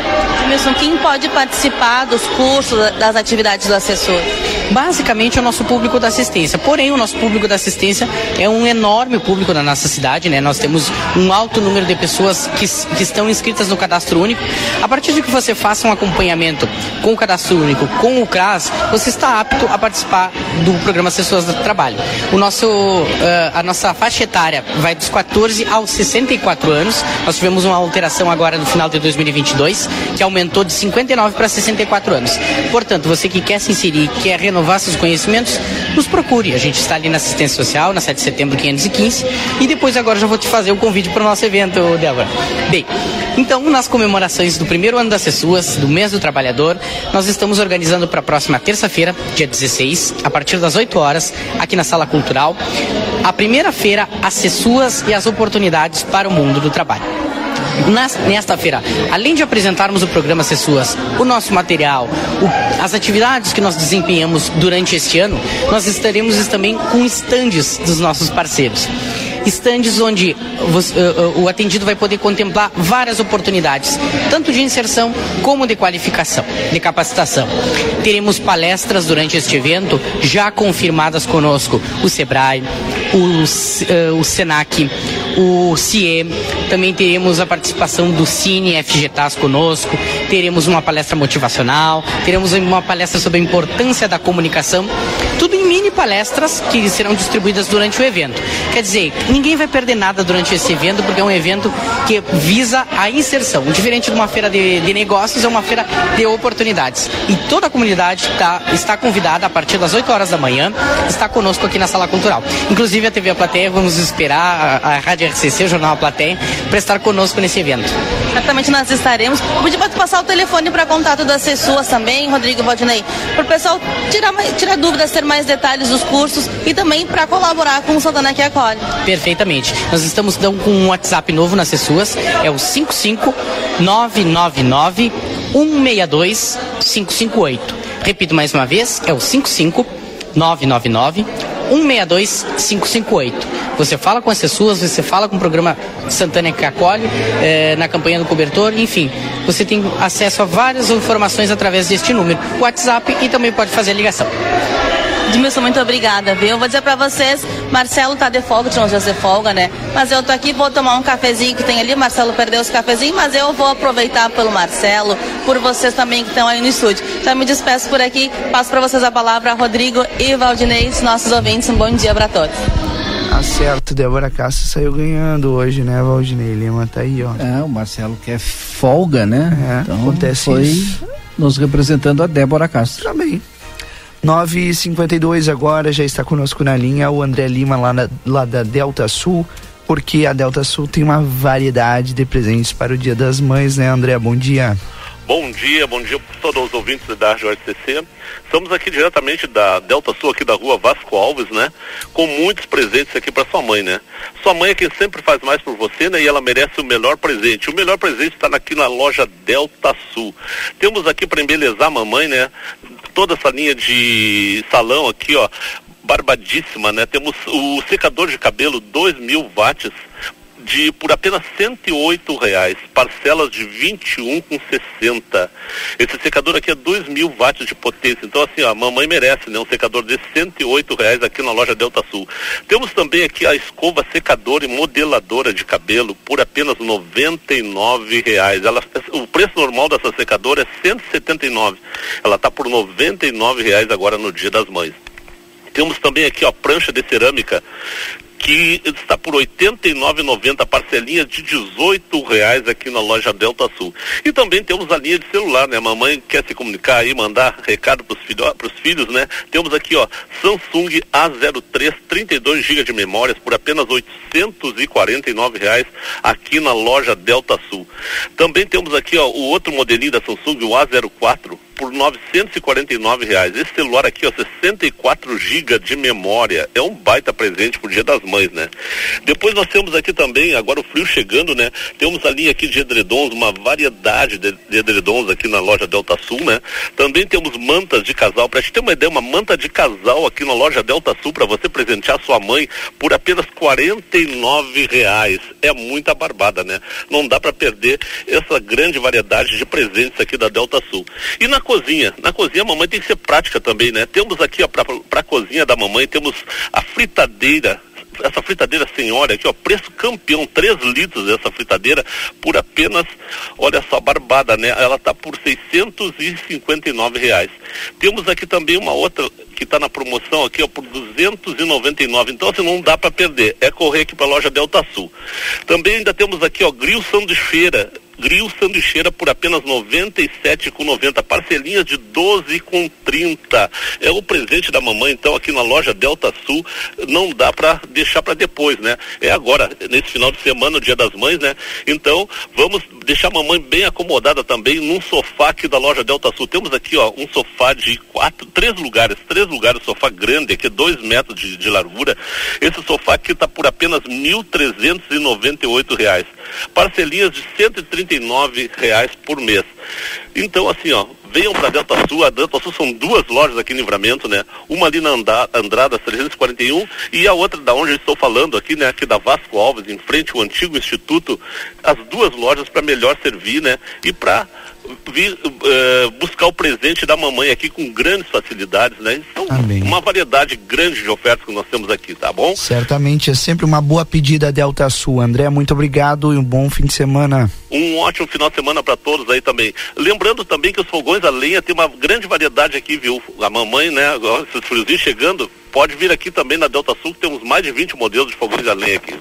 Wilson, quem pode participar dos das atividades do assessor? Basicamente é o nosso público da assistência. Porém, o nosso público da assistência é um enorme público na nossa cidade, né? Nós temos um alto número de pessoas que, que estão inscritas no cadastro único. A partir de que você faça um acompanhamento com o cadastro único, com o CRAS, você está apto a participar do programa Assessoras do Trabalho. O nosso, uh, a nossa faixa etária vai dos 14 aos 64 anos. Nós tivemos uma alteração agora no final de 2022, que aumentou de 59 para 64 anos. Portanto, você que quer se inserir, quer renovar seus conhecimentos, nos procure. A gente está ali na assistência social, na 7 de setembro 515. E depois agora já vou te fazer o convite para o nosso evento, Débora. Bem, então, nas comemorações do primeiro ano das Sessuas, do mês do trabalhador, nós estamos organizando para a próxima terça-feira, dia 16, a partir das 8 horas, aqui na Sala Cultural, a primeira feira As Sessuas e as Oportunidades para o Mundo do Trabalho. Nesta feira, além de apresentarmos o programa Sessuas, o nosso material, o, as atividades que nós desempenhamos durante este ano, nós estaremos também com estandes dos nossos parceiros. Estandes onde uh, uh, o atendido vai poder contemplar várias oportunidades, tanto de inserção como de qualificação, de capacitação. Teremos palestras durante este evento já confirmadas conosco, o Sebrae, o, uh, o Senac, o CIE, também teremos a participação do Cine FGTAS conosco, teremos uma palestra motivacional, teremos uma palestra sobre a importância da comunicação, tudo mini palestras que serão distribuídas durante o evento. Quer dizer, ninguém vai perder nada durante esse evento, porque é um evento que visa a inserção. Diferente de uma feira de, de negócios, é uma feira de oportunidades. E toda a comunidade tá, está convidada a partir das 8 horas da manhã, está conosco aqui na Sala Cultural. Inclusive a TV A Plateia, vamos esperar a, a Rádio RCC, o Jornal A Plateia, para estar conosco nesse evento. Certamente nós estaremos. Podia passar o telefone para contato das pessoas também, Rodrigo Valdinei, para o pessoal tirar, tirar dúvidas, ter mais detalhes dos cursos e também para colaborar com o Santana que acolhe. Perfeitamente. Nós estamos então, com um WhatsApp novo nas pessoas, é o 55999 162 558. Repito mais uma vez, é o 55999 162 558. Você fala com as pessoas, você fala com o programa Santana que acolhe, eh, na campanha do cobertor, enfim. Você tem acesso a várias informações através deste número, WhatsApp e também pode fazer ligação. Edmilson, muito obrigada, viu? Vou dizer pra vocês, Marcelo tá de folga, tinha uns dias de folga, né? Mas eu tô aqui, vou tomar um cafezinho que tem ali, Marcelo perdeu os cafezinhos, mas eu vou aproveitar pelo Marcelo, por vocês também que estão aí no estúdio. Já me despeço por aqui, passo para vocês a palavra, Rodrigo e Valdinei, nossos ouvintes, um bom dia para todos. Tá certo, Débora Castro saiu ganhando hoje, né, Valdinei Lima? Tá aí, ó. É, o Marcelo quer folga, né? É, então, acontece foi isso. nos representando a Débora Castro. Também. 9h52 agora, já está conosco na linha o André Lima, lá, na, lá da Delta Sul, porque a Delta Sul tem uma variedade de presentes para o Dia das Mães, né, André? Bom dia. Bom dia, bom dia para todos os ouvintes da RCC. Estamos aqui diretamente da Delta Sul, aqui da rua Vasco Alves, né? Com muitos presentes aqui para sua mãe, né? Sua mãe é quem sempre faz mais por você, né? E ela merece o melhor presente. O melhor presente está aqui na loja Delta Sul. Temos aqui para embelezar a mamãe, né? Toda essa linha de salão aqui, ó, barbadíssima, né? Temos o secador de cabelo 2 mil watts de por apenas 108 reais, parcelas de 21 com 60. Esse secador aqui é 2 mil watts de potência, então assim, a mamãe merece, né? Um secador de 108 reais aqui na loja Delta Sul. Temos também aqui a escova secadora e modeladora de cabelo por apenas 99 reais. Ela, o preço normal dessa secadora é 179. Ela está por 99 reais agora no Dia das Mães. Temos também aqui ó, prancha de cerâmica que está por R$ 89,90 parcelinhas de R$ reais aqui na loja Delta Sul. E também temos a linha de celular, né? Mamãe quer se comunicar aí, mandar recado para os filho, filhos, né? Temos aqui, ó, Samsung A03 32 GB de memórias por apenas 849 reais aqui na loja Delta Sul. Também temos aqui, ó, o outro modelinho da Samsung, o A04 por 949 reais. Esse celular aqui, ó, 64 GB de memória. É um baita presente pro Dia das Mães, né? Depois nós temos aqui também, agora o frio chegando, né? Temos a linha aqui de edredons, uma variedade de, de edredons aqui na loja Delta Sul, né? Também temos mantas de casal. Pra gente ter uma ideia, uma manta de casal aqui na loja Delta Sul para você presentear sua mãe por apenas 49 reais. É muita barbada, né? Não dá para perder essa grande variedade de presentes aqui da Delta Sul. E na cozinha. Na cozinha a mamãe tem que ser prática também, né? Temos aqui, ó, pra, cozinha da mamãe, temos a fritadeira essa fritadeira senhora aqui, ó, preço campeão, 3 litros dessa fritadeira por apenas, olha só, barbada, né? Ela tá por 659 reais. Temos aqui também uma outra que está na promoção aqui, ó, por 299. Então, assim, não dá para perder. É correr aqui para a loja Delta Sul. Também ainda temos aqui, ó, grill sanduicheira grill sanduicheira por apenas R$ 97,90, parcelinhas de 12,30. É o presente da mamãe, então, aqui na loja Delta Sul, não dá para deixar para depois, né? É agora, nesse final de semana, o Dia das Mães, né? Então, vamos deixar a mamãe bem acomodada também num sofá aqui da loja Delta Sul. Temos aqui, ó, um sofá de quatro, três lugares, três lugares, sofá grande aqui, dois metros de, de largura. Esse sofá aqui está por apenas R$ 1.398 Parcelinhas de 139 reais por mês. Então, assim, ó, venham para Delta Sul. A Delta Sul são duas lojas aqui em Livramento, né? Uma ali na Andrada 341 e a outra da onde eu estou falando aqui, né? Aqui da Vasco Alves, em frente ao antigo instituto. As duas lojas para melhor servir, né? E para vir eh, buscar o presente da mamãe aqui com grandes facilidades, né? Então, Amém. uma variedade grande de ofertas que nós temos aqui, tá bom? Certamente é sempre uma boa pedida Delta Sul. André, muito obrigado e um bom fim de semana. Um ótimo final de semana para todos aí também. Lembrando também que os fogões a lenha tem uma grande variedade aqui, viu? A mamãe, né, agora esses friozinhos chegando, pode vir aqui também na Delta Sul, que temos mais de 20 modelos de fogões a lenha aqui.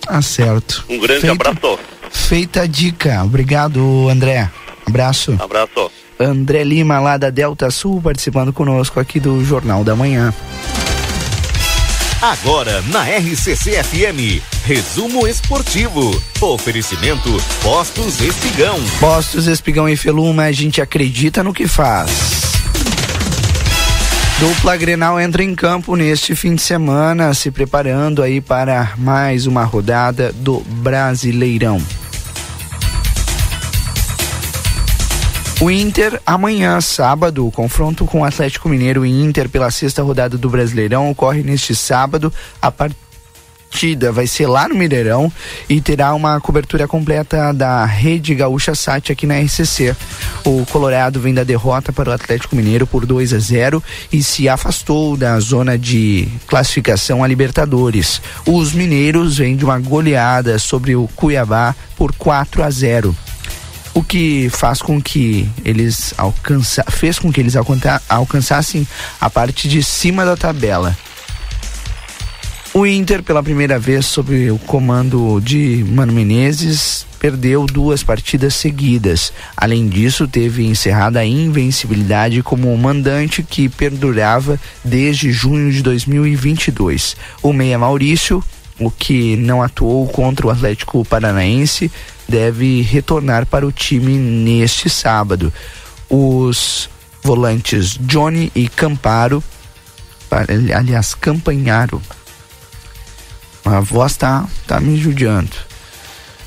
Tá certo. Um grande Feito. abraço. Feita a dica. Obrigado, André. Abraço. Abraço. André Lima, lá da Delta Sul, participando conosco aqui do Jornal da Manhã. Agora na RCC FM, resumo esportivo. Oferecimento Postos Espigão. Postos Espigão e Feluma, a gente acredita no que faz. Dupla Grenal entra em campo neste fim de semana, se preparando aí para mais uma rodada do Brasileirão. O Inter, amanhã, sábado, o confronto com o Atlético Mineiro e Inter pela sexta rodada do Brasileirão ocorre neste sábado. A partida vai ser lá no Mineirão e terá uma cobertura completa da Rede Gaúcha Sat aqui na RCC. O Colorado vem da derrota para o Atlético Mineiro por 2 a 0 e se afastou da zona de classificação a Libertadores. Os mineiros vêm de uma goleada sobre o Cuiabá por 4 a 0 o que faz com que eles alcança, fez com que eles alcança, alcançassem a parte de cima da tabela. O Inter, pela primeira vez sob o comando de Mano Menezes, perdeu duas partidas seguidas. Além disso, teve encerrada a invencibilidade como mandante que perdurava desde junho de 2022. O Meia Maurício, o que não atuou contra o Atlético Paranaense, deve retornar para o time neste sábado. Os volantes Johnny e Camparo, pa- aliás, Campanharo, a voz tá, tá me judiando.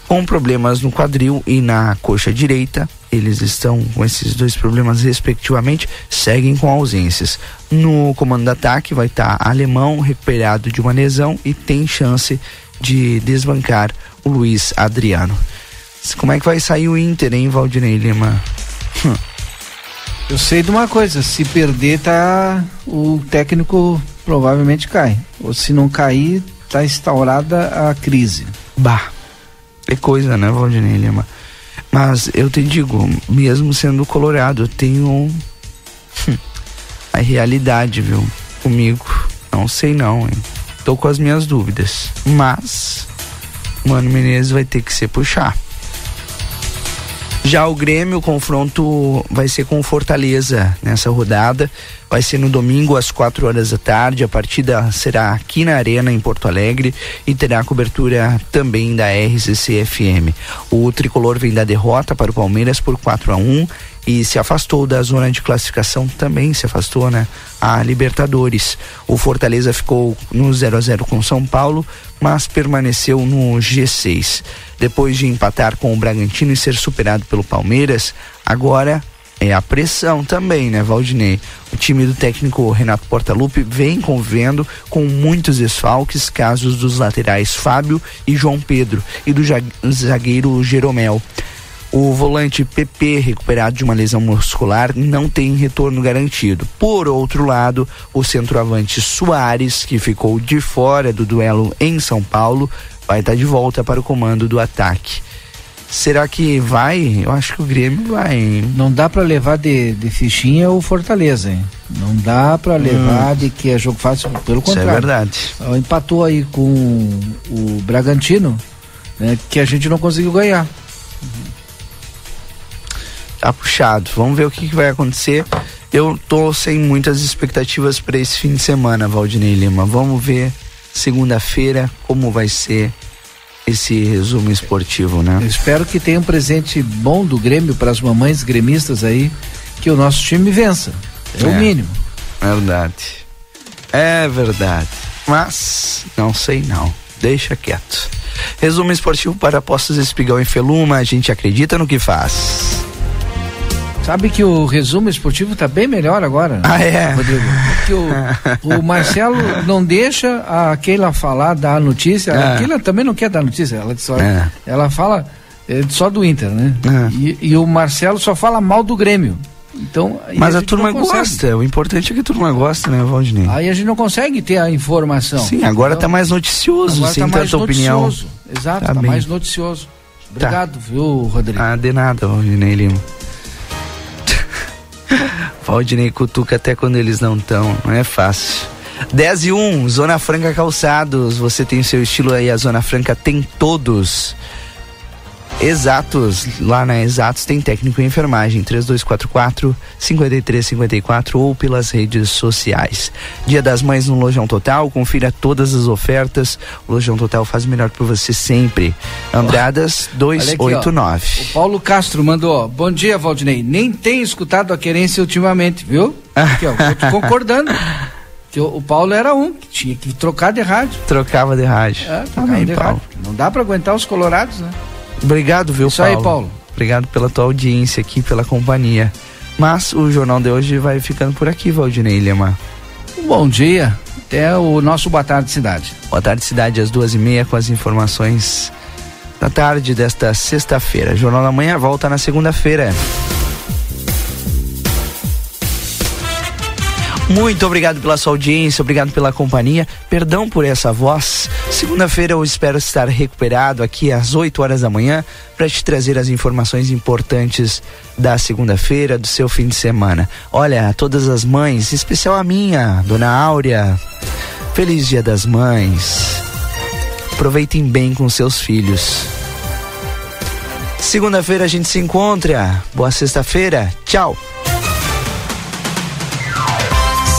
Com problemas no quadril e na coxa direita, eles estão com esses dois problemas respectivamente, seguem com ausências. No comando de ataque vai estar alemão recuperado de uma lesão e tem chance de desbancar o Luiz Adriano. Como é que vai sair o Inter, hein, Valdinei Lima? Hum. Eu sei de uma coisa, se perder, tá. O técnico provavelmente cai. Ou se não cair, tá instaurada a crise. Bah, é coisa, né, Valdinei Lima? Mas eu te digo, mesmo sendo colorado, eu tenho hum, a realidade, viu? Comigo. Não sei não, hein? Tô com as minhas dúvidas. Mas o Mano Menezes vai ter que se puxar. Já o Grêmio, o confronto vai ser com o Fortaleza nessa rodada. Vai ser no domingo às 4 horas da tarde. A partida será aqui na Arena, em Porto Alegre, e terá cobertura também da RCC FM. O tricolor vem da derrota para o Palmeiras por 4 a 1 e se afastou da zona de classificação também se afastou, né? A Libertadores. O Fortaleza ficou no 0 a 0 com São Paulo, mas permaneceu no G6. Depois de empatar com o Bragantino e ser superado pelo Palmeiras, agora é a pressão também, né, Valdinei? O time do técnico Renato Portaluppi vem convivendo com muitos desfalques, casos dos laterais Fábio e João Pedro e do zagueiro Jeromel. O volante PP, recuperado de uma lesão muscular, não tem retorno garantido. Por outro lado, o centroavante Soares, que ficou de fora do duelo em São Paulo, vai estar de volta para o comando do ataque. Será que vai? Eu acho que o Grêmio vai, hein? Não dá pra levar de, de fichinha o Fortaleza, hein? Não dá pra levar de que é jogo fácil, pelo Isso é contrário. verdade. Empatou aí com o Bragantino, né, que a gente não conseguiu ganhar. tá puxado. Vamos ver o que, que vai acontecer. Eu tô sem muitas expectativas para esse fim de semana, Valdinei Lima. Vamos ver segunda-feira como vai ser esse resumo esportivo, né? Eu espero que tenha um presente bom do Grêmio para as mamães gremistas aí, que o nosso time vença. É, o É. mínimo. Verdade. É verdade. Mas não sei não. Deixa quieto. Resumo esportivo para Postos Espigão e Feluma. A gente acredita no que faz. Sabe que o resumo esportivo tá bem melhor agora. Ah, é? Rodrigo. Porque o, o <laughs> Marcelo não deixa a Keila falar, dar a notícia. É. A Keila também não quer dar notícia. Ela, só, É. ela fala é, só do Inter, né? E, e o Marcelo só fala mal do Grêmio. Então, Mas a, gente turma gosta. O importante é que a turma gosta, né, Valdinei? Aí a gente não consegue ter a informação. Sim, agora Então, tá mais noticioso, sem tá mais tanta opinião. noticioso. Exato, Tá tá, bem. mais noticioso. Obrigado, viu, Rodrigo? Ah, de nada, Valdinei Lima. Valdinei cutuca até quando eles não estão, não é fácil. 10 e 1, Zona Franca Calçados. Você tem seu estilo aí, a Zona Franca tem todos. Exatos, lá na Exatos tem técnico em enfermagem 3244 5354 ou pelas redes sociais. Dia das Mães no Lojão Total, confira todas as ofertas. O Lojão Total faz o melhor por você sempre. Andradas <laughs> Olha aqui, ó. 289. O Paulo Castro mandou, bom dia, Valdinei. Nem tem escutado a querência ultimamente, viu? <laughs> Aqui, ó, concordando. Que o, Paulo era um que tinha que trocar de rádio. Trocava de rádio. É, trocava de Paulo. rádio. Não dá pra aguentar os colorados, né? Obrigado, viu, Isso Paulo? aí, Paulo. Obrigado pela tua audiência aqui, pela companhia. Mas o jornal de hoje vai ficando por aqui, Valdinei Lema. Um bom dia. Até o nosso Boa Tarde Cidade. Boa tarde, cidade, às duas e meia, com as informações da tarde desta sexta-feira. Jornal da Manhã volta na segunda-feira. Muito obrigado pela sua audiência, obrigado pela companhia. Perdão por essa voz. Segunda-feira eu espero estar recuperado aqui às 8 horas da manhã para te trazer as informações importantes da segunda-feira, do seu fim de semana. Olha, todas as mães, em especial a minha, Dona Áurea. Feliz Dia das Mães. Aproveitem bem com seus filhos. Segunda-feira a gente se encontra. Boa sexta-feira. Tchau.